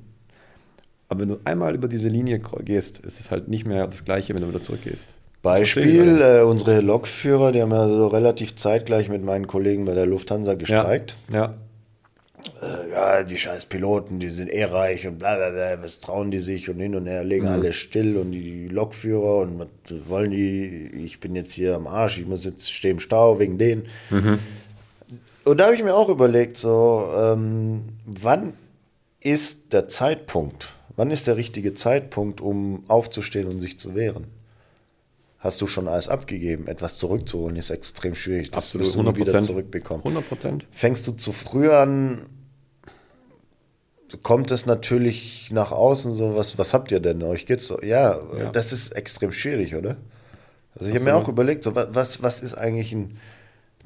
Aber wenn du einmal über diese Linie gehst, ist es halt nicht mehr das Gleiche, wenn du wieder zurückgehst. Beispiel, äh, unsere Lokführer, die haben ja so relativ zeitgleich mit meinen Kollegen bei der Lufthansa gestreikt. Ja. Äh, ja, die scheiß Piloten, die sind eh reich und bla bla bla, was trauen die sich und hin und her, legen alle still und die Lokführer und was wollen die, ich bin jetzt hier am Arsch, ich muss jetzt, stehe im Stau wegen denen. Und da habe ich mir auch überlegt, so, ähm, wann ist der Zeitpunkt, wann ist der richtige Zeitpunkt, um aufzustehen und sich zu wehren? Hast du schon alles abgegeben? Etwas zurückzuholen ist extrem schwierig. Das Absolut, du nie wieder 100%. zurückbekommen. 100 Prozent. Fängst du zu früh an, kommt es natürlich nach außen so, was, was habt ihr denn? Euch geht's so, ja, Ja. das ist extrem schwierig, oder? Also ich habe mir auch überlegt, so, wa- was, was ist eigentlich ein,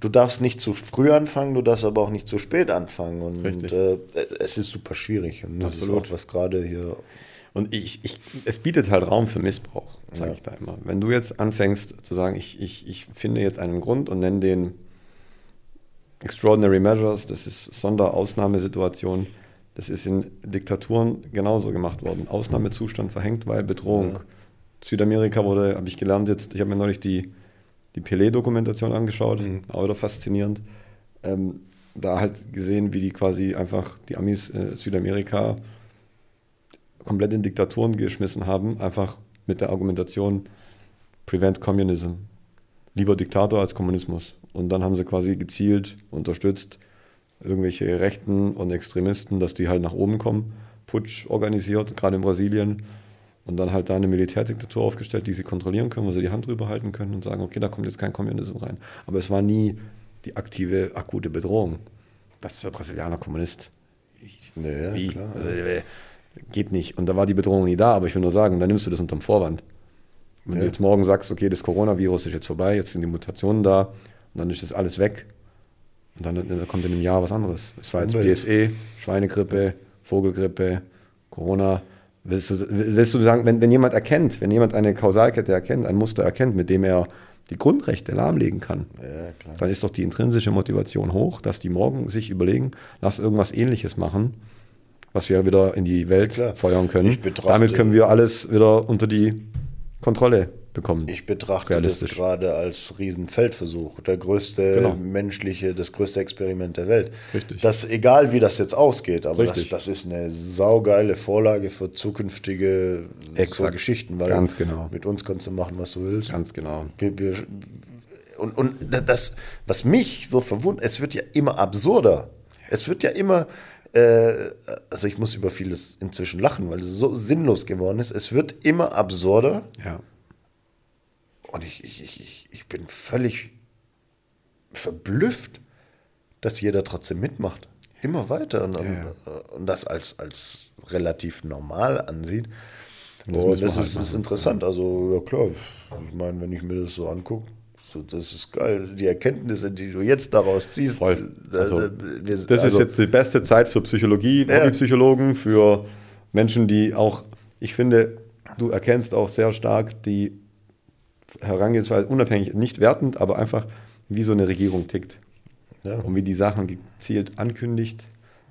du darfst nicht zu früh anfangen, du darfst aber auch nicht zu spät anfangen und äh, es ist super schwierig und das Absolut. ist auch was gerade hier, Und ich, ich, es bietet halt Raum für Missbrauch, sage Ja. ich da immer. Wenn du jetzt anfängst zu sagen, ich, ich, ich finde jetzt einen Grund und nenne den Extraordinary Measures, das ist Sonderausnahmesituation, das ist in Diktaturen genauso gemacht worden. Ausnahmezustand verhängt, weil Bedrohung. Südamerika wurde, habe ich gelernt jetzt, ich habe mir neulich die, die Pelé-Dokumentation angeschaut, auch wieder faszinierend. Ähm, da halt gesehen, wie die quasi einfach die Amis äh, Südamerika komplett in Diktaturen geschmissen haben, einfach mit der Argumentation Prevent Communism. Lieber Diktator als Kommunismus. und dann haben sie quasi gezielt unterstützt irgendwelche Rechten und Extremisten, dass die halt nach oben kommen, Putsch organisiert, gerade in Brasilien und dann halt da eine Militärdiktatur aufgestellt, die sie kontrollieren können, wo sie die Hand drüber halten können und sagen, okay, da kommt jetzt kein Kommunismus rein. Aber es war nie die aktive, akute Bedrohung. Was ist der Brasilianer Kommunist? Ich, Ja, wie? klar. Also, äh, geht nicht. Und da war die Bedrohung nie da, aber ich will nur sagen, dann nimmst du das unterm Vorwand. Wenn Ja. du jetzt morgen sagst, okay, das Coronavirus ist jetzt vorbei, jetzt sind die Mutationen da und dann ist das alles weg. Und dann, dann kommt in einem Jahr was anderes. Es war jetzt. BSE, Schweinegrippe, Vogelgrippe, Corona. Willst du, willst du sagen, wenn, wenn jemand erkennt, wenn jemand eine Kausalkette erkennt, ein Muster erkennt, mit dem er die Grundrechte lahmlegen kann, Ja, dann ist doch die intrinsische Motivation hoch, dass die morgen sich überlegen, lass irgendwas ähnliches machen, was wir wieder in die Welt Klar. feuern können. Damit können wir alles wieder unter die Kontrolle bekommen. Ich betrachte das gerade als Riesenfeldversuch, der größte Genau. menschliche, das größte Experiment der Welt. Richtig. Das egal wie das jetzt ausgeht, aber das, das ist eine saugeile Vorlage für zukünftige so. Geschichten, weil Ganz genau. mit uns kannst du machen, was du willst. Ganz genau. Wir, wir, und, und das, was mich so verwundert, es wird ja immer absurder. Es wird ja immer, äh, also ich muss über vieles inzwischen lachen, weil es so sinnlos geworden ist. Es wird immer absurder Ja. Und ich, ich, ich, ich- bin völlig verblüfft, dass jeder trotzdem mitmacht. Immer weiter und, Ja, und, und das als, als relativ normal ansieht. das wir das halt ist, ist interessant. Also, ja klar, ich meine, wenn ich mir das so angucke, so, das ist geil. Die Erkenntnisse, die du jetzt daraus ziehst, Voll. da- Also, da- wir- Das ist also, jetzt die beste Zeit für Psychologie, Ja. Hobbypsychologen, für Menschen, die auch, ich finde, du erkennst auch sehr stark die Herangehensweise, unabhängig, nicht wertend, aber einfach, wie so eine Regierung tickt. Ja. Und wie die Sachen gezielt ankündigt,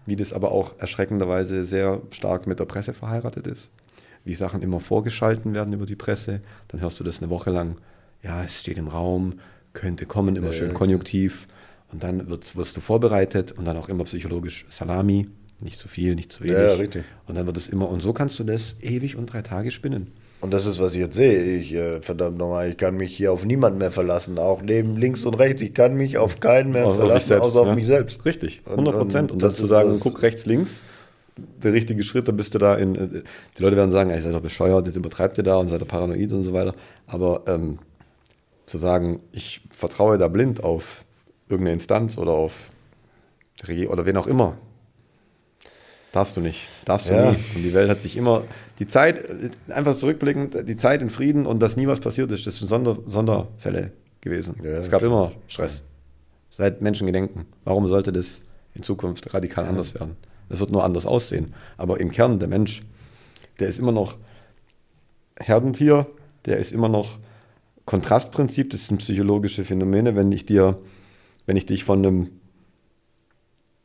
wie das aber auch erschreckenderweise sehr stark mit der Presse verheiratet ist. Wie Sachen immer vorgeschalten werden über die Presse, dann hörst du das eine Woche lang, ja, es steht im Raum, könnte kommen, immer schön konjunktiv. Und dann wirst, wirst du vorbereitet und dann auch immer psychologisch Salami, nicht zu viel, nicht zu wenig. Ja, richtig. Und dann wird es immer, und so kannst du das ewig und drei Tage spinnen. Und das ist, was ich jetzt sehe. Ich, äh, verdammt nochmal, ich kann mich hier auf niemanden mehr verlassen. Auch neben links und rechts. Ich kann mich auf keinen mehr Auf- auf dich verlassen, selbst, außer auf ja. mich selbst. Richtig, Und- 100 Prozent. und Und, das das zu sagen, guck rechts, links, der richtige Schritt, da bist du da in. äh, Die Leute werden sagen, ey, seid doch bescheuert, jetzt übertreibt ihr da und seid ihr paranoid und so weiter. Aber ähm, zu sagen, ich vertraue da blind auf irgendeine Instanz oder auf oder wen auch immer, darfst du nicht. Darfst du Ja. nie. Und die Welt hat sich immer, die Zeit, einfach zurückblickend, die Zeit in Frieden und dass nie was passiert ist, das sind Sonder, Sonderfälle gewesen. Ja, es gab immer Stress. Seit Menschengedenken. Warum sollte das in Zukunft radikal anders werden? Es wird nur anders aussehen. Aber im Kern, der Mensch, der ist immer noch Herdentier, der ist immer noch Kontrastprinzip, das sind psychologische Phänomene. Wenn ich dir, wenn ich dich von einem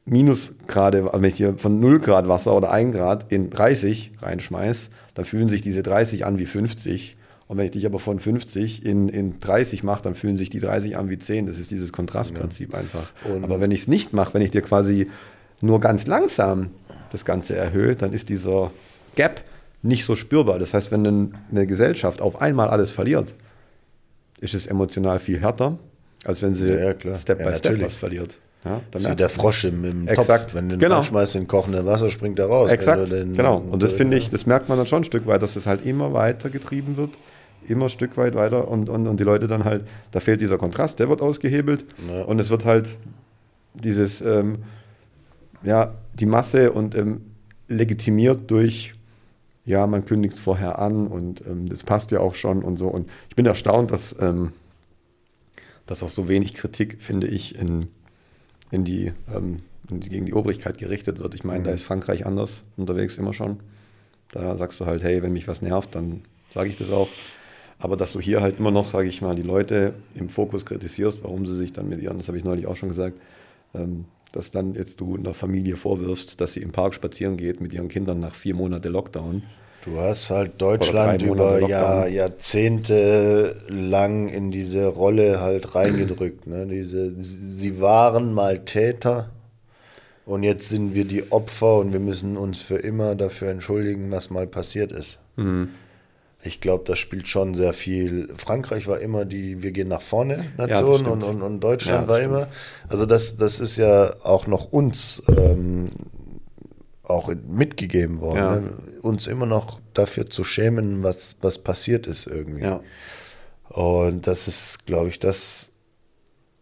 Minusgrade, also wenn ich dir von 0 Grad Wasser oder 1 Grad in 30 reinschmeiß, dann fühlen sich diese 30 an wie 50. Und wenn ich dich aber von 50 in, in 30 mache, dann fühlen sich die 30 an wie 10. Das ist dieses Kontrastprinzip einfach. Und- aber wenn ich es nicht mache, wenn ich dir quasi nur ganz langsam das Ganze erhöhe, dann ist dieser Gap nicht so spürbar. Das heißt, wenn ein- eine Gesellschaft auf einmal alles verliert, ist es emotional viel härter, als wenn sie Ja, ja. Step Ja, by Step natürlich. was verliert. Ja, Das ist wie der Frosch im, im Exakt. Topf. Wenn du den Genau. reinschmeißt in kochende Wasser, springt er raus. Exakt, den- genau. Und das finde ich, das merkt man dann schon ein Stück weit, dass es halt immer weiter getrieben wird, immer ein Stück weit weiter und, und, und die Leute dann halt, da fehlt dieser Kontrast, der wird ausgehebelt Ja. und es wird halt dieses, ähm, ja, die Masse und ähm, legitimiert durch, ja, man kündigt es vorher an und ähm, das passt ja auch schon und so. Und ich bin erstaunt, dass, ähm, dass auch so wenig Kritik, finde ich, in, in die, ähm, in die, gegen die Obrigkeit gerichtet wird. Ich meine, da ist Frankreich anders unterwegs immer schon. Da sagst du halt, hey, wenn mich was nervt, dann sage ich das auch. Aber dass du hier halt immer noch, sage ich mal, die Leute im Fokus kritisierst, warum sie sich dann mit ihren, das habe ich neulich auch schon gesagt, ähm, dass dann jetzt du einer Familie vorwirfst, dass sie im Park spazieren geht mit ihren Kindern nach vier Monate Lockdown. Du hast halt Deutschland über Jahr. Jahrzehnte lang in diese Rolle halt reingedrückt. Ne? Diese, sie waren mal Täter und jetzt sind wir die Opfer und wir müssen uns für immer dafür entschuldigen, was mal passiert ist. Mhm. Ich glaube, das spielt schon sehr viel. Frankreich war immer die Wir gehen nach vorne Nation stimmt. und, und, und Deutschland Ja, war stimmt. immer. Also das, das ist ja auch noch uns ähm, auch mitgegeben worden. Ja. Ne? Uns immer noch dafür zu schämen, was, was passiert ist irgendwie. Ja. Und das ist, glaube ich, das,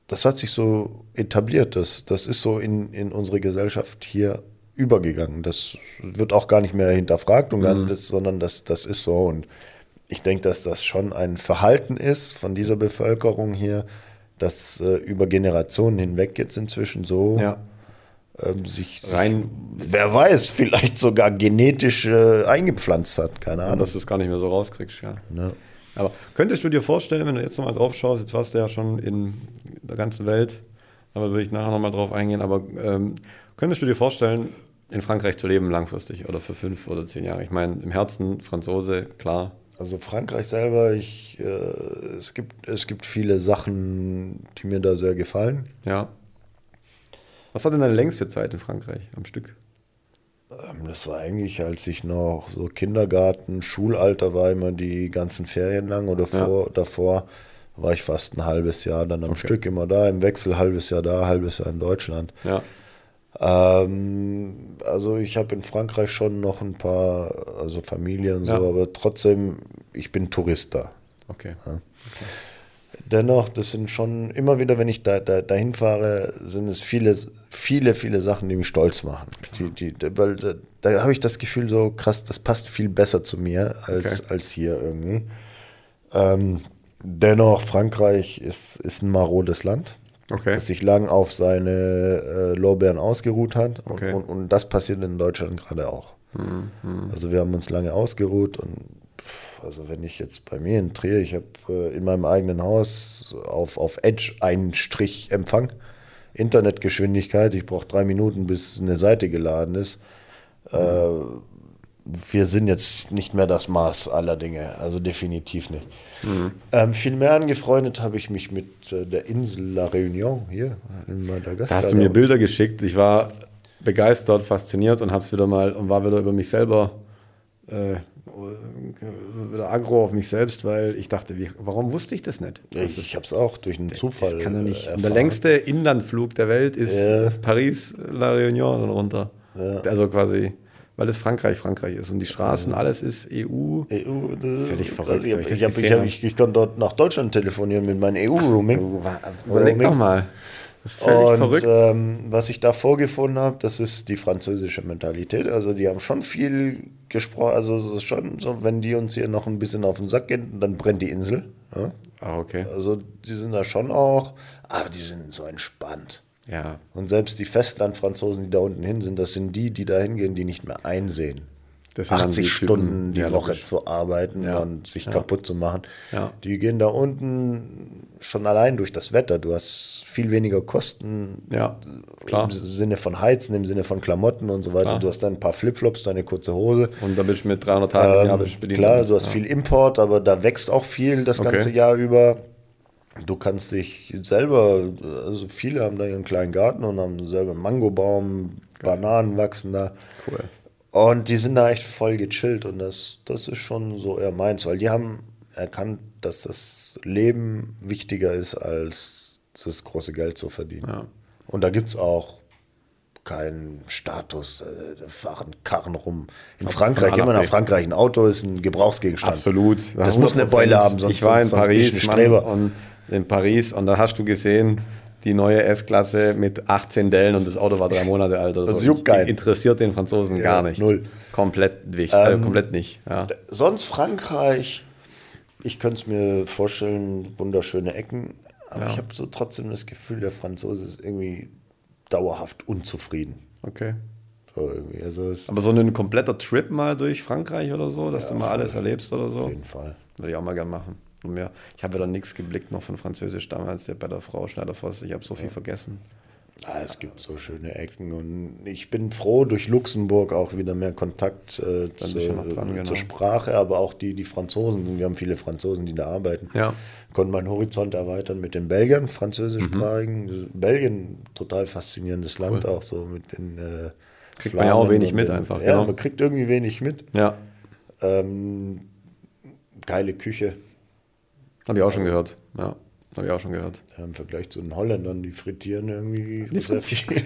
das hat sich so etabliert. Das, das ist so in, in unsere Gesellschaft hier übergegangen. Das wird auch gar nicht mehr hinterfragt, und nicht, das, sondern das, das ist so. Und ich denke, dass das schon ein Verhalten ist von dieser Bevölkerung hier, das äh, über Generationen hinweg jetzt inzwischen so Ja. Ähm, sich, sich, Rein- wer weiß, vielleicht sogar genetisch äh, eingepflanzt hat. Keine Ja, Ahnung. dass du es gar nicht mehr so rauskriegst, ja. Ne? Aber könntest du dir vorstellen, wenn du jetzt nochmal drauf schaust, jetzt warst du ja schon in der ganzen Welt, aber würde ich nachher nochmal drauf eingehen, aber ähm, könntest du dir vorstellen, in Frankreich zu leben langfristig oder für fünf oder zehn Jahre? Ich meine, im Herzen Franzose, klar. Also Frankreich selber, ich, äh, es, gibt, es gibt viele Sachen, die mir da sehr gefallen. Ja. Was war denn deine längste Zeit in Frankreich am Stück? Ähm, das war eigentlich, als ich noch so Kindergarten, Schulalter war, immer die ganzen Ferien lang oder Ja. vor, davor war ich fast ein halbes Jahr dann am Stück immer da, im Wechsel halbes Jahr da, halbes Jahr in Deutschland. Ja. Ähm, also ich habe in Frankreich schon noch ein paar, also Familie und so, Ja. aber trotzdem, ich bin Tourist da. Okay. Dennoch, das sind schon immer wieder, wenn ich da, da dahin fahre, sind es viele, viele, viele Sachen, die mich stolz machen. Die, die, da- weil da, da habe ich das Gefühl, so krass, das passt viel besser zu mir als, Okay. als hier irgendwie. Ähm, dennoch, Frankreich ist, ist ein marodes Land, Okay. das sich lang auf seine äh, Lorbeeren ausgeruht hat. Und, Okay. und, und das passiert in Deutschland gerade auch. Also wir haben uns lange ausgeruht und also wenn ich jetzt bei mir in Trier, ich habe äh, in meinem eigenen Haus auf, auf Edge einen Strich Empfang, Internetgeschwindigkeit, ich brauche drei Minuten, bis eine Seite geladen ist. Äh, wir sind jetzt nicht mehr das Maß aller Dinge, also definitiv nicht. Ähm, viel mehr angefreundet habe ich mich mit äh, der Insel La Réunion hier in Madagaskar. Da hast du mir Bilder geschickt. Ich war begeistert, fasziniert und hab's wieder mal und war wieder über mich selber äh, wieder aggro auf mich selbst, weil ich dachte, wie, warum wusste ich das nicht? Ja, ich ich habe es auch durch einen Zufall. Das kann doch nicht. äh, Und der erfahren. längste Inlandflug der Welt ist Ja. Paris, La Réunion und runter. Also quasi, weil es Frankreich, Frankreich ist und die Straßen, alles ist EU. EU, das Völlig verrückt, ich, ich ich, ich konnte dort nach Deutschland telefonieren mit meinem EU-Roaming. Überleg doch mal. Das ist völlig Und verrückt. ähm, was ich da vorgefunden habe, das ist die französische Mentalität. Also die haben schon viel gesprochen. Also es ist schon so, wenn die uns hier noch ein bisschen auf den Sack gehen, dann brennt die Insel. Ja? ah, okay. Also die sind da schon auch, aber die sind so entspannt. Ja. Und selbst die Festlandfranzosen, die da unten hin sind, das sind die, die da hingehen, die nicht mehr einsehen. Das sind dann 80 die Typen- Stunden die ja, Woche logisch. zu arbeiten Ja. und sich kaputt zu machen. Ja. Die gehen da unten schon allein durch das Wetter. Du hast viel weniger Kosten Ja, im Sinne von Heizen, im Sinne von Klamotten und so weiter. Klar. Du hast dann ein paar Flipflops, deine kurze Hose. Und da bist du mit 300 Tagen im Jahr Ähm, bist du bedient. klar, du hast viel Import, aber da wächst auch viel das Okay. ganze Jahr über. Du kannst dich selber, also viele haben da ihren kleinen Garten und haben selber einen Mangobaum, Bananen wachsen da. Cool. Und die sind da echt voll gechillt und das, das ist schon so eher meins, weil die haben erkannt, dass das Leben wichtiger ist, als das große Geld zu verdienen. Ja. Und da gibt es auch keinen Status. äh, Da fahren Karren rum. In Frankreich, A nach immer nach. Frankreich, ein Auto ist ein Gebrauchsgegenstand. Absolut. Das muss eine 100%. Beule haben, sonst Ich war in sonst bist du Paris ein Mann, Streber. und in Paris und da hast du gesehen, die neue S-Klasse mit 18 Dellen und das Auto war drei Monate alt. Oder Das so. juckt keinen. Interessiert den Franzosen Ja, gar nicht. null. Komplett, nicht, äh, komplett nicht. Ja. Sonst Frankreich, ich könnte es mir vorstellen, wunderschöne Ecken, aber ich habe so trotzdem das Gefühl, der Franzose ist irgendwie dauerhaft unzufrieden. Okay. So. Also Aber so ein kompletter Trip mal durch Frankreich oder so, dass du mal alles erlebst oder so, auf jeden Fall. würde ich auch mal gern machen. Mir, ich habe ja dann nichts geblickt noch von Französisch damals, der bei der Frau Schneider-Voss. Ich habe so viel vergessen. Ah, es gibt so schöne Ecken und ich bin froh, durch Luxemburg auch wieder mehr Kontakt äh, noch dran, genau. zur Sprache, aber auch die, die Franzosen, wir haben viele Franzosen, die da arbeiten, Ja. konnten meinen Horizont erweitern mit den Belgiern, französischsprachigen. Mhm. Belgien, total faszinierendes Land auch so mit den äh, Kriegt man ja auch Flamen wenig mit den, einfach, Ja, genau. man kriegt irgendwie wenig mit. Ja. Ähm, geile Küche. Habe ich auch schon gehört. Ja, habe ich auch schon gehört. Ja, Im Vergleich zu den Holländern, die frittieren irgendwie sehr viel.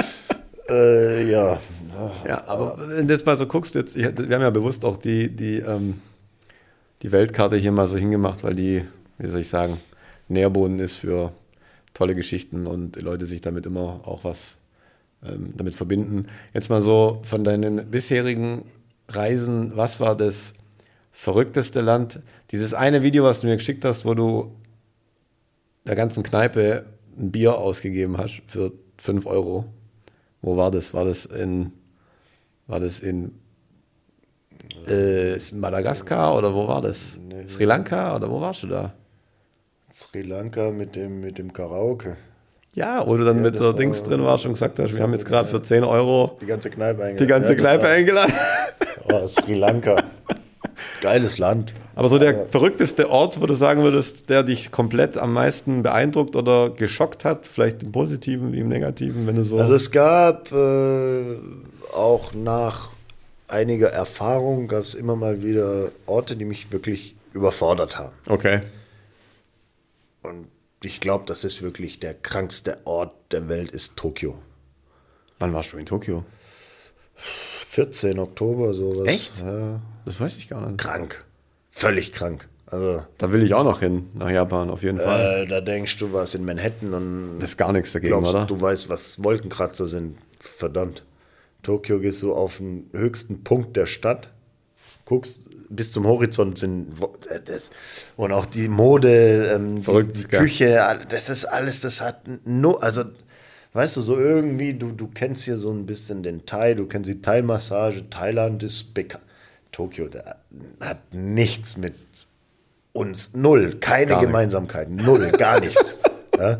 äh, ja. Ja, aber wenn du jetzt mal so guckst, jetzt, wir haben ja bewusst auch die, die, ähm, die Weltkarte hier mal so hingemacht, weil die, wie soll ich sagen, Nährboden ist für tolle Geschichten und die Leute sich damit immer auch was ähm, damit verbinden. Jetzt mal so von deinen bisherigen Reisen, was war das verrückteste Land? Dieses eine Video, was du mir geschickt hast, wo du der ganzen Kneipe ein Bier ausgegeben hast für 5 Euro. Wo war das? War das in, war das in äh, Madagaskar oder wo war das? Nee, Sri Lanka oder wo warst du da? Sri Lanka mit dem, mit dem Karaoke. Ja, wo du dann Ja, mit war- Dings drin warst und gesagt hast, wir haben jetzt gerade für 10 Euro Die ganze Kneipe eingeladen. die ganze Ja, Kneipe eingeladen. Oh, Sri Lanka. Geiles Land. Aber so der verrückteste Ort, wo du sagen würdest, der dich komplett am meisten beeindruckt oder geschockt hat, vielleicht im Positiven wie im Negativen, wenn du so. Also es gab äh, auch nach einiger Erfahrung gab es immer mal wieder Orte, die mich wirklich überfordert haben. okay. Und ich glaube, das ist wirklich der krankste Ort der Welt ist Tokio. Wann warst du in Tokio? 14 Oktober sowas. Echt? Ja. Das weiß ich gar nicht. Krank. Völlig krank. Also Da will ich auch noch hin, nach Japan, auf jeden Fall. äh, da denkst du, warst in Manhattan und Das ist gar nichts dagegen, glaubst, oder? du weißt, was Wolkenkratzer sind. Verdammt. Tokio gehst du auf den höchsten Punkt der Stadt, guckst bis zum Horizont sind äh, das, und auch die Mode, ähm, die, Verrückt, die gell? Küche, das ist alles, das hat nur, also weißt du, so irgendwie, du, du kennst hier so ein bisschen den Thai, du kennst die Thai-Massage, Thailand ist bekannt. Tokio hat nichts mit uns, null, keine Gar nicht. Gemeinsamkeit, null, gar nichts. ja?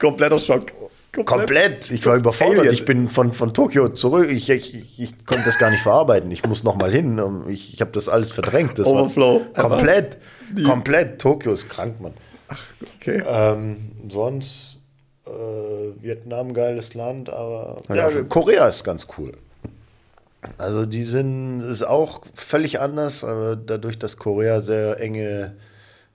Kompletter Schock. Komplett. Ich war überfordert. Alien. Ich bin von, von Tokio zurück. Ich, ich, ich, ich konnte das gar nicht verarbeiten. Ich muss noch mal hin. Ich, ich habe das alles verdrängt. Das Overflow. Komplett. Komplett. Tokio ist krank, Mann. Okay. Ähm, sonst äh, Vietnam, geiles Land, aber ja, schon. Korea ist ganz cool. Also die sind, ist auch völlig anders, aber dadurch, dass Korea sehr enge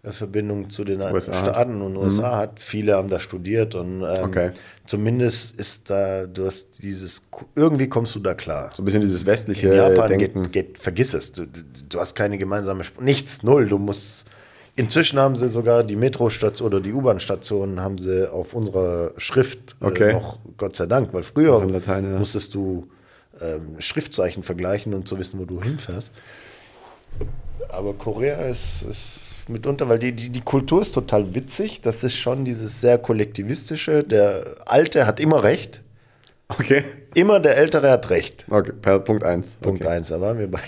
äh, Verbindung zu den USA hat. Staaten und USA hat, viele haben da studiert und ähm, Okay. zumindest ist da, du hast dieses, irgendwie kommst du da klar. So ein bisschen dieses westliche In Japan Denken. geht, geht, vergiss es. Du, du, hast keine gemeinsame Sp Nichts, null. Du musst. Inzwischen haben sie sogar die Metrostation oder die U-Bahn-Stationen haben sie auf unserer Schrift Okay. äh, noch, Gott sei Dank, weil früher Latein, ja. musstest du ähm, Schriftzeichen vergleichen und zu wissen, wo du hinfährst. Aber Korea ist, ist mitunter, weil die, die, die Kultur ist total witzig. Das ist schon dieses sehr kollektivistische. Der Alte hat immer recht. Okay. Immer der Ältere hat recht. Okay, per Punkt 1. Punkt okay. eins. Da waren wir bei,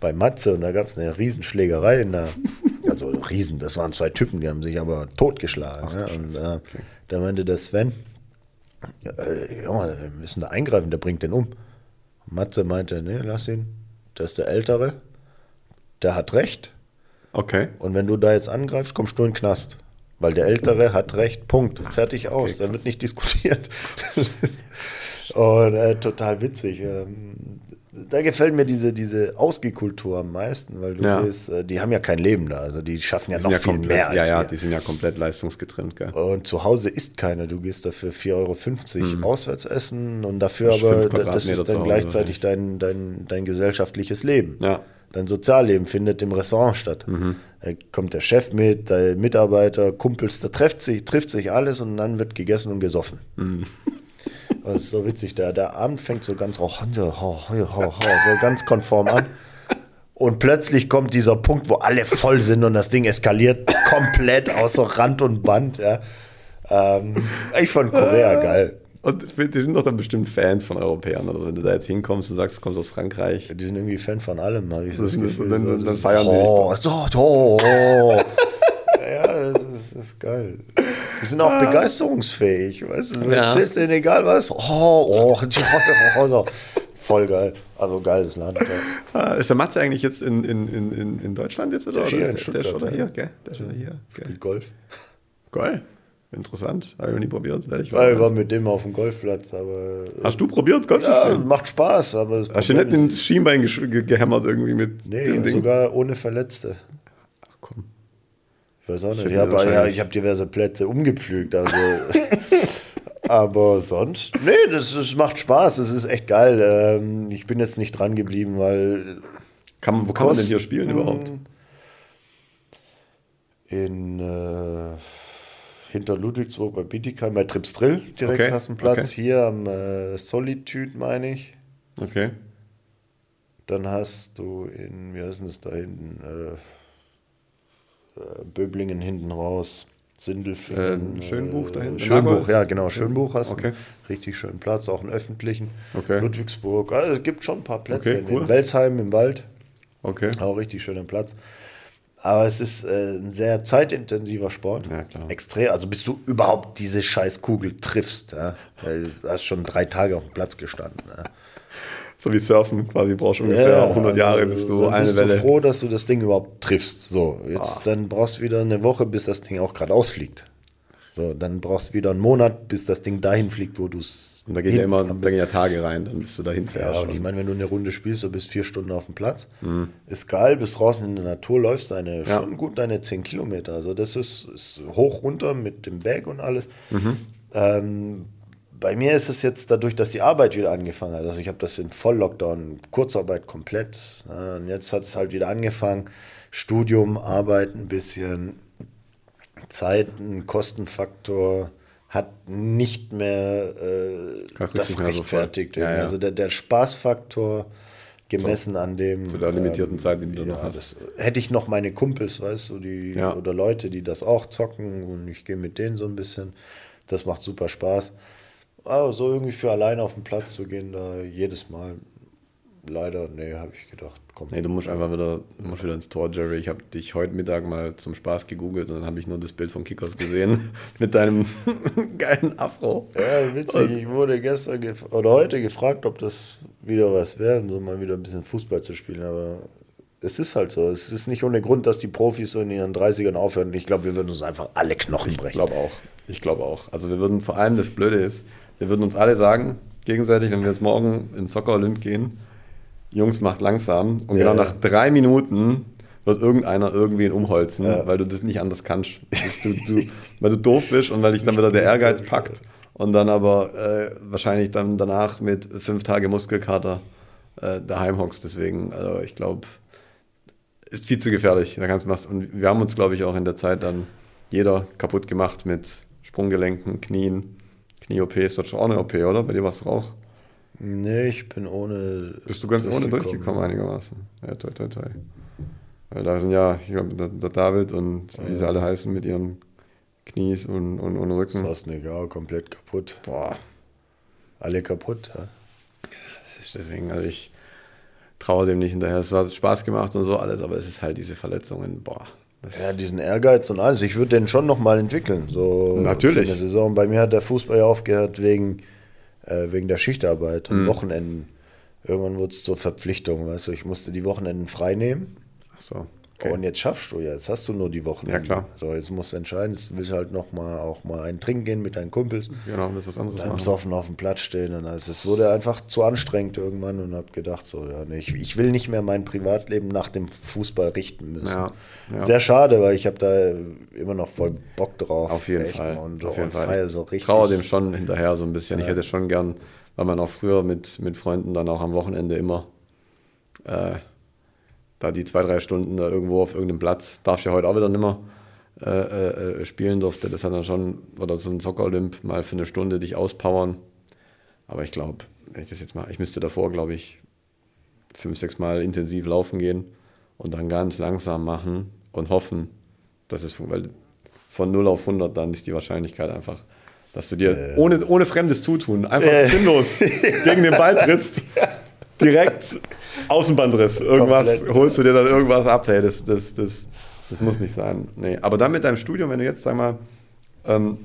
bei Matze und da gab es eine Riesenschlägerei in der, also Riesen, das waren zwei Typen, die haben sich aber totgeschlagen. ja, und äh, da meinte der Sven, äh, Junge, wir müssen da eingreifen, der bringt den um. Matze meinte, nee, lass ihn, der ist der Ältere, der hat recht. Okay. Und wenn du da jetzt angreifst, kommst du in den Knast. Weil der Ältere hat recht, Punkt. Fertig aus. da wird nicht diskutiert. Und äh, total witzig. Ähm, da gefällt mir diese, diese Ausgehkultur am meisten, weil du Ja. gehst, äh, die haben ja kein Leben da. Also die schaffen ja Die noch ja viel komplett, mehr als ja, ja, wir. die sind ja komplett leistungsgetrennt, gell? Und zu Hause isst keiner. Du gehst dafür 4,50 Euro auswärts essen und dafür aber, das ist dann gleichzeitig dein, dein, dein gesellschaftliches Leben. Ja. Dein Sozialleben findet im Restaurant statt. Da kommt der Chef mit, der Mitarbeiter, Kumpels, da trifft sich, trifft sich alles und dann wird gegessen und gesoffen. Das ist so witzig. Der, der Abend fängt so ganz oh, ho, ho, so ganz konform an. Und plötzlich kommt dieser Punkt, wo alle voll sind und das Ding eskaliert komplett außer Rand und Band. Ja. Ähm, ich fand Korea geil. Und die sind doch dann bestimmt Fans von Europäern oder so. Wenn du da jetzt hinkommst und sagst, du kommst aus Frankreich. Die sind irgendwie Fan von allem. Hab ich Das ist- Gefühl. dann- So, dann- das feiern die oh, oh, oh. Ja, das ist, das ist geil. Die sind auch begeisterungsfähig. Weißt du, du Ja. erzählst denen egal was. Oh, oh, oh, so. Voll geil. Also geiles Land. Ja. Ah, ist der Matze eigentlich jetzt in, in, in, in- in Deutschland jetzt oder? Der oder ist der, der ist schon hier, gell? Der ist schon hier. Gell. Spielt Golf. Geil. Interessant. Habe ich noch nie probiert. Werde ich war mit dem auf dem Golfplatz, aber. Hast du probiert, Golf zu Ja, spielen? macht Spaß, aber das Hast du nicht ins Schienbein gehämmert irgendwie mit Nee, dem Ding? sogar ohne Verletzte. Ich weiß auch nicht. Ich mir habe ja, ich hab diverse Plätze umgepflügt. Also. aber sonst, nee, das, das macht Spaß. Das ist echt geil. Ähm, ich bin jetzt nicht dran geblieben, weil Kann, man- wo kann man denn hier spielen überhaupt? in äh, hinter Ludwigsburg bei Bietigheim, bei Tripsdrill direkt Okay, hast du einen Platz. okay. Hier am äh, Solitude, meine ich. Okay. Dann hast du in, wie heißt denn das da hinten? Äh, Böblingen hinten raus. Sindelfingen. Äh, Schönbuch da hinten? Schönbuch, ja, genau. Schönbuch hast Okay. du. Richtig schönen Platz, auch einen öffentlichen. Okay. Ludwigsburg. Also, es gibt schon ein paar Plätze. Okay, in cool. in Welsheim im Wald. Okay. Auch richtig schöner Platz. Aber es ist äh, ein sehr zeitintensiver Sport. Ja, klar. Extrem. Also bis du überhaupt diese scheiß Kugel triffst. Ja? Weil Du hast schon drei Tage auf dem Platz gestanden. Ja? So wie Surfen quasi brauchst du ungefähr 100 Jahre, bis du dann eine bist Welle. du froh, dass du das Ding überhaupt triffst. So, jetzt dann brauchst du wieder eine Woche, bis das Ding auch gerade ausfliegt. So, dann brauchst du wieder einen Monat, bis das Ding dahin fliegt, wo du es. Und da gehen ja immer da gehen ja Tage rein, dann bist du dahin Ja, fährst. und ich meine, wenn du eine Runde spielst, du bist vier Stunden auf dem Platz, Mhm. ist geil, bist draußen in der Natur, läufst deine, Ja. schon gut deine 10 Kilometer. Also das ist, ist hoch runter mit dem Bag und alles. Mhm. Ähm, bei mir ist es jetzt dadurch, dass die Arbeit wieder angefangen hat. Also ich habe das in Volllockdown, Kurzarbeit komplett. Ja, und jetzt hat es halt wieder angefangen. Studium, Arbeit ein bisschen, Zeit, ein Kostenfaktor hat nicht mehr äh, das mehr so rechtfertigt. Ja, ja. Also der, der Spaßfaktor gemessen an dem. zu der limitierten Zeit, die du ja, noch hast. Das, hätte ich noch meine Kumpels, weißt du, die Ja. oder Leute, die das auch zocken und ich gehe mit denen so ein bisschen. Das macht super Spaß. Aber so irgendwie für alleine auf den Platz zu gehen, da jedes Mal, leider, nee, habe ich gedacht, komm. Nee, du musst einfach wieder, du musst wieder ins Tor, Jerry. Ich habe dich heute Mittag mal zum Spaß gegoogelt und dann habe ich nur das Bild von Kickers gesehen mit deinem geilen Afro. Ja, witzig. Ich wurde gestern oder heute gefragt, ob das wieder was wäre, so mal wieder ein bisschen Fußball zu spielen. Aber es ist halt so. Es ist nicht ohne Grund, dass die Profis so in ihren 30ern aufhören. Ich glaube, wir würden uns einfach alle Knochen Ich brechen. glaube auch. Ich glaube auch. Also wir würden vor allem das Blöde ist, wir würden uns alle sagen, gegenseitig, wenn wir jetzt morgen in Soccer Olymp gehen, Jungs, macht langsam. Und Ja, genau ja. nach drei Minuten wird irgendeiner irgendwen umholzen, Ja. weil du das nicht anders kannst. Du, du, weil du doof bist und weil dich dann wieder der Ehrgeiz packt. Und dann aber äh, wahrscheinlich dann danach mit fünf Tage Muskelkater äh, daheim hockst. Deswegen, also ich glaube, ist viel zu gefährlich. Da kannst du. Und wir haben uns, glaube ich, auch in der Zeit dann jeder kaputt gemacht mit Sprunggelenken, Knien, Knie-OPs. Du hattest auch eine OP, oder? Bei dir warst du auch. Nee, ich bin ohne. Bist du ganz ohne durchgekommen einigermaßen? Ja, toi, toi, toi. Weil da sind ja, ich glaube, der, David und wie sie alle heißen mit ihren Knies und, und, und Rücken. Sosnegal, komplett kaputt. Boah, Alle kaputt. Ja. das ist deswegen, also ich traue dem nicht hinterher. Es hat Spaß gemacht und so alles, aber es ist halt diese Verletzungen, boah. Das Ja, diesen Ehrgeiz und alles. Ich würde den schon nochmal entwickeln. So Natürlich. eine Saison. Bei mir hat der Fußball ja aufgehört wegen, äh, wegen der Schichtarbeit Mhm. und Wochenenden. Irgendwann wurde es zur Verpflichtung, weißt du. Ich musste die Wochenenden frei nehmen. ach so. Und jetzt schaffst du ja, jetzt hast du nur die Wochenenden. Ja, klar. So, jetzt musst du entscheiden, jetzt willst du halt noch mal auch mal einen trinken gehen mit deinen Kumpels. Genau, das ist was anderes. Dann machen. besoffen auf dem Platz stehen. Und also es wurde einfach zu anstrengend irgendwann und habe gedacht, so, ja, nee, ich, ich will nicht mehr mein Privatleben nach dem Fußball richten müssen. Ja, ja. Sehr schade, weil ich habe da immer noch voll Bock drauf. Auf jeden Fall. Und, auf jeden und Fall. so richtig. traue dem schon hinterher so ein bisschen. Ich hätte schon gern, weil man auch früher mit, mit Freunden dann auch am Wochenende immer äh, da die zwei, drei Stunden da irgendwo auf irgendeinem Platz, darf ich ja heute auch wieder nicht mehr äh, äh, spielen durfte. Das hat dann schon, oder so ein Soccer-Olymp mal für eine Stunde dich auspowern. Aber ich glaube, wenn ich das jetzt mal, ich müsste davor, glaube ich, fünf, sechs Mal intensiv laufen gehen und dann ganz langsam machen und hoffen, dass es. Weil von 0 auf 100 dann ist die Wahrscheinlichkeit einfach, dass du dir ohne, ohne fremdes Zutun einfach sinnlos gegen den Ball trittst, direkt Außenbandriss. Irgendwas, Komplett. holst du dir dann irgendwas ab. Hey, das, das, das, das muss nicht sein. Nee. Aber dann mit deinem Studium, wenn du jetzt, sag mal, ähm,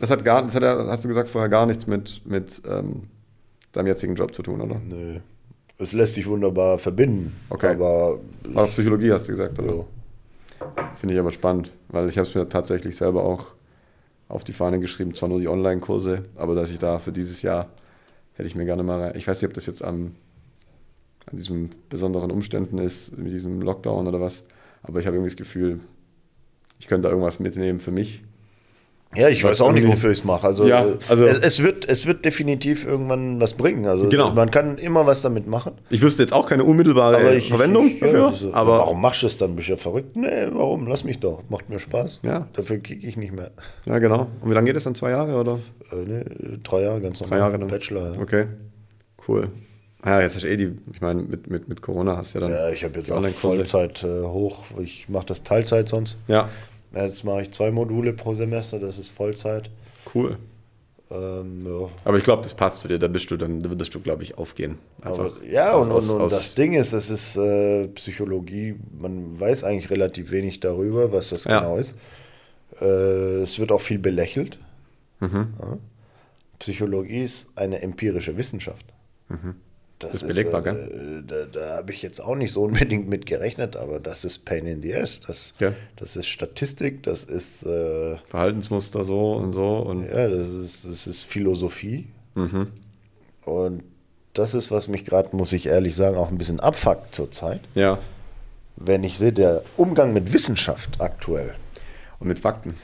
das hat gar, das hat ja, hast du gesagt, vorher gar nichts mit, mit ähm, deinem jetzigen Job zu tun, oder? Nö. Es lässt sich wunderbar verbinden. Okay. Aber War Psychologie, hast du gesagt, oder? so. Finde ich aber spannend, weil ich habe es mir tatsächlich selber auch auf die Fahne geschrieben, zwar nur die Online-Kurse, aber dass ich da für dieses Jahr hätte ich mir gerne mal rein. Ich weiß nicht, ob das jetzt am, an diesen besonderen Umständen ist, mit diesem Lockdown oder was, aber ich habe irgendwie das Gefühl, ich könnte da irgendwas mitnehmen für mich. Ja, ich Was weiß auch nicht, wofür ich es mache. Also, Ja, äh, also- es, es, wird, es wird definitiv irgendwann was bringen. Also Genau. man kann immer was damit machen. Ich wüsste jetzt auch keine unmittelbare ich- Verwendung ich- ja, dafür, das ist- aber warum machst du es dann? Bist du ja verrückt? Nee, warum? Lass mich doch. Macht mir Spaß. Ja. Dafür kicke ich nicht mehr. ja genau. Und wie lange geht es dann? Zwei Jahre oder? Äh, nee, drei Jahre ganz normal. Drei Jahre dann. Bachelor. Ja. Okay, cool. Ja, jetzt hast du eh die, ich meine, mit, mit, mit Corona hast du ja dann. Ja, ich habe jetzt auch. Vollzeit äh, hoch. Ich mache das Teilzeit sonst. Ja, Jetzt mache ich zwei Module pro Semester, das ist Vollzeit. cool. Ähm, ja. Aber ich glaube, das passt zu dir. Da bist du dann, da würdest du, glaube ich, aufgehen. Aber, ja, und, aus- und, und das Ding ist, es ist äh, Psychologie, man weiß eigentlich relativ wenig darüber, was das Ja. genau ist. Äh, es wird auch viel belächelt. Mhm. Ja. Psychologie ist eine empirische Wissenschaft. Das Mhm. Ist belegbar, äh, Da, da habe ich jetzt auch nicht so unbedingt mit gerechnet, aber das ist Pain in the Ass. Das, Ja. das ist Statistik, das ist, äh, Verhaltensmuster so und so. Und ja, das ist, das ist Philosophie. Mhm. Und das ist, was mich gerade, muss ich ehrlich sagen, auch ein bisschen abfuckt zurzeit. ja. Wenn ich sehe, der Umgang mit Wissenschaft aktuell Und mit Fakten.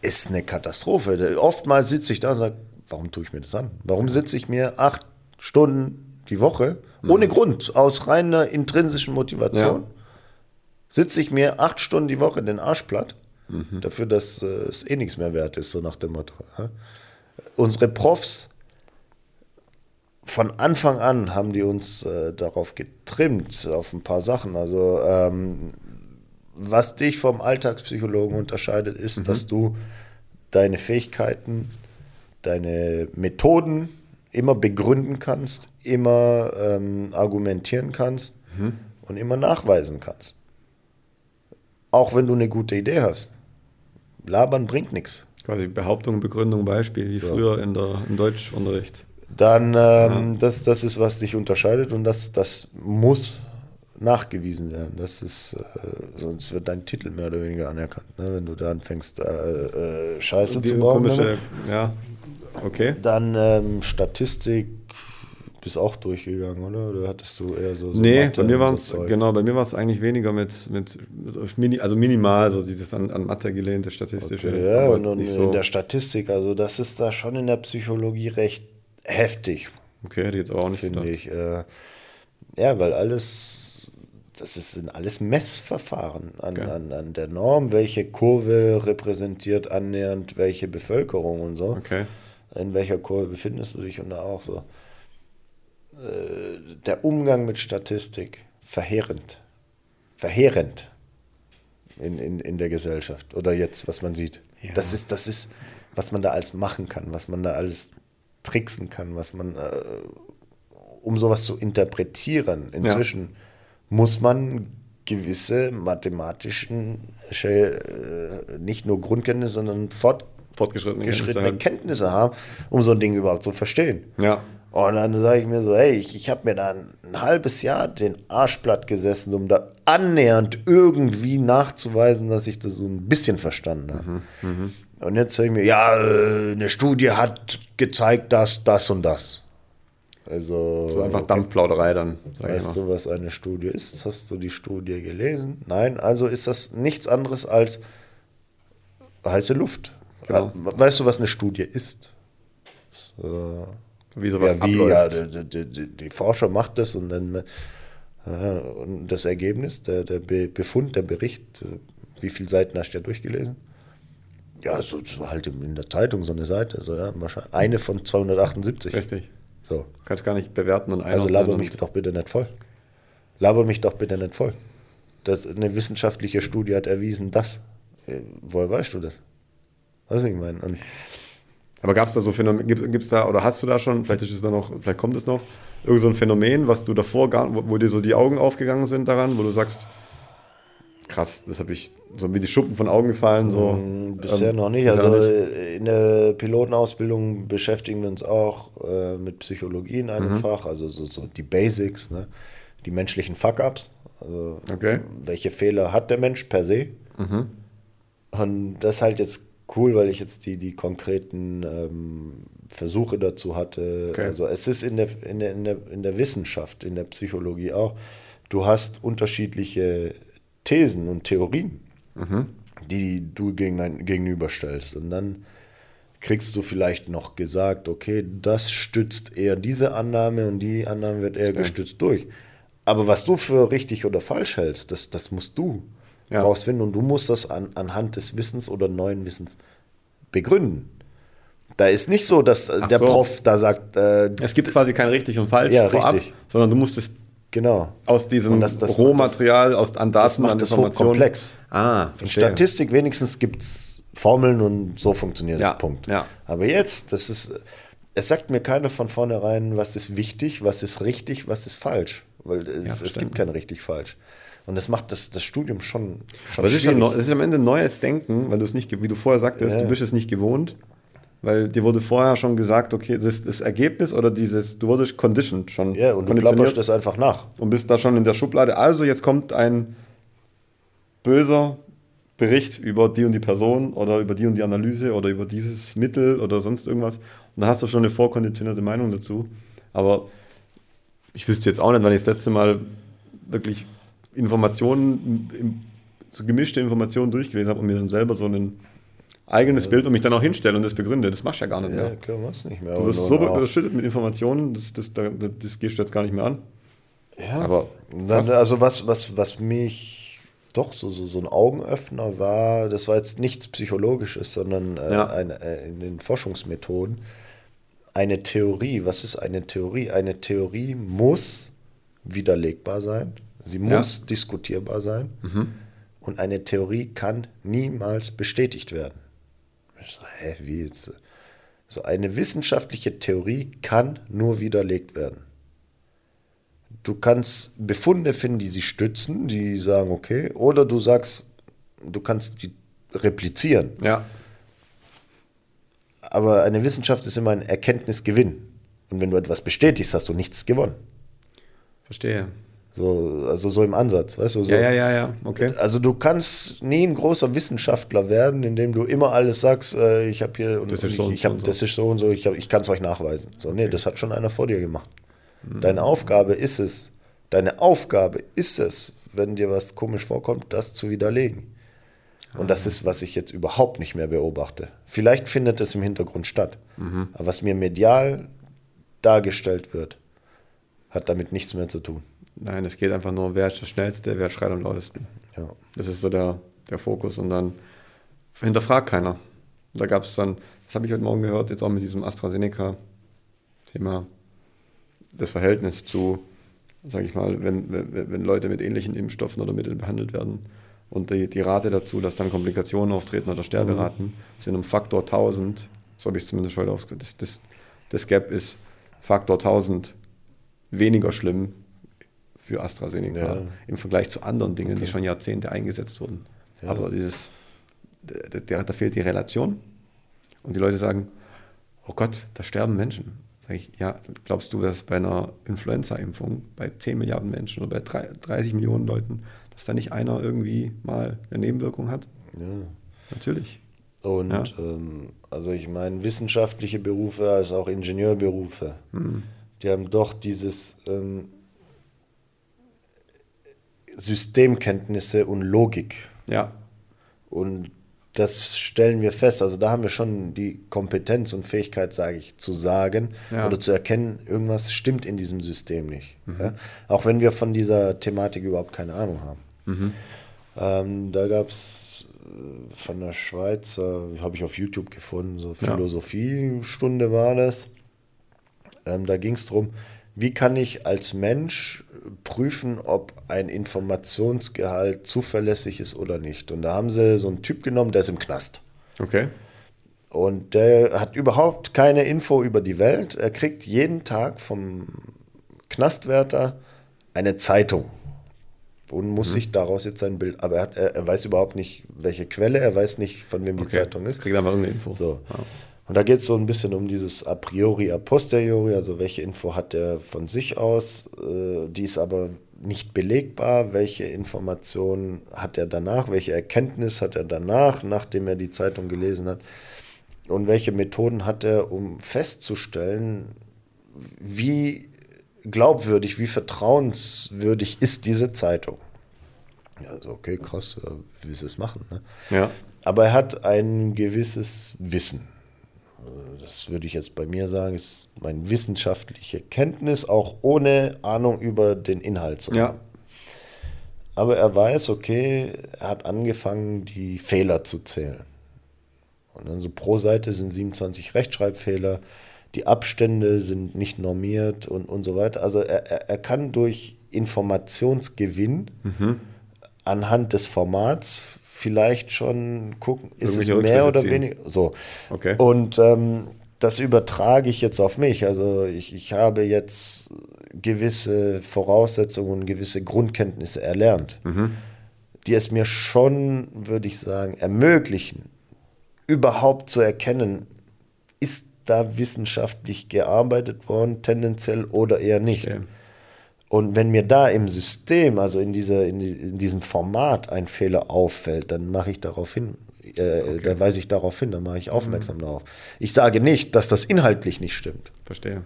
ist eine Katastrophe. Oftmals sitze ich da und sage, warum tue ich mir das an? Warum sitze ich mir acht Stunden die Woche ohne Grund, aus reiner intrinsischen Motivation, Ja. sitze ich mir acht Stunden die Woche den Arsch platt, dafür, dass äh, es eh nichts mehr wert ist, so nach dem Motto. Ja? Unsere Profs von Anfang an haben die uns äh, darauf getrimmt, auf ein paar Sachen. Also ähm, was dich vom Alltagspsychologen unterscheidet, ist, dass du deine Fähigkeiten, deine Methoden immer begründen kannst, immer ähm, argumentieren kannst und immer nachweisen kannst. Auch wenn du eine gute Idee hast. Labern bringt nichts. Quasi Behauptung, Begründung, Beispiel, wie früher in der, im Deutschunterricht. Dann, ähm, das, das ist, was dich unterscheidet und das, das muss nachgewiesen werden. Das ist, äh, sonst wird dein Titel mehr oder weniger anerkannt. Ne? Wenn du da anfängst, äh, äh, Scheiße Die zu bauen. komische, ne? ja, okay. Dann ähm, Statistik, bist auch durchgegangen, oder? Oder hattest du eher so, so Nee, Mathe bei mir war so es genau, bei mir war es eigentlich weniger mit, mit, mit mini, also minimal, so dieses an, an Mathe gelehnte statistische. Okay, ja, und, und nicht in so. der Statistik, also das ist da schon in der Psychologie recht heftig, Okay, hätte ich jetzt auch nicht finde ich. Äh, ja, weil alles, das ist, sind alles Messverfahren an, Okay. an, an der Norm, welche Kurve repräsentiert annähernd welche Bevölkerung und so. Okay. In welcher Kurve befindest du dich und da auch so. Äh, der Umgang mit Statistik, verheerend. Verheerend in, in, in der Gesellschaft. Oder jetzt, was man sieht. Ja. Das, ist, das ist, was man da alles machen kann, was man da alles tricksen kann, was man, äh, um sowas zu interpretieren. Inzwischen muss man gewisse mathematischen, äh, nicht nur Grundkenntnisse, sondern fort, Fortgeschrittene geschrittene Kenntnisse Kenntnisse haben, um so ein Ding überhaupt zu verstehen. Ja. Und dann sage ich mir so, hey, ich, ich habe mir da ein, ein halbes Jahr den Arsch platt gesessen, um da annähernd irgendwie nachzuweisen, dass ich das so ein bisschen verstanden habe. Mhm, Und jetzt sage ich mir, ja, äh, eine Studie hat gezeigt, dass das und das. Also, So einfach okay. Dampfplauderei dann, Weißt du, was eine Studie ist? Hast du die Studie gelesen? Nein, also ist das nichts anderes als heiße Luft. Genau. Weißt du, was eine Studie ist? So. Wie sowas Ja, wie, ja, abläuft. die, die, die, die Forscher macht das und dann äh, und das Ergebnis, der, der Be Befund, der Bericht, wie viele Seiten hast du ja durchgelesen? Ja, so, so halt in der Zeitung so eine Seite, so, ja, wahrscheinlich eine von 278. Richtig. So. Kannst gar nicht bewerten und Also laber mich doch bitte nicht voll. Laber mich doch bitte nicht voll. Das, eine wissenschaftliche Studie hat erwiesen, das. Äh, Woher weißt du das? Was ich meine? Und Aber gab es da so Phänomen, gibt es da, oder hast du da schon, vielleicht ist es da noch, vielleicht kommt es noch, irgend so ein Phänomen, was du davor gar, wo, wo dir so die Augen aufgegangen sind daran, wo du sagst, krass, das habe ich so wie die Schuppen von Augen gefallen, so. Bisher ähm, noch nicht. bisher Also noch nicht. in der Pilotenausbildung beschäftigen wir uns auch äh, mit Psychologie in Mhm. einem Fach, also so, so die Basics, ne? die menschlichen Fuck-Ups. Also Okay. welche Fehler hat der Mensch per se? Mhm. Und das halt jetzt cool, weil ich jetzt die, die konkreten ähm, Versuche dazu hatte. Okay. Also es ist in der, in, der, in, der, in der Wissenschaft, in der Psychologie auch, du hast unterschiedliche Thesen und Theorien, die du gegen, gegenüberstellst. Und dann kriegst du vielleicht noch gesagt, okay, das stützt eher diese Annahme und die Annahme wird eher gestützt durch. Aber was du für richtig oder falsch hältst, das, das musst du Ja. rausfinden und du musst das an, anhand des Wissens oder neuen Wissens begründen. Da ist nicht so, dass äh, der so. Prof da sagt, äh, Es gibt quasi kein richtig und falsch Ja, vorab, richtig. sondern du musst es genau. aus diesem das- das- Rohmaterial, aus, an Daten, Das macht an das Informationen. hochkomplex. Ah, In. Statistik wenigstens gibt es Formeln und so funktioniert Ja, das Punkt. ja. Aber jetzt, das ist, es sagt mir keiner von vornherein, was ist wichtig, was ist richtig, was ist falsch. Weil es, es verstanden. gibt kein richtig falsch. Und das macht das, das Studium schon, schon Aber es ist, ja schwierig. ist am Ende neues Denken, weil du es nicht, wie du vorher sagtest, Ja. du bist es nicht gewohnt, weil dir wurde vorher schon gesagt, okay, das ist das Ergebnis oder dieses, du wurdest conditioned schon. ja, und du klapperst das einfach nach. und bist da schon in der Schublade. Also jetzt kommt ein böser Bericht über die und die Person oder über die und die Analyse oder über dieses Mittel oder sonst irgendwas. Und da hast du schon eine vorkonditionierte Meinung dazu. Aber ich wüsste jetzt auch nicht, wann ich das letzte Mal wirklich Informationen, so gemischte Informationen durchgelesen habe und mir dann selber so ein eigenes Bild und mich dann auch hinstelle und das begründe. Das machst du ja gar nicht Ja, mehr. klar, machst nicht mehr. Du wirst so überschüttet mit Informationen, das, das, das, das gehst du jetzt gar nicht mehr an. Ja, Aber dann, also was, was, was mich doch so, so, so ein Augenöffner war, das war jetzt nichts Psychologisches, sondern äh, Ja. eine, äh, in den Forschungsmethoden. Eine Theorie, was ist eine Theorie? Eine Theorie muss widerlegbar sein, sie Ja. muss diskutierbar sein und eine Theorie kann niemals bestätigt werden. Ich so, hä, wie jetzt? So eine wissenschaftliche Theorie kann nur widerlegt werden. Du kannst Befunde finden, die sie stützen, die sagen, okay, oder du sagst, du kannst die replizieren. Ja, Aber eine Wissenschaft ist immer ein Erkenntnisgewinn. Und wenn du etwas bestätigst, hast du nichts gewonnen. verstehe. So, also so im Ansatz, weißt du? So. Ja, ja, ja, ja, okay. Also du kannst nie ein großer Wissenschaftler werden, indem du immer alles sagst, äh, ich habe hier und, Das und ist so ich, und ich so hab, so. das ist so und so, ich, hab- ich kann es euch nachweisen. So, nee, das hat schon einer vor dir gemacht. Mhm. Deine Aufgabe ist es, deine Aufgabe ist es, wenn dir was komisch vorkommt, das zu widerlegen. Und Ah. das ist, was ich jetzt überhaupt nicht mehr beobachte. Vielleicht findet es im Hintergrund statt. Mhm. Aber was mir medial dargestellt wird, hat damit nichts mehr zu tun. Nein, es geht einfach nur, wer ist der Schnellste, wer schreit am lautesten. Ja. Das ist so der, der Fokus und dann hinterfragt keiner. Da gab es dann, das habe ich heute Morgen gehört, jetzt auch mit diesem AstraZeneca-Thema, das Verhältnis zu, sage ich mal, wenn, wenn, wenn Leute mit ähnlichen Impfstoffen oder Mitteln behandelt werden und die, die Rate dazu, dass dann Komplikationen auftreten oder Sterberaten, sind um Faktor 1000, so habe ich es zumindest heute ausgedrückt, das, das, das Gap ist Faktor 1000 weniger schlimm für AstraZeneca Ja. im Vergleich zu anderen Dingen, die schon Jahrzehnte eingesetzt wurden. Aber dieses, da, da, fehlt die Relation. Und die Leute sagen, oh Gott, da sterben Menschen. Sag ich, ja, glaubst du, dass bei einer Influenza-Impfung bei 10 Milliarden Menschen oder bei drei- 30 Millionen Leuten, dass da nicht einer irgendwie mal eine Nebenwirkung hat? Ja. Natürlich. Und Ja. ähm, also ich meine, wissenschaftliche Berufe, also auch Ingenieurberufe, Hm. die haben doch dieses ähm, Systemkenntnisse und Logik. Ja, Und das stellen wir fest. Also da haben wir schon die Kompetenz und Fähigkeit, sage ich, zu sagen Ja. oder zu erkennen, irgendwas stimmt in diesem System nicht. Ja? Auch wenn wir von dieser Thematik überhaupt keine Ahnung haben. Ähm, da gab es von der Schweiz, äh, habe ich auf YouTube gefunden, so Ja. Philosophiestunde war das. Ähm, da ging es darum, wie kann ich als Mensch prüfen, ob ein Informationsgehalt zuverlässig ist oder nicht. Und da haben sie so einen Typ genommen, der ist im Knast. okay. Und der hat überhaupt keine Info über die Welt. Er kriegt jeden Tag vom Knastwärter eine Zeitung und muss Mhm. sich daraus jetzt sein Bild. Aber er, hat, er, er weiß überhaupt nicht, welche Quelle, er weiß nicht, von wem die okay. Zeitung ist. Kriegt einfach irgendeine Info. So. Ja. Und da geht es so ein bisschen um dieses a priori, a posteriori, also welche Info hat er von sich aus, äh, die ist aber nicht belegbar, welche Informationen hat er danach, welche Erkenntnis hat er danach, nachdem er die Zeitung gelesen hat und welche Methoden hat er, um festzustellen, wie glaubwürdig, wie vertrauenswürdig ist diese Zeitung. Also okay, krass, wie sie es machen. Ne? Ja. Aber er hat ein gewisses Wissen. Das würde ich jetzt bei mir sagen, ist meine wissenschaftliche Kenntnis, auch ohne Ahnung über den Inhalt zu haben. Ja. Aber er weiß, okay, er hat angefangen, die Fehler zu zählen. Und dann so pro Seite sind 27 Rechtschreibfehler, die Abstände sind nicht normiert und, und so weiter. Also er, er, er kann durch Informationsgewinn anhand des Formats vielleicht schon gucken, ist es mehr oder weniger. So. Okay. Und ähm, das übertrage ich jetzt auf mich. Also ich, ich habe jetzt gewisse Voraussetzungen, gewisse Grundkenntnisse erlernt, die es mir schon, würde ich sagen, ermöglichen, überhaupt zu erkennen, ist da wissenschaftlich gearbeitet worden, tendenziell oder eher nicht. Verstehe. Und wenn mir da im System, also in, dieser, in, in diesem Format ein Fehler auffällt, dann mache ich darauf hin, äh, dann weise ich darauf hin, dann mache ich aufmerksam darauf. Ich sage nicht, dass das inhaltlich nicht stimmt, Verstehe.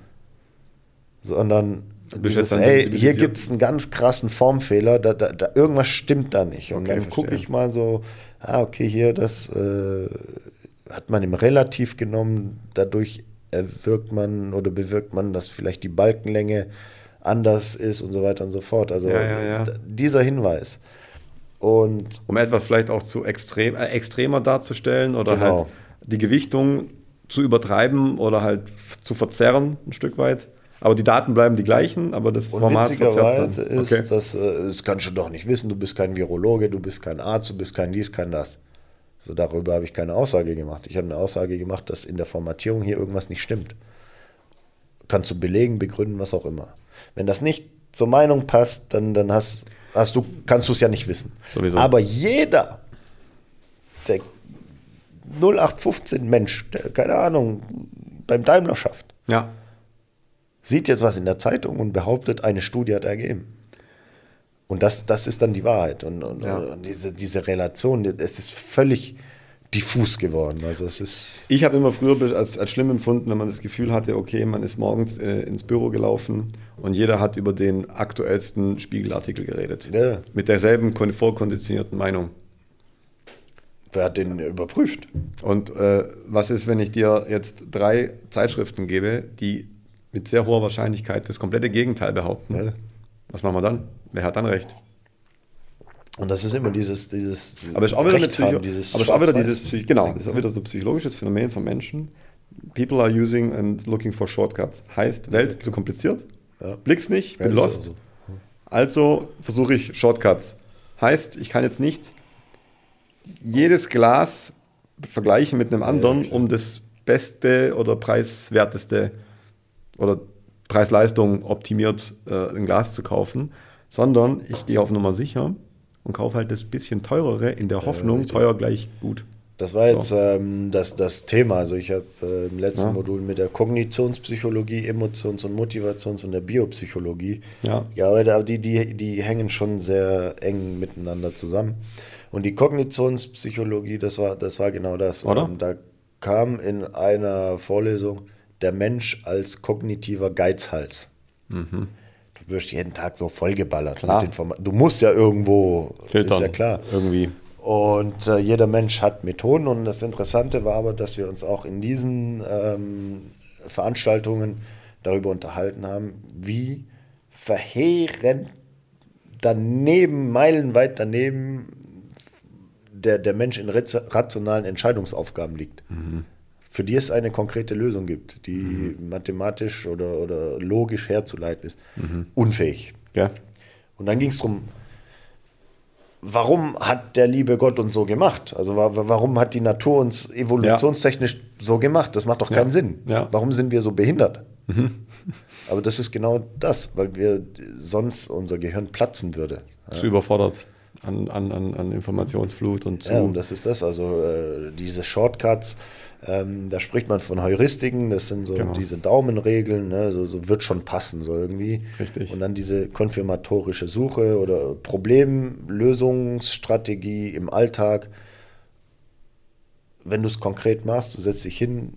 sondern dieses, ey, hier gibt es einen ganz krassen Formfehler, da, da, da irgendwas stimmt da nicht. Und Okay, dann gucke ich mal so, ah, okay, hier, das äh, hat man im Relativ genommen, dadurch erwirkt man oder bewirkt man, dass vielleicht die Balkenlänge anders ist und so weiter und so fort. Also Ja, ja, dieser Hinweis. Und Um etwas vielleicht auch zu extrem, äh, extremer darzustellen oder Genau. halt die Gewichtung zu übertreiben oder halt zu verzerren ein Stück weit. Aber die Daten bleiben die gleichen, aber das Und Format witzigerweise dann. ist, Okay. dass, äh, das kannst du doch nicht wissen, du bist kein Virologe, du bist kein Arzt, du bist kein dies, kein das. So darüber habe ich keine Aussage gemacht. Ich habe eine Aussage gemacht, dass in der Formatierung hier irgendwas nicht stimmt. Kannst du belegen, begründen, was auch immer. Wenn das nicht zur Meinung passt, dann, dann hast, hast du, kannst du es ja nicht wissen. Sowieso. Aber jeder, der 0815 Mensch, der, keine Ahnung, beim Daimler schafft, Ja. sieht jetzt was in der Zeitung und behauptet, eine Studie hat ergeben. Und das, das ist dann die Wahrheit. Und, und, Ja. und diese, diese Relation, es ist völlig diffus geworden. Also es ist. Ich habe immer früher als, als schlimm empfunden, wenn man das Gefühl hatte, okay, man ist morgens äh, ins Büro gelaufen und jeder hat über den aktuellsten Spiegelartikel geredet. Ja. Mit derselben kon- vorkonditionierten Meinung. Wer hat den überprüft? Und äh, was ist, wenn ich dir jetzt drei Zeitschriften gebe, die mit sehr hoher Wahrscheinlichkeit das komplette Gegenteil behaupten? Ja. Was machen wir dann? Wer hat dann recht? Und das ist immer dieses. dieses Aber es ist auch wieder, Recht haben, dieses aber es ist auch wieder dieses, genau, ist auch wieder so ein psychologisches Phänomen von Menschen. People are using and looking for shortcuts. Heißt, Welt zu kompliziert, Ja. blick's nicht, bin Ja, lost. so. Also versuche ich Shortcuts. Heißt, ich kann jetzt nicht jedes Glas vergleichen mit einem anderen, klar. um das beste oder preiswerteste oder Preis-Leistung optimiert äh, ein Glas zu kaufen, sondern ich gehe auf Nummer sicher und kaufe halt das bisschen teurere in der Hoffnung, richtig. teuer gleich gut. Das war jetzt So. ähm, das, das Thema. Also ich habe äh, im letzten Ja. Modul mit der Kognitionspsychologie, Emotions- und Motivations- und der Biopsychologie Ja. gearbeitet, aber die, die, die hängen schon sehr eng miteinander zusammen. Und die Kognitionspsychologie, das war, das war genau das. Oder? Ähm, da kam in einer Vorlesung der Mensch als kognitiver Geizhals. Du wirst jeden Tag so vollgeballert Klar. Du musst ja irgendwo, Filtern. ist ja klar. Irgendwie. Und äh, jeder Mensch hat Methoden und das Interessante war aber, dass wir uns auch in diesen ähm, Veranstaltungen darüber unterhalten haben, wie verheerend daneben, meilenweit daneben der, der Mensch in rationalen Entscheidungsaufgaben liegt. Für die es eine konkrete Lösung gibt, die mathematisch oder, oder logisch herzuleiten ist, unfähig. Ja. Und dann ging es darum, warum hat der liebe Gott uns so gemacht? Also wa- wa- warum hat die Natur uns evolutionstechnisch so gemacht? Das macht doch keinen Ja. Sinn. Ja. Mhm. Warum sind wir so behindert? Aber das ist genau das, weil wir sonst unser Gehirn platzen würde. Zu überfordert. An, an, an, Informationsflut und zu. Ja, und das ist das. Also äh, diese Shortcuts, ähm, da spricht man von Heuristiken, das sind so Genau. diese Daumenregeln, ne? so, so wird schon passen, so irgendwie. Richtig. Und dann diese konfirmatorische Suche oder Problemlösungsstrategie im Alltag. Wenn du es konkret machst, du setzt dich hin,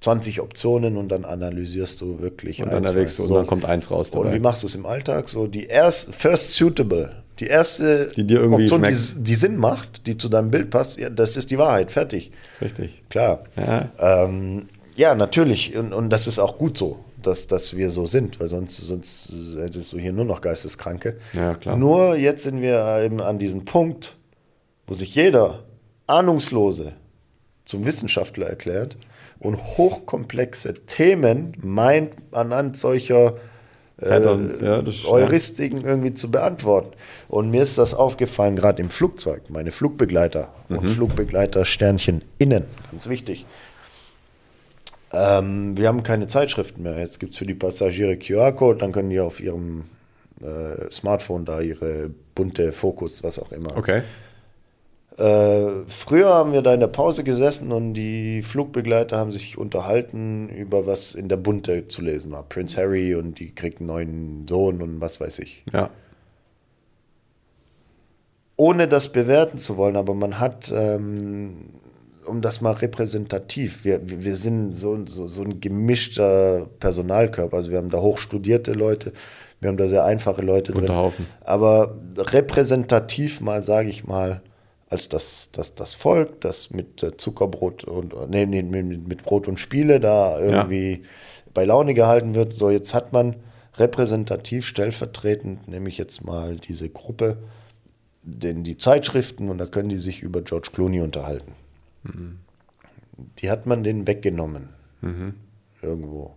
20 Optionen und dann analysierst du wirklich und dann erwägst du zwei. und dann kommt eins raus Und dabei. wie machst du es im Alltag? So die erst first suitable, die erste Die dir irgendwie Option, die, die Sinn macht, die zu deinem Bild passt, ja, das ist die Wahrheit, fertig. richtig. Klar. Ja. Ähm, ja, natürlich. Und, und das ist auch gut so, dass, dass wir so sind, weil sonst, sonst hättest du hier nur noch Geisteskranke. Ja, klar. Nur jetzt sind wir eben an diesem Punkt, wo sich jeder Ahnungslose zum Wissenschaftler erklärt und hochkomplexe Themen meint, anhand solcher äh, Pattern, ja, das- ja. Heuristiken irgendwie zu beantworten. Und mir ist das aufgefallen, gerade im Flugzeug. Meine Flugbegleiter Mhm. und Flugbegleiter Sternchen innen, ganz wichtig. Ähm, wir haben keine Zeitschriften mehr. Jetzt gibt es für die Passagiere QR-Code, dann können die auf ihrem äh, Smartphone da ihre bunte Fokus, was auch immer. Okay. Äh, früher haben wir da in der Pause gesessen und die Flugbegleiter haben sich unterhalten über was in der Bunte zu lesen war. Prince Harry und die kriegt einen neuen Sohn und was weiß ich. Ja. Ohne das bewerten zu wollen, aber man hat, ähm, um das mal repräsentativ, wir, wir sind so, so, so ein gemischter Personalkörper. Also wir haben da hochstudierte Leute, wir haben da sehr einfache Leute drin. Bunter Haufen. Aber repräsentativ mal, sage ich mal, als das, das, das Volk, das mit äh, Zuckerbrot und nee, nee, mit, mit Brot und Spiele da irgendwie bei Laune gehalten wird. So, jetzt hat man repräsentativ stellvertretend, nehme ich jetzt mal diese Gruppe, denn die Zeitschriften und da können die sich über George Clooney unterhalten. Die hat man denen weggenommen. Irgendwo.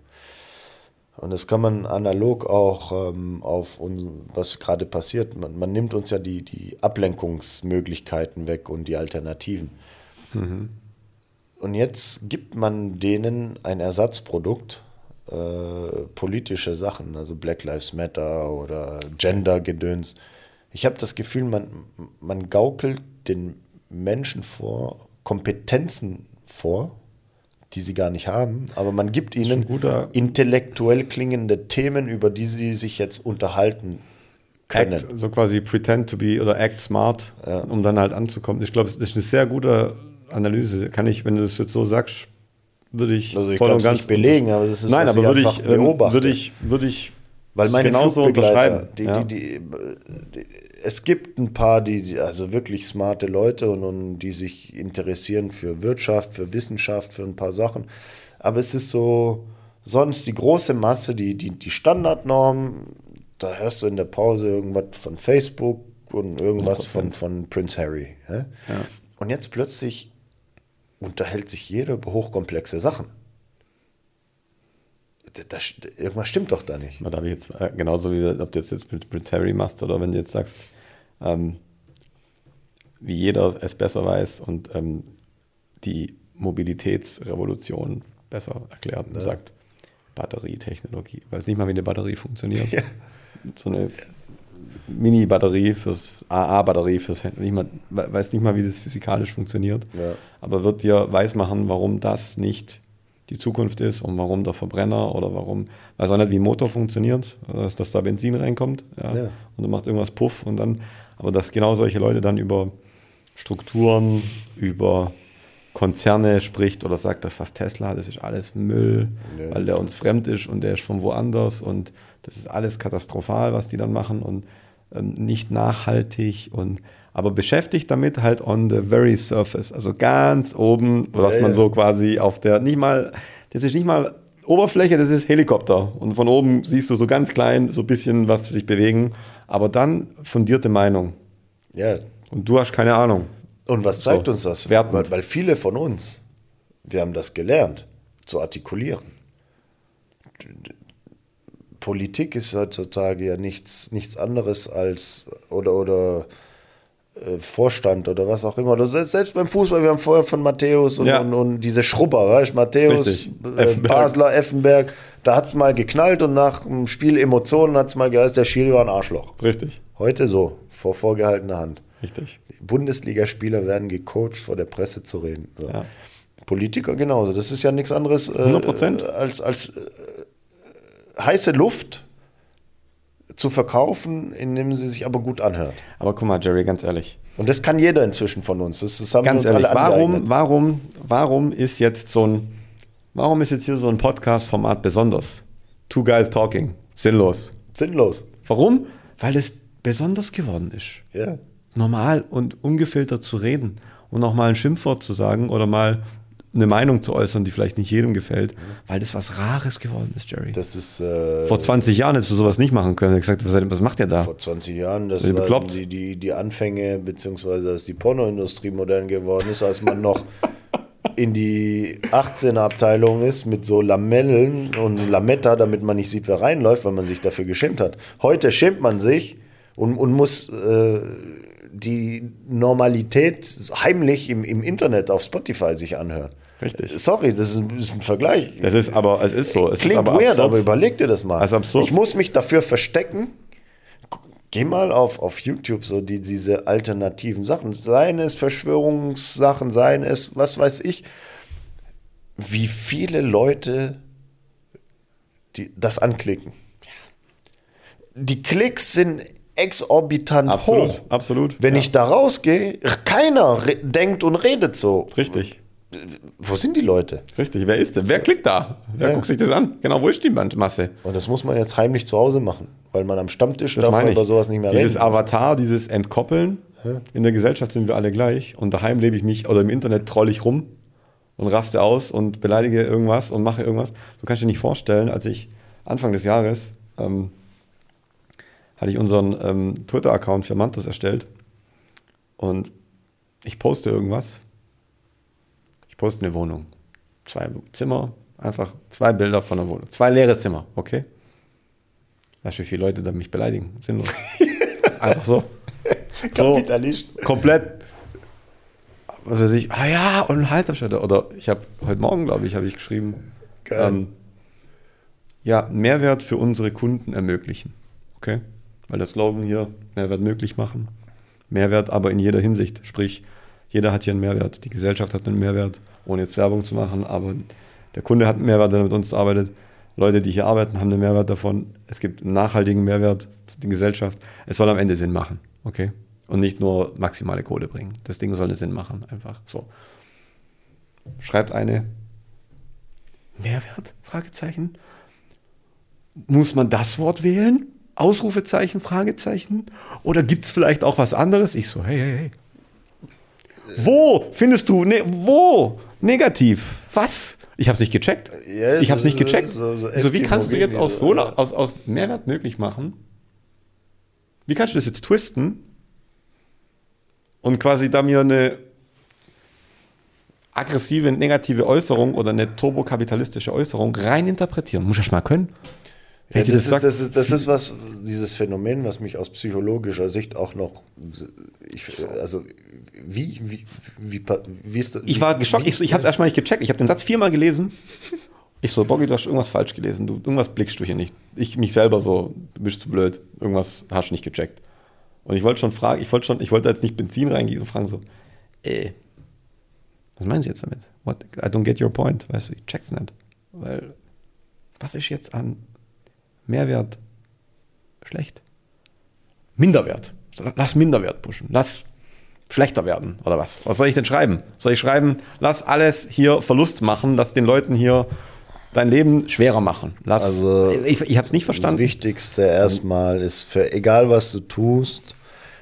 Und das kann man analog auch ähm, auf uns, was gerade passiert. Man, man nimmt uns ja die, die Ablenkungsmöglichkeiten weg und die Alternativen. Und jetzt gibt man denen ein Ersatzprodukt, äh, politische Sachen, also Black Lives Matter oder Gender-Gedöns. Ich habe das Gefühl, man, man gaukelt den Menschen vor, Kompetenzen vor, die sie gar nicht haben, aber man gibt ihnen intellektuell klingende Themen, über die sie sich jetzt unterhalten können. Act, so quasi pretend to be oder act smart, um dann halt anzukommen. Ich glaube, das ist eine sehr gute Analyse. Kann ich, wenn du das jetzt so sagst, würde ich Also ich voll und es ganz nicht belegen, aber das ist, Nein, aber würde ich, ähm, würde ich, würde ich Weil meine genauso unterschreiben. die, ja. die, die, es gibt ein paar, die, also wirklich smarte Leute und, und die sich interessieren für Wirtschaft, für Wissenschaft, für ein paar Sachen. Aber es ist so, sonst die große Masse, die, die, die Standardnorm, da hörst du in der Pause irgendwas von Facebook und irgendwas von, von Prince Harry. Ja? Und jetzt plötzlich unterhält sich jeder über hochkomplexe Sachen. Da, da, irgendwas stimmt doch da nicht. Da habe ich jetzt äh, genauso wie ob du jetzt, jetzt mit, mit Harry machst oder wenn du jetzt sagst, ähm, wie jeder es besser weiß und ähm, die Mobilitätsrevolution besser erklärt und sagt, Batterietechnologie. Weiß nicht mal, wie eine Batterie funktioniert. So eine Mini-Batterie fürs AA-Batterie fürs Handy. Nicht mal, weiß nicht mal, wie das physikalisch funktioniert. Ja. Aber wird dir weismachen, warum das nicht die Zukunft ist und warum der Verbrenner oder warum, weiß auch nicht, wie ein Motor funktioniert, dass, dass da Benzin reinkommt ja, Ja. und dann macht irgendwas Puff und dann, aber dass genau solche Leute dann über Strukturen, über Konzerne spricht oder sagt, das was Tesla, das ist alles Müll, Ja. weil der uns fremd ist und der ist von woanders und das ist alles katastrophal, was die dann machen und ähm, nicht nachhaltig und aber beschäftigt damit halt on the very surface, also ganz oben, was Ja, man ja. so quasi auf der, nicht mal, das ist nicht mal Oberfläche, das ist Helikopter und von oben siehst du so ganz klein so ein bisschen was sich bewegen, aber dann fundierte Meinung Ja, und du hast keine Ahnung. Und was zeigt So, uns das? wertend. Weil, weil viele von uns, wir haben das gelernt, zu artikulieren. Politik ist heutzutage ja nichts, nichts anderes als oder oder Vorstand oder was auch immer. Oder selbst, beim Fußball, wir haben vorher von Matthäus und, Ja. und, und diese Schrubber, weißt du, Matthäus, äh, Effenberg. Basler, Effenberg, da hat es mal geknallt und nach dem Spiel Emotionen hat es mal geheißen, der Schiri war ein Arschloch. Richtig. Heute so, vor vorgehaltener Hand. Richtig. Bundesligaspieler werden gecoacht, vor der Presse zu reden. So. Ja. Politiker genauso. Das ist ja nichts anderes äh, 100%. als, als äh, heiße Luft zu verkaufen, indem sie sich aber gut anhört. Aber guck mal, Jerry, ganz ehrlich. Und das kann jeder inzwischen von uns. Das, das haben Ganz wir uns ehrlich, alle warum, warum, warum ist jetzt so ein, warum ist jetzt hier so ein Podcast-Format besonders? Two Guys Talking. Sinnlos. Sinnlos. Warum? Weil es besonders geworden ist. Ja. Normal und ungefiltert zu reden und auch mal ein Schimpfwort zu sagen oder mal eine Meinung zu äußern, die vielleicht nicht jedem gefällt, weil das was Rares geworden ist, Jerry. Das ist äh, Vor 20 Jahren hättest du sowas nicht machen können. Ich gesagt, was, macht ihr da? vor 20 Jahren, das waren die, die, die Anfänge, beziehungsweise als die Pornoindustrie modern geworden ist, als man noch in die 18er Abteilung ist mit so Lamellen und Lametta, damit man nicht sieht, wer reinläuft, weil man sich dafür geschämt hat. Heute schämt man sich und, und muss äh, die Normalität heimlich im, im Internet auf Spotify sich anhören. Richtig. Sorry, das ist ein, ist ein Vergleich. Das ist aber, es ist so. Es Klingt aber weird, absurd. aber überleg dir das mal. Das ist absurd. Ich muss mich dafür verstecken. Geh mal auf, auf YouTube, so die, diese alternativen Sachen. Seien es Verschwörungssachen, seien es, was weiß ich, wie viele Leute die, das anklicken. Die Klicks sind exorbitant Absolut, hoch. absolut. Wenn Ja. ich da rausgehe, keiner denkt und redet so. Richtig, Wo sind die Leute? richtig. Wer ist denn? Wer klickt da? Wer Ja. guckt sich das an? Genau, wo ist die Masse? Und das muss man jetzt heimlich zu Hause machen, weil man am Stammtisch Das darf man ich. über sowas nicht mehr dieses reden. Avatar, dieses Entkoppeln. In der Gesellschaft sind wir alle gleich. Und daheim lebe ich mich, oder im Internet troll ich rum und raste aus und beleidige irgendwas und mache irgendwas. Du kannst dir nicht vorstellen, als ich Anfang des Jahres ähm, hatte ich unseren ähm, Twitter-Account für Mantos erstellt. Und ich poste irgendwas. Poste eine Wohnung. Zwei Zimmer, einfach zwei Bilder von einer Wohnung. Zwei leere Zimmer, okay? Weißt du, wie viele Leute da mich beleidigen? Sinnlos. Einfach so. so Kapitalist. komplett, was weiß ich, ah ja, und Halsabschnitte. Oder ich habe heute Morgen, glaube ich, habe ich geschrieben, Geil. ähm, ja, Mehrwert für unsere Kunden ermöglichen. Okay? Weil das Slogan hier, Mehrwert möglich machen. Mehrwert aber in jeder Hinsicht. Sprich, jeder hat hier einen Mehrwert. Die Gesellschaft hat einen Mehrwert, ohne jetzt Werbung zu machen, aber der Kunde hat einen Mehrwert, wenn er mit uns arbeitet. Leute, die hier arbeiten, haben einen Mehrwert davon. Es gibt einen nachhaltigen Mehrwert für die Gesellschaft. Es soll am Ende Sinn machen. Okay? Und nicht nur maximale Kohle bringen. Das Ding soll einen Sinn machen. Einfach so. Schreibt eine Mehrwert? Fragezeichen. Muss man das Wort wählen? Ausrufezeichen, Fragezeichen? Oder gibt es vielleicht auch was anderes? Ich so, hey, hey, hey. Wo findest du, ne, wo? Negativ. Was? Ich habe es nicht gecheckt. Ja, ich habe es nicht gecheckt. so- so so, wie kannst du jetzt aus, so, aus, aus Mehrwert möglich machen? Wie kannst du das jetzt twisten und quasi da mir eine aggressive, negative Äußerung oder eine turbokapitalistische Äußerung rein interpretieren? Muss ich mal können. Ja, das, ist, das, ist, das ist was, dieses Phänomen, was mich aus psychologischer Sicht auch noch, ich, also wie, wie, wie, wie ist das? Ich war geschockt. Ich, ich habe es erstmal nicht gecheckt. Ich habe den Satz viermal gelesen. Ich so, Boggy, du hast irgendwas falsch gelesen. Du, irgendwas blickst du hier nicht. Ich mich selber so, du bist zu blöd. Irgendwas hast du nicht gecheckt. Und ich wollte schon fragen, ich wollte schon, ich wollte jetzt nicht Benzin reingehen und fragen so, äh, was meinen Sie jetzt damit? What? I don't get your point. Weißt du, ich check's nicht. Weil, was ist jetzt an Mehrwert schlecht? Minderwert. Lass Minderwert pushen. Lass schlechter werden oder was? Was soll ich denn schreiben? Soll ich schreiben, lass alles hier Verlust machen, lass den Leuten hier dein Leben schwerer machen? Lass, Also, ich ich habe es nicht Das verstanden. Wichtigste erstmal ist für egal was du tust,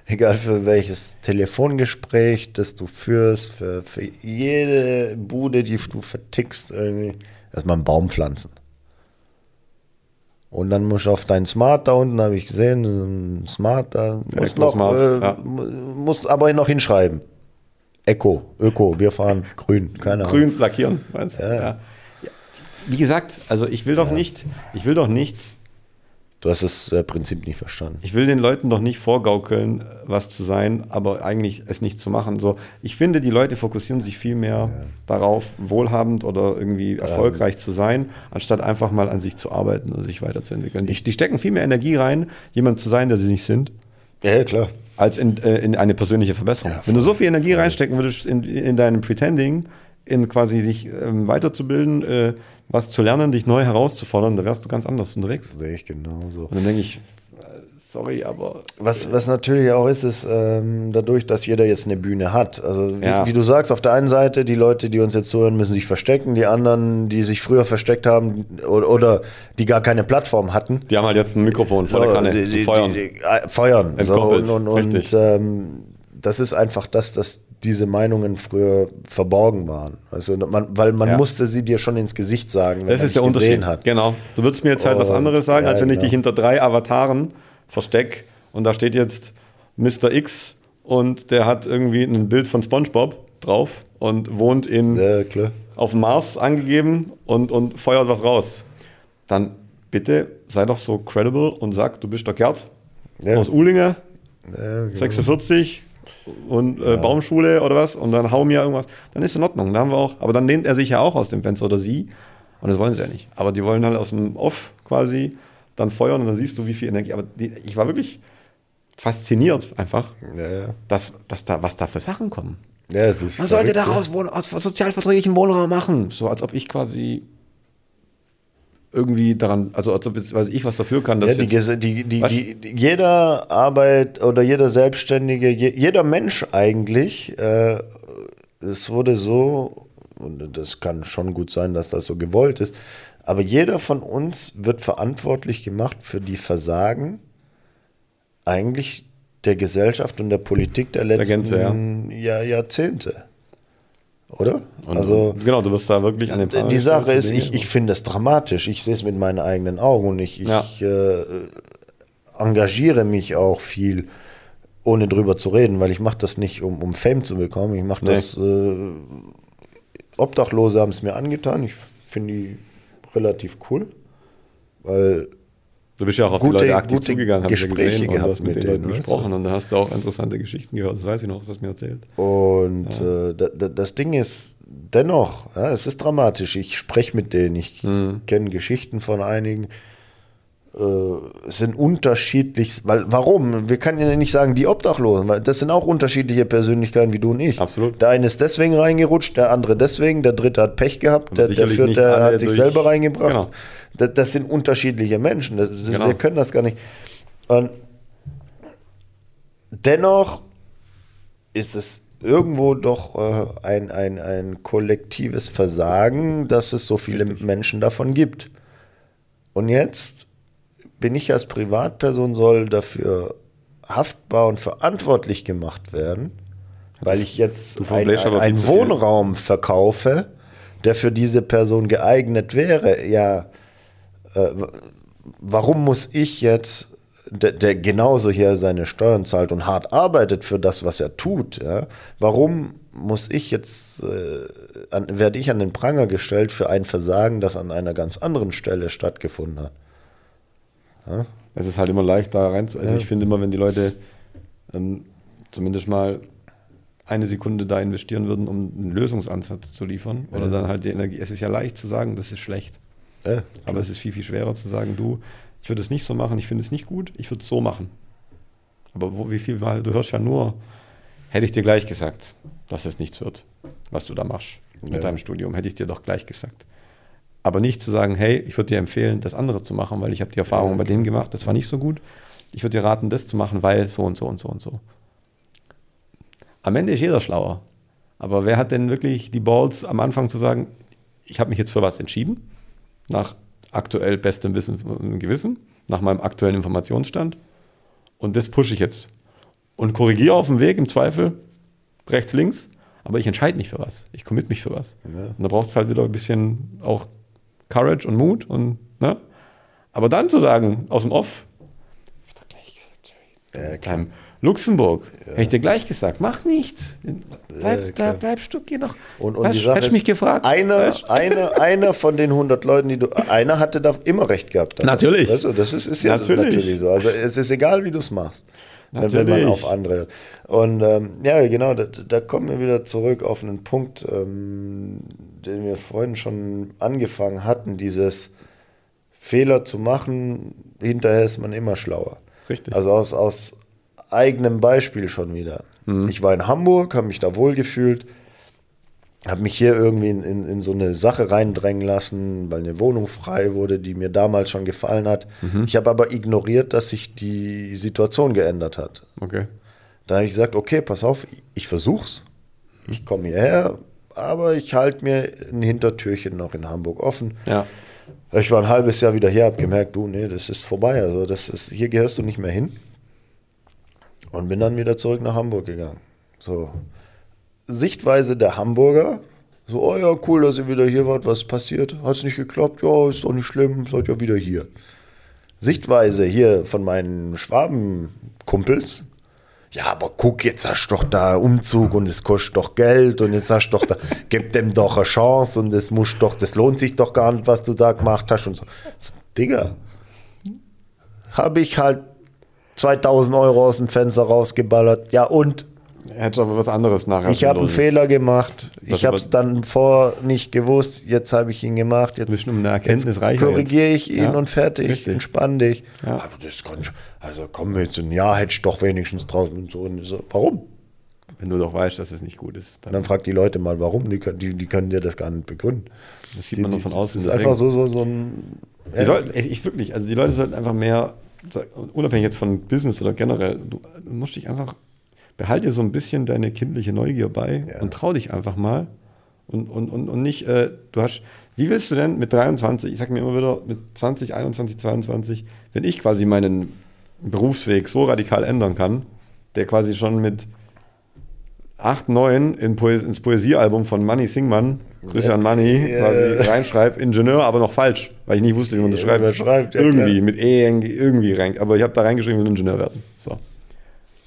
egal für welches Telefongespräch, das du führst, für, für jede Bude, die du vertickst, irgendwie, erstmal einen Baum pflanzen. Und dann musst du auf dein Smart da unten, habe ich gesehen, Smart da, musst, noch, Smart, äh, ja. mu- musst aber noch hinschreiben. Eco, Öko, wir fahren grün, keine Ahnung. Grün lackieren, meinst du? Ja. Ja. Wie gesagt, also ich will doch nicht, ich will doch nicht, Du hast das äh, Prinzip nicht verstanden. ich will den Leuten doch nicht vorgaukeln, was zu sein, aber eigentlich es nicht zu machen. So, ich finde, die Leute fokussieren sich viel mehr darauf, wohlhabend oder irgendwie erfolgreich zu sein, anstatt einfach mal an sich zu arbeiten und sich weiterzuentwickeln. Die, die stecken viel mehr Energie rein, jemand zu sein, der sie nicht sind. Ja, ja, klar. als in, äh, in eine persönliche Verbesserung. Ja, Wenn du so viel Energie reinstecken würdest in, in deinem Pretending, in quasi sich ähm, weiterzubilden, äh, was zu lernen, dich neu herauszufordern, da wärst du ganz anders unterwegs. Sehe ich genauso. Und dann denke ich, äh, sorry, aber Was, was natürlich auch ist, ist ähm, dadurch, dass jeder jetzt eine Bühne hat. Also wie, Ja. wie du sagst, auf der einen Seite, die Leute, die uns jetzt zuhören, müssen sich verstecken. Die anderen, die sich früher versteckt haben oder, oder die gar keine Plattform hatten. die haben halt jetzt ein Mikrofon vor der Kanne die, die, Feuern. Die, die, äh, feuern. So, Entkoppelt, und und, richtig. und ähm, das ist einfach das, dass diese Meinungen früher verborgen waren. Also man, weil man Ja. musste sie dir schon ins Gesicht sagen, wenn Das ist der Unterschied. hat. Genau. Du würdest mir jetzt halt was Und- anderes sagen, ja, als wenn ich genau. dich hinter drei Avataren versteck und da steht jetzt Mr. X und der hat irgendwie ein Bild von SpongeBob drauf und wohnt in, Ja, auf dem Mars angegeben und, und feuert was raus. Dann bitte sei doch so credible und sag, du bist der Gerd aus Uhlinge, genau. 46 und äh, Baumschule oder was und dann hau mir irgendwas, dann ist in Ordnung. Da haben wir auch, aber dann lehnt er sich ja auch aus dem Fenster oder sie und das wollen sie ja nicht. Aber die wollen halt aus dem Off quasi dann feuern und dann siehst du, wie viel Energie. Aber die, ich war wirklich fasziniert einfach, Ja, ja. dass, dass da, was da für Sachen kommen. ja, es ist Man sollte daraus Wohn aus sozialverträglichen Wohnraum machen. So als ob ich quasi irgendwie daran, also als ob jetzt, weiß ich was dafür kann, dass Ja, die, jetzt, die, die, die, jeder Arbeit oder jeder Selbstständige, je, jeder Mensch eigentlich, äh, es wurde so, und das kann schon gut sein, dass das so gewollt ist, aber jeder von uns wird verantwortlich gemacht für die Versagen eigentlich der Gesellschaft und der Politik der letzten Gänze, ja. Jahr, Jahrzehnte. Oder? und, also genau, du wirst da wirklich an den Pranger die Sache ist, ich, ich finde es dramatisch. Ich sehe es mit meinen eigenen Augen und ich, ich Ja. äh, engagiere mich auch viel, ohne drüber zu reden, weil ich mache das nicht, um, um Fame zu bekommen. Ich mache Nee. das, äh, Obdachlose haben es mir angetan. Ich finde die relativ cool, weil Du bist ja auch auf Gute- die Leute aktiv zugegangen, haben Gespräche gesehen und hast mit, mit den Leuten denen, weißt du? gesprochen und da hast du auch interessante Geschichten gehört. Das weiß ich noch, du mir erzählt. Und äh, da, da, das Ding ist dennoch, ja, es ist dramatisch. Ich spreche mit denen, ich Mhm. kenne Geschichten von einigen. Äh, es sind unterschiedlich, weil warum? Wir können ja nicht sagen, die Obdachlosen, weil das sind auch unterschiedliche Persönlichkeiten wie du und ich. Absolut. Der eine ist deswegen reingerutscht, der andere deswegen, der dritte hat Pech gehabt, der, der vierte hat sich selber reingebracht. Genau. Das, das sind unterschiedliche Menschen. Das, das, Genau. Wir können das gar nicht. Und dennoch ist es irgendwo doch äh, ein, ein, ein kollektives Versagen, dass es so viele Menschen davon gibt. Und jetzt bin ich als Privatperson, soll dafür haftbar und verantwortlich gemacht werden, weil ich jetzt einen. Wohnraum verkaufe, der für diese Person geeignet wäre. Ja, äh, warum muss ich jetzt, der, der genauso hier seine Steuern zahlt und hart arbeitet für das, was er tut, ja, warum muss ich jetzt, äh, an, werde ich an den Pranger gestellt für ein Versagen, das an einer ganz anderen Stelle stattgefunden hat? Es ist halt immer leicht da rein zu. Also ich finde immer, wenn die Leute ähm, zumindest mal eine Sekunde da investieren würden, um einen Lösungsansatz zu liefern, oder dann halt die Energie. Es ist ja leicht zu sagen, das ist schlecht. Ja, Aber es ist viel, viel schwerer zu sagen, du, ich würde es nicht so machen, ich finde es nicht gut, ich würde es so machen. Aber wo, wie viel Mal, du hörst ja nur, hätte ich dir gleich gesagt, dass es nichts wird, was du da machst mit Ja. deinem Studium, hätte ich dir doch gleich gesagt. Aber nicht zu sagen, hey, ich würde dir empfehlen, das andere zu machen, weil ich habe die Erfahrung bei denen gemacht, das war nicht so gut. Ich würde dir raten, das zu machen, weil so und so und so und so. Am Ende ist jeder schlauer. Aber wer hat denn wirklich die Balls am Anfang zu sagen, ich habe mich jetzt für was entschieden, nach aktuell bestem Wissen und Gewissen, nach meinem aktuellen Informationsstand und das pushe ich jetzt und korrigiere auf dem Weg im Zweifel rechts, links, aber ich entscheide mich für was. Ich commit mich für was. Ja. Und da brauchst du halt wieder ein bisschen auch Courage und Mut und, ne? Aber dann zu sagen, aus dem Off, ich hab doch gleich gesagt, Jerry, Ja, Luxemburg, hätte ich dir gleich gesagt, mach nichts. Bleib, Ja, bleibst du, geh noch. Und, und Weißt, die Sache hättest ist, mich gefragt. Einer, einer, einer von den 100 Leuten, die du, einer hatte da immer recht gehabt. Natürlich. Weißt du, das ist, ist ja Natürlich. natürlich. so. Also es ist egal, wie du es machst. Wenn, wenn man Natürlich. auf andere. Und ähm, ja, genau, da, da kommen wir wieder zurück auf einen Punkt, ähm, den wir vorhin schon angefangen hatten, dieses Fehler zu machen, hinterher ist man immer schlauer. Richtig. Also aus, aus eigenem Beispiel schon wieder. Ich war in Hamburg, habe mich da wohl gefühlt, habe mich hier irgendwie in, in, in so eine Sache reindrängen lassen, weil eine Wohnung frei wurde, die mir damals schon gefallen hat. Ich habe aber ignoriert, dass sich die Situation geändert hat. Okay. Da habe ich gesagt, okay, pass auf, ich versuch's. Ich komme hierher, aber ich halte mir ein Hintertürchen noch in Hamburg offen. Ja. Ich war ein halbes Jahr wieder hier, habe gemerkt, du, nee, das ist vorbei. Also das ist, hier gehörst du nicht mehr hin. Und bin dann wieder zurück nach Hamburg gegangen. So. Sichtweise der Hamburger, so, oh ja, cool, dass ihr wieder hier wart, was passiert? Hat's nicht geklappt? Ja, ist doch nicht schlimm, seid ja wieder hier. Sichtweise hier von meinen Schwabenkumpels, ja, aber guck, jetzt hast du doch da Umzug und es kostet doch Geld und jetzt hast du doch da, gib dem doch eine Chance und das muss doch, das lohnt sich doch gar nicht, was du da gemacht hast und so. so Digga, habe ich halt 2000 Euro aus dem Fenster rausgeballert. Ja und? Hätte aber was anderes nachher. Ich habe einen. Fehler gemacht. Ich habe es dann vor nicht gewusst. Jetzt habe ich ihn gemacht. Jetzt, Bisschen um eine Erkenntnis jetzt korrigiere ich ihn Ja, und fertig. richtig. Entspann dich. Ja. Aber das kann ich, also komm jetzt ein Jahr hätte ich doch wenigstens draußen und so. Und so. Warum? Wenn du doch weißt, dass es nicht gut ist. Und Dann dann frag die Leute mal, warum. Die, können- die, die können dir das gar nicht begründen. das sieht man nur von außen. Das ist deswegen- einfach so, so, so ein. Die sollten, ich wirklich, also die Leute sollten einfach mehr, unabhängig jetzt von Business oder generell, du, musst dich einfach, behalte dir so ein bisschen deine kindliche Neugier bei Ja. und trau dich einfach mal. Und, und, und, und nicht, äh, du hast, wie willst du denn mit 23, ich sag mir immer wieder, mit 20, 21, 22, wenn ich quasi meinen Berufsweg so radikal ändern kann, der quasi schon mit 8, 9 in Poes ins Poesiealbum von Manny Singmann, Grüße an Manny, quasi reinschreibt, Ingenieur, aber noch falsch, weil ich nicht wusste, wie man das schreibt. man schreibt, ja, irgendwie, klar. mit E irgendwie- rein. Aber ich habe da reingeschrieben, ich will Ingenieur werden. So.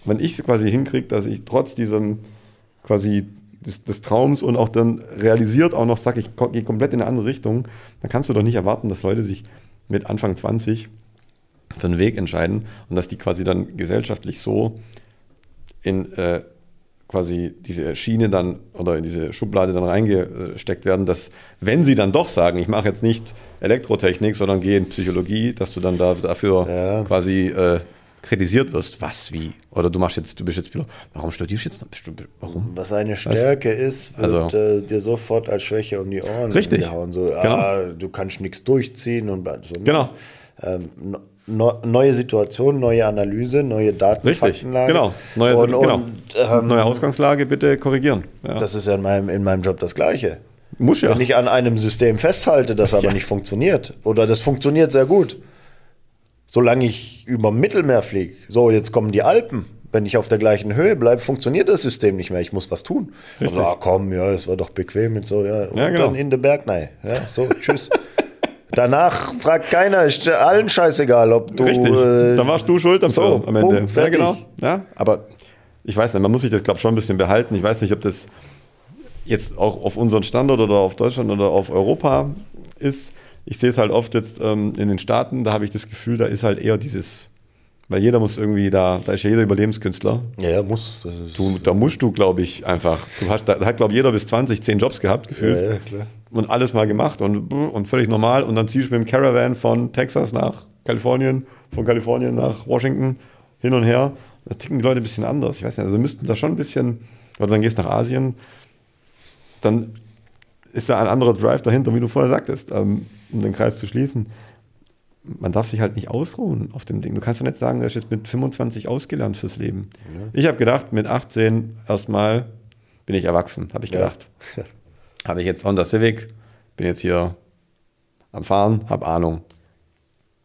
Wenn ich es quasi hinkriege, dass ich trotz diesem quasi des, des Traums und auch dann realisiert auch noch sage, ich gehe komplett in eine andere Richtung, dann kannst du doch nicht erwarten, dass Leute sich mit Anfang 20 für einen Weg entscheiden und dass die quasi dann gesellschaftlich so in äh, quasi diese Schiene dann oder in diese Schublade dann reingesteckt werden, dass wenn sie dann doch sagen, ich mache jetzt nicht Elektrotechnik, sondern gehe in Psychologie, dass du dann da, dafür Ja. quasi äh, kritisiert wirst. Was, wie? Oder du machst jetzt, du bist jetzt Pilot. Warum studierst du jetzt noch? Warum? Was eine Stärke ist, wird Also- äh, dir sofort als Schwäche um die Ohren Richtig. gehauen. So, Genau. ah, du kannst nichts durchziehen und so. Genau. Ähm, neue Situation, neue Analyse, neue Daten, Richtig, Faktenlage. genau. Neue, und, genau. und ähm, Neue Ausgangslage bitte korrigieren. Ja. das ist ja in meinem, in meinem Job das Gleiche. muss ja. Wenn ich an einem System festhalte, das aber Ja. nicht funktioniert, oder das funktioniert sehr gut, solange ich über dem Mittelmeer fliege, so jetzt kommen die Alpen, wenn ich auf der gleichen Höhe bleibe, funktioniert das System nicht mehr. Ich muss was tun. Richtig. Also, ah, komm, ja, es war doch bequem und so, ja. Und Ja, genau. dann in den Berg, nein. Ja, so, tschüss. Danach fragt keiner, ist allen scheißegal, ob du. Richtig. äh, Dann warst du schuld am, so, am Ende. Punkt, ja, genau. Ja, aber ich weiß nicht, man muss sich das, glaube ich, schon ein bisschen behalten. Ich weiß nicht, ob das jetzt auch auf unseren Standort oder auf Deutschland oder auf Europa ist. Ich sehe es halt oft jetzt ähm, in den Staaten, da habe ich das Gefühl, da ist halt eher dieses, weil jeder muss irgendwie da, da ist ja jeder Überlebenskünstler. Ja, ja, muss. Du, da musst du, glaube ich, einfach. Du hast, da hat, glaube ich, jeder bis 20, 10 Jobs gehabt, gefühlt. ja, ja, klar. Und alles mal gemacht und, und völlig normal. Und dann ziehst du mit dem Caravan von Texas nach Kalifornien, von Kalifornien nach Washington, hin und her. Da ticken die Leute ein bisschen anders. Ich weiß nicht, also müssten da schon ein bisschen, oder dann gehst du nach Asien, dann ist da ein anderer Drive dahinter, wie du vorher sagtest, ähm, um den Kreis zu schließen. Man darf sich halt nicht ausruhen auf dem Ding. Du kannst doch nicht sagen, du hast jetzt mit 25 ausgelernt fürs Leben. Ich habe gedacht, mit 18 erstmal bin ich erwachsen, habe ich Ja. Habe ich jetzt Honda Civic, bin jetzt hier am Fahren, habe Ahnung.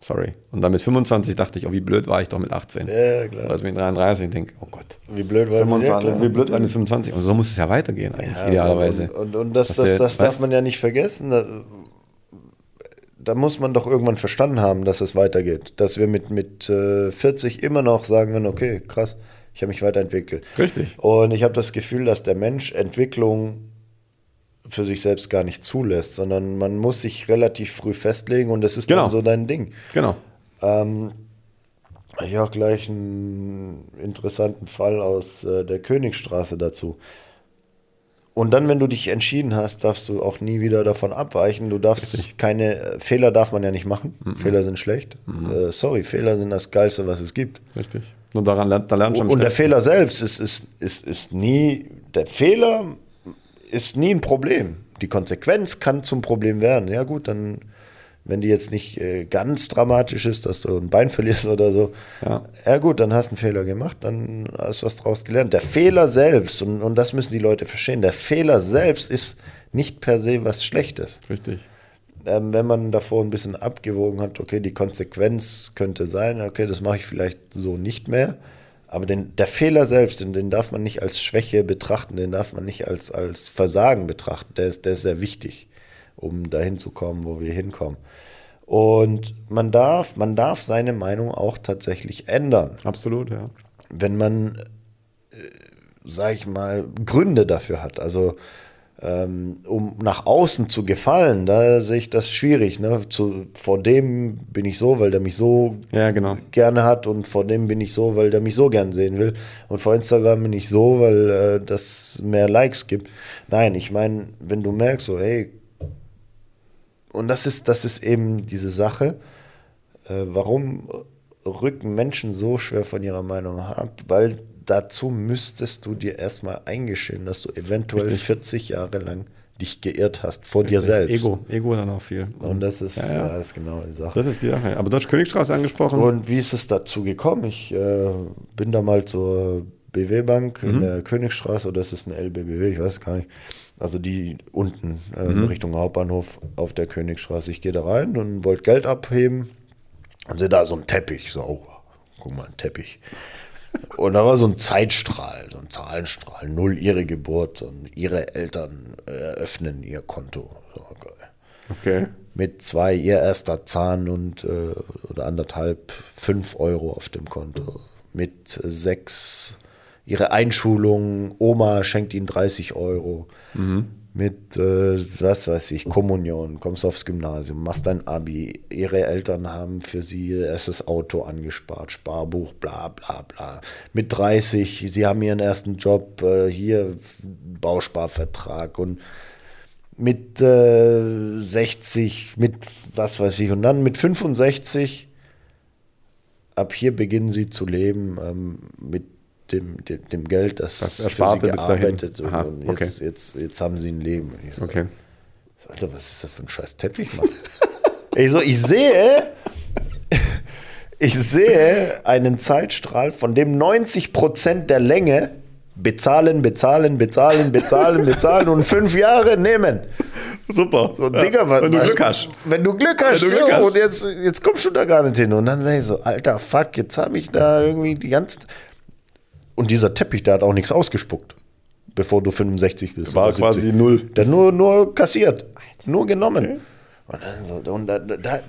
Sorry. Und dann mit 25 dachte ich, oh, wie blöd war ich doch mit 18. Ja, klar. Also mit 33 denke oh Gott. Wie blöd war 25, ja, wie blöd war ich mit 25? Und so muss es ja weitergehen eigentlich, Ja, idealerweise. Und, und, und das, das, der- das darf weißt- man ja nicht vergessen. Da, da muss man doch irgendwann verstanden haben, dass es weitergeht. Dass wir mit, mit äh, 40 immer noch sagen können, okay, krass, ich habe mich weiterentwickelt. Richtig. Und ich habe das Gefühl, dass der Mensch Entwicklung für sich selbst gar nicht zulässt, sondern man muss sich relativ früh festlegen und das ist Genau. dann so dein Ding. Genau. Ähm, ich auch gleich einen interessanten Fall aus äh, der Königstraße dazu. Und dann, wenn du dich entschieden hast, darfst du auch nie wieder davon abweichen. Du darfst keine äh, Fehler darf man ja nicht machen. Mhm. Fehler sind schlecht. Äh, sorry, Fehler sind das Geilste, was es gibt. Richtig. Nur daran lernt, da lernt schon Und der Fehler selbst ist, ist, ist, ist nie, der Fehler ist nie ein Problem. Die Konsequenz kann zum Problem werden. Ja, gut, dann, wenn die jetzt nicht äh, ganz dramatisch ist, dass du ein Bein verlierst oder so, Ja. ja gut, dann hast du einen Fehler gemacht, dann hast du was draus gelernt. Der Fehler selbst, und, und das müssen die Leute verstehen, der Fehler selbst ist nicht per se was Schlechtes Richtig. ähm, wenn man davor ein bisschen abgewogen hat, okay, die Konsequenz könnte sein, okay, das mache ich vielleicht so nicht mehr. Aber den, der Fehler selbst, den, den darf man nicht als Schwäche betrachten, den darf man nicht als, als Versagen betrachten. Der ist, der ist sehr wichtig, um dahin zu kommen, wo wir hinkommen. Und man darf, man darf seine Meinung auch tatsächlich ändern Absolut, ja. wenn man, äh, sag ich mal, Gründe dafür hat. Also um nach außen zu gefallen, da sehe ich das schwierig. Ne? Zu, vor dem bin ich so, weil der mich so Ja, genau. gerne hat und vor dem bin ich so, weil der mich so gern sehen will. Und vor Instagram bin ich so, weil äh, das mehr Likes gibt. Nein, ich meine, wenn du merkst, so, hey, und das ist, das ist eben diese Sache, äh, warum rücken Menschen so schwer von ihrer Meinung ab? Weil dazu müsstest du dir erstmal eingestehen, dass du eventuell Richtig. 40 Jahre lang dich geirrt hast vor dir selbst. Ego, Ego dann auch viel. Und das ist, Ja, ja. ja, das ist genau die Sache. Das ist die Sache. Aber hast Königstraße angesprochen. Und wie ist es dazu gekommen? Ich äh, bin da mal zur BW Bank Mhm. in der Königstraße, oder ist es eine LBBW, ich weiß gar nicht. Also die unten äh, Mhm. Richtung Hauptbahnhof auf der Königstraße. Ich gehe da rein und wollte Geld abheben und sehe da so einen Teppich. So, oh, guck mal, ein Teppich. Und da war so ein Zeitstrahl, so ein Zahlenstrahl, null ihre Geburt und ihre Eltern eröffnen ihr Konto. So, geil okay. mit zwei ihr erster Zahn und äh, oder anderthalb fünf Euro auf dem Konto. Mit sechs ihre Einschulung, Oma schenkt ihnen 30 Euro. Mit, äh, was weiß ich, Kommunion, kommst aufs Gymnasium, machst dein Abi. Ihre Eltern haben für sie erstes Auto angespart, Sparbuch, bla bla bla. Mit 30, sie haben ihren ersten Job, äh, hier Bausparvertrag und mit äh, 60, mit was weiß ich, und dann mit 65, ab hier beginnen sie zu leben ähm, mit dem, dem, dem Geld, das, Das für sie Ersparte bis dahin. gearbeitet und, Aha, und okay. jetzt, jetzt, jetzt haben sie ein Leben. So, Okay. Alter, was ist das für ein scheiß Teppich, Mann? ich so, ich sehe, ich sehe einen Zeitstrahl, von dem 90% der Länge bezahlen, bezahlen, bezahlen, bezahlen, bezahlen und fünf Jahre nehmen. Super. So, Digga, was, Wenn du Glück hast. Wenn du Glück hast, Wenn du Glück ja, hast. und jetzt, jetzt kommst du da gar nicht hin. Und dann sag ich so, alter Fuck, jetzt habe ich da irgendwie die ganze... Und dieser Teppich, der hat auch nichts ausgespuckt, bevor du 65 bist. War oder quasi 70. null. Der nur, nur kassiert, nur genommen. Und dann so, und da, da,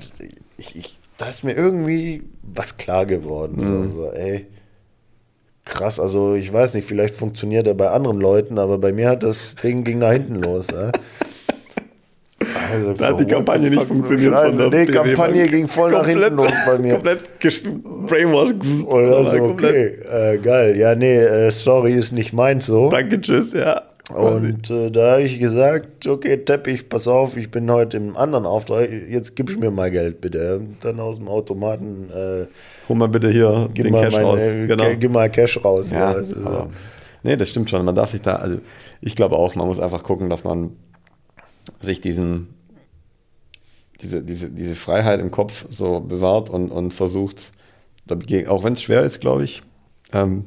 ich, ich, da ist mir irgendwie was klar geworden. Mhm. So, so, ey, krass, also ich weiß nicht, vielleicht funktioniert er bei anderen Leuten, aber bei mir hat das Ding ging nach hinten los. Äh. Also, Da hat die Kampagne nicht funktioniert. Die BW Kampagne ging voll nach hinten los bei mir. Komplett brainwashed. Und dann so, okay, äh, geil. Ja, nee, äh, sorry, ist nicht meins so. Danke, tschüss, ja. Und äh, da habe ich gesagt, okay, Teppich, pass auf, ich bin heute im anderen Auftrag, jetzt gibst mir mal Geld bitte. Dann aus dem Automaten, äh, Hol mal bitte hier gib, den mal Cash meine, raus. äh, Genau. Ca- gib mal Cash raus. Ja, weißt du, so. aber, nee, das stimmt schon. Man darf sich da, also ich glaube auch, man muss einfach gucken, dass man sich diesen, diese, diese, diese Freiheit im Kopf so bewahrt und, und versucht, dagegen, auch wenn es schwer ist, glaube ich, ähm,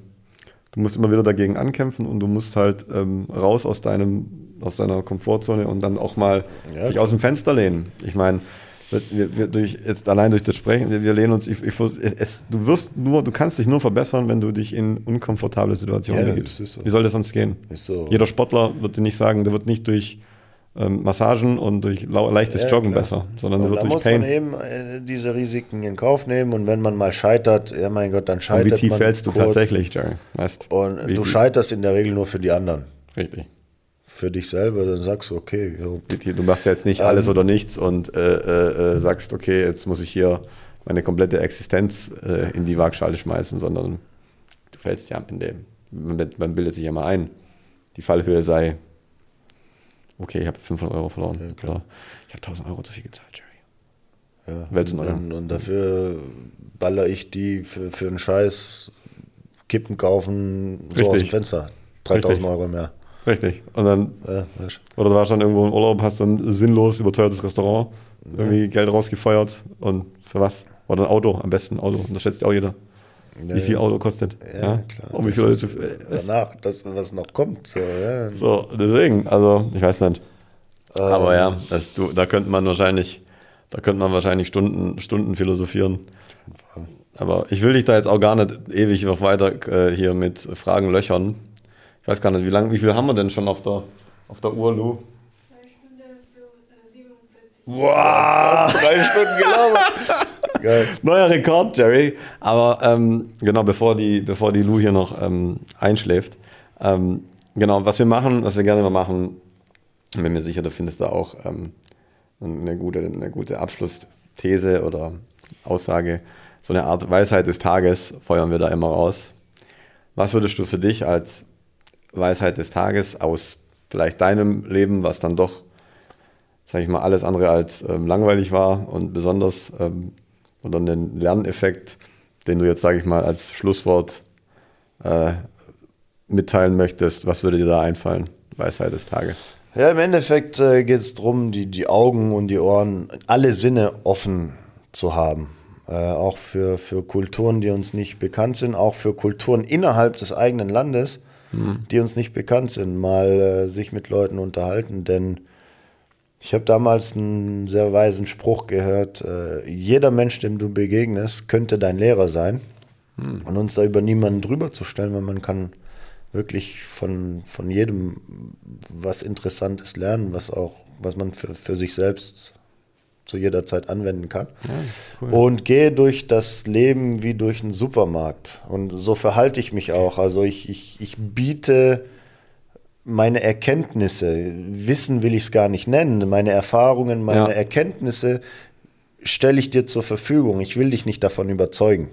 du musst immer wieder dagegen ankämpfen und du musst halt ähm, raus aus deinem, aus deiner Komfortzone und dann auch mal Ja, dich aus dem Fenster lehnen. Ich meine, wir, wir durch, jetzt allein durch das Sprechen, wir, wir lehnen uns, ich, ich, es, du wirst nur, du kannst dich nur verbessern, wenn du dich in unkomfortable Situationen begibst. so. Wie soll das sonst gehen? So. Jeder Sportler wird dir nicht sagen, der wird nicht durch ähm, Massagen und durch leichtes Ja, Joggen klar. besser, sondern Und wird da durch muss Pain. man eben äh, diese Risiken in Kauf nehmen und wenn man mal scheitert, ja mein Gott, dann scheitert wie tief man fällst du kurz. tatsächlich, Jerry? Weißt? Und du scheiterst in der Regel nur für die anderen. Richtig. Für dich selber, dann sagst du, okay, Du machst ja jetzt nicht alles oder nichts und äh, äh, äh, sagst, okay, jetzt muss ich hier meine komplette Existenz äh, in die Waagschale schmeißen, sondern du fällst ja am Ende. Man, man bildet sich ja mal ein, die Fallhöhe sei, okay, ich habe 500 Euro verloren. oder ich habe 1000 Euro zu viel gezahlt, Jerry. Ja, und, und dafür baller ich die für, für einen Scheiß Kippen kaufen, so Richtig. aus dem Fenster. 3000 Richtig. Euro mehr. Richtig. Und dann, Ja, oder du warst dann irgendwo im Urlaub, hast dann sinnlos überteuertes Restaurant, irgendwie Geld rausgefeuert und für was? Oder ein Auto, am besten ein Auto. Und das schätzt ja auch jeder. Ja, wie viel ja. Auto kostet. Ja, klar. Und wie viel Leute. Äh, Danach, das, was noch kommt. So, ja. so, deswegen, also ich weiß nicht. Ähm, Aber ja, das, du, da könnte man wahrscheinlich, da könnte man wahrscheinlich Stunden, Stunden philosophieren. Aber ich will dich da jetzt auch gar nicht ewig noch weiter äh, hier mit Fragen löchern. Ich weiß gar nicht, wie lange, wie viel haben wir denn schon auf der, auf der Uhr, Lu? Zwei Stunden für äh, 47. Wow! Drei Stunden gelaufen. Geil. Neuer Rekord, Jerry. Aber ähm, genau, bevor die, bevor die Lou hier noch ähm, einschläft. Ähm, genau, was wir machen, was wir gerne mal machen, bin mir sicher, du findest da auch ähm, eine, gute, eine gute Abschlussthese oder Aussage. So eine Art Weisheit des Tages feuern wir da immer raus. Was würdest du für dich als Weisheit des Tages aus vielleicht deinem Leben, was dann doch, sag ich mal, alles andere als ähm, langweilig war und besonders ähm, oder einen Lerneffekt, den du jetzt, sage ich mal, als Schlusswort äh, mitteilen möchtest, was würde dir da einfallen? Weisheit des Tages. Ja, im Endeffekt äh, geht es darum, die, die Augen und die Ohren, alle Sinne offen zu haben. Äh, auch für, für Kulturen, die uns nicht bekannt sind, auch für Kulturen innerhalb des eigenen Landes, die uns nicht bekannt sind, mal äh, sich mit Leuten unterhalten. Denn ich habe damals einen sehr weisen Spruch gehört, äh, jeder Mensch, dem du begegnest, könnte dein Lehrer sein. Und uns da über niemanden drüber zu stellen, weil man kann wirklich von, von jedem was Interessantes lernen, was auch, was man für, für sich selbst zu jeder Zeit anwenden kann. Und gehe durch das Leben wie durch einen Supermarkt. Und so verhalte ich mich auch. Also ich, ich, ich biete meine Erkenntnisse, Wissen will ich es gar nicht nennen, meine Erfahrungen, meine Ja. Erkenntnisse stelle ich dir zur Verfügung. Ich will dich nicht davon überzeugen.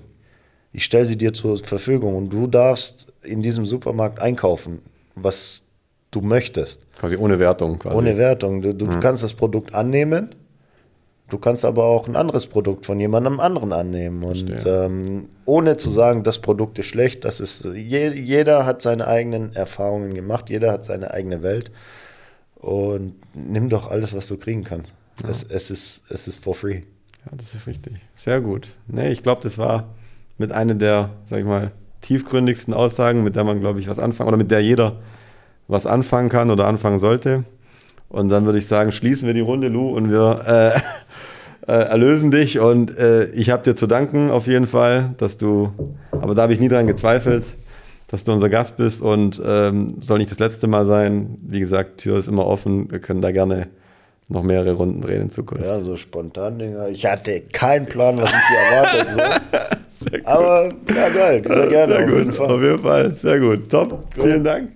Ich stelle sie dir zur Verfügung und du darfst in diesem Supermarkt einkaufen, was du möchtest. Quasi ohne Wertung. Quasi. Ohne Wertung. Du, du kannst das Produkt annehmen, du kannst aber auch ein anderes Produkt von jemandem anderen annehmen. Und ähm, ohne zu sagen, das Produkt ist schlecht, das ist, je, jeder hat seine eigenen Erfahrungen gemacht, jeder hat seine eigene Welt. Und nimm doch alles, was du kriegen kannst. Es, es, ist, es ist for free. Ja, das ist richtig. Sehr gut. Nee, ich glaube, das war mit einer der, sag ich mal, tiefgründigsten Aussagen, mit der man, glaube ich, was anfangen oder mit der jeder was anfangen kann oder anfangen sollte. Und dann würde ich sagen, schließen wir die Runde, Lou, und wir äh, äh, erlösen dich. Und äh, ich habe dir zu danken auf jeden Fall, dass du, aber da habe ich nie dran gezweifelt, dass du unser Gast bist und ähm, soll nicht das letzte Mal sein. Wie gesagt, Tür ist immer offen. Wir können da gerne noch mehrere Runden drehen in Zukunft. Ja, so spontan Dinger. Ich hatte keinen Plan, was ich hier erwartet. So. Aber ja, geil. Sehr gerne. Sehr auf gut, jeden auf jeden Fall. Sehr gut. Top. Vielen Dank.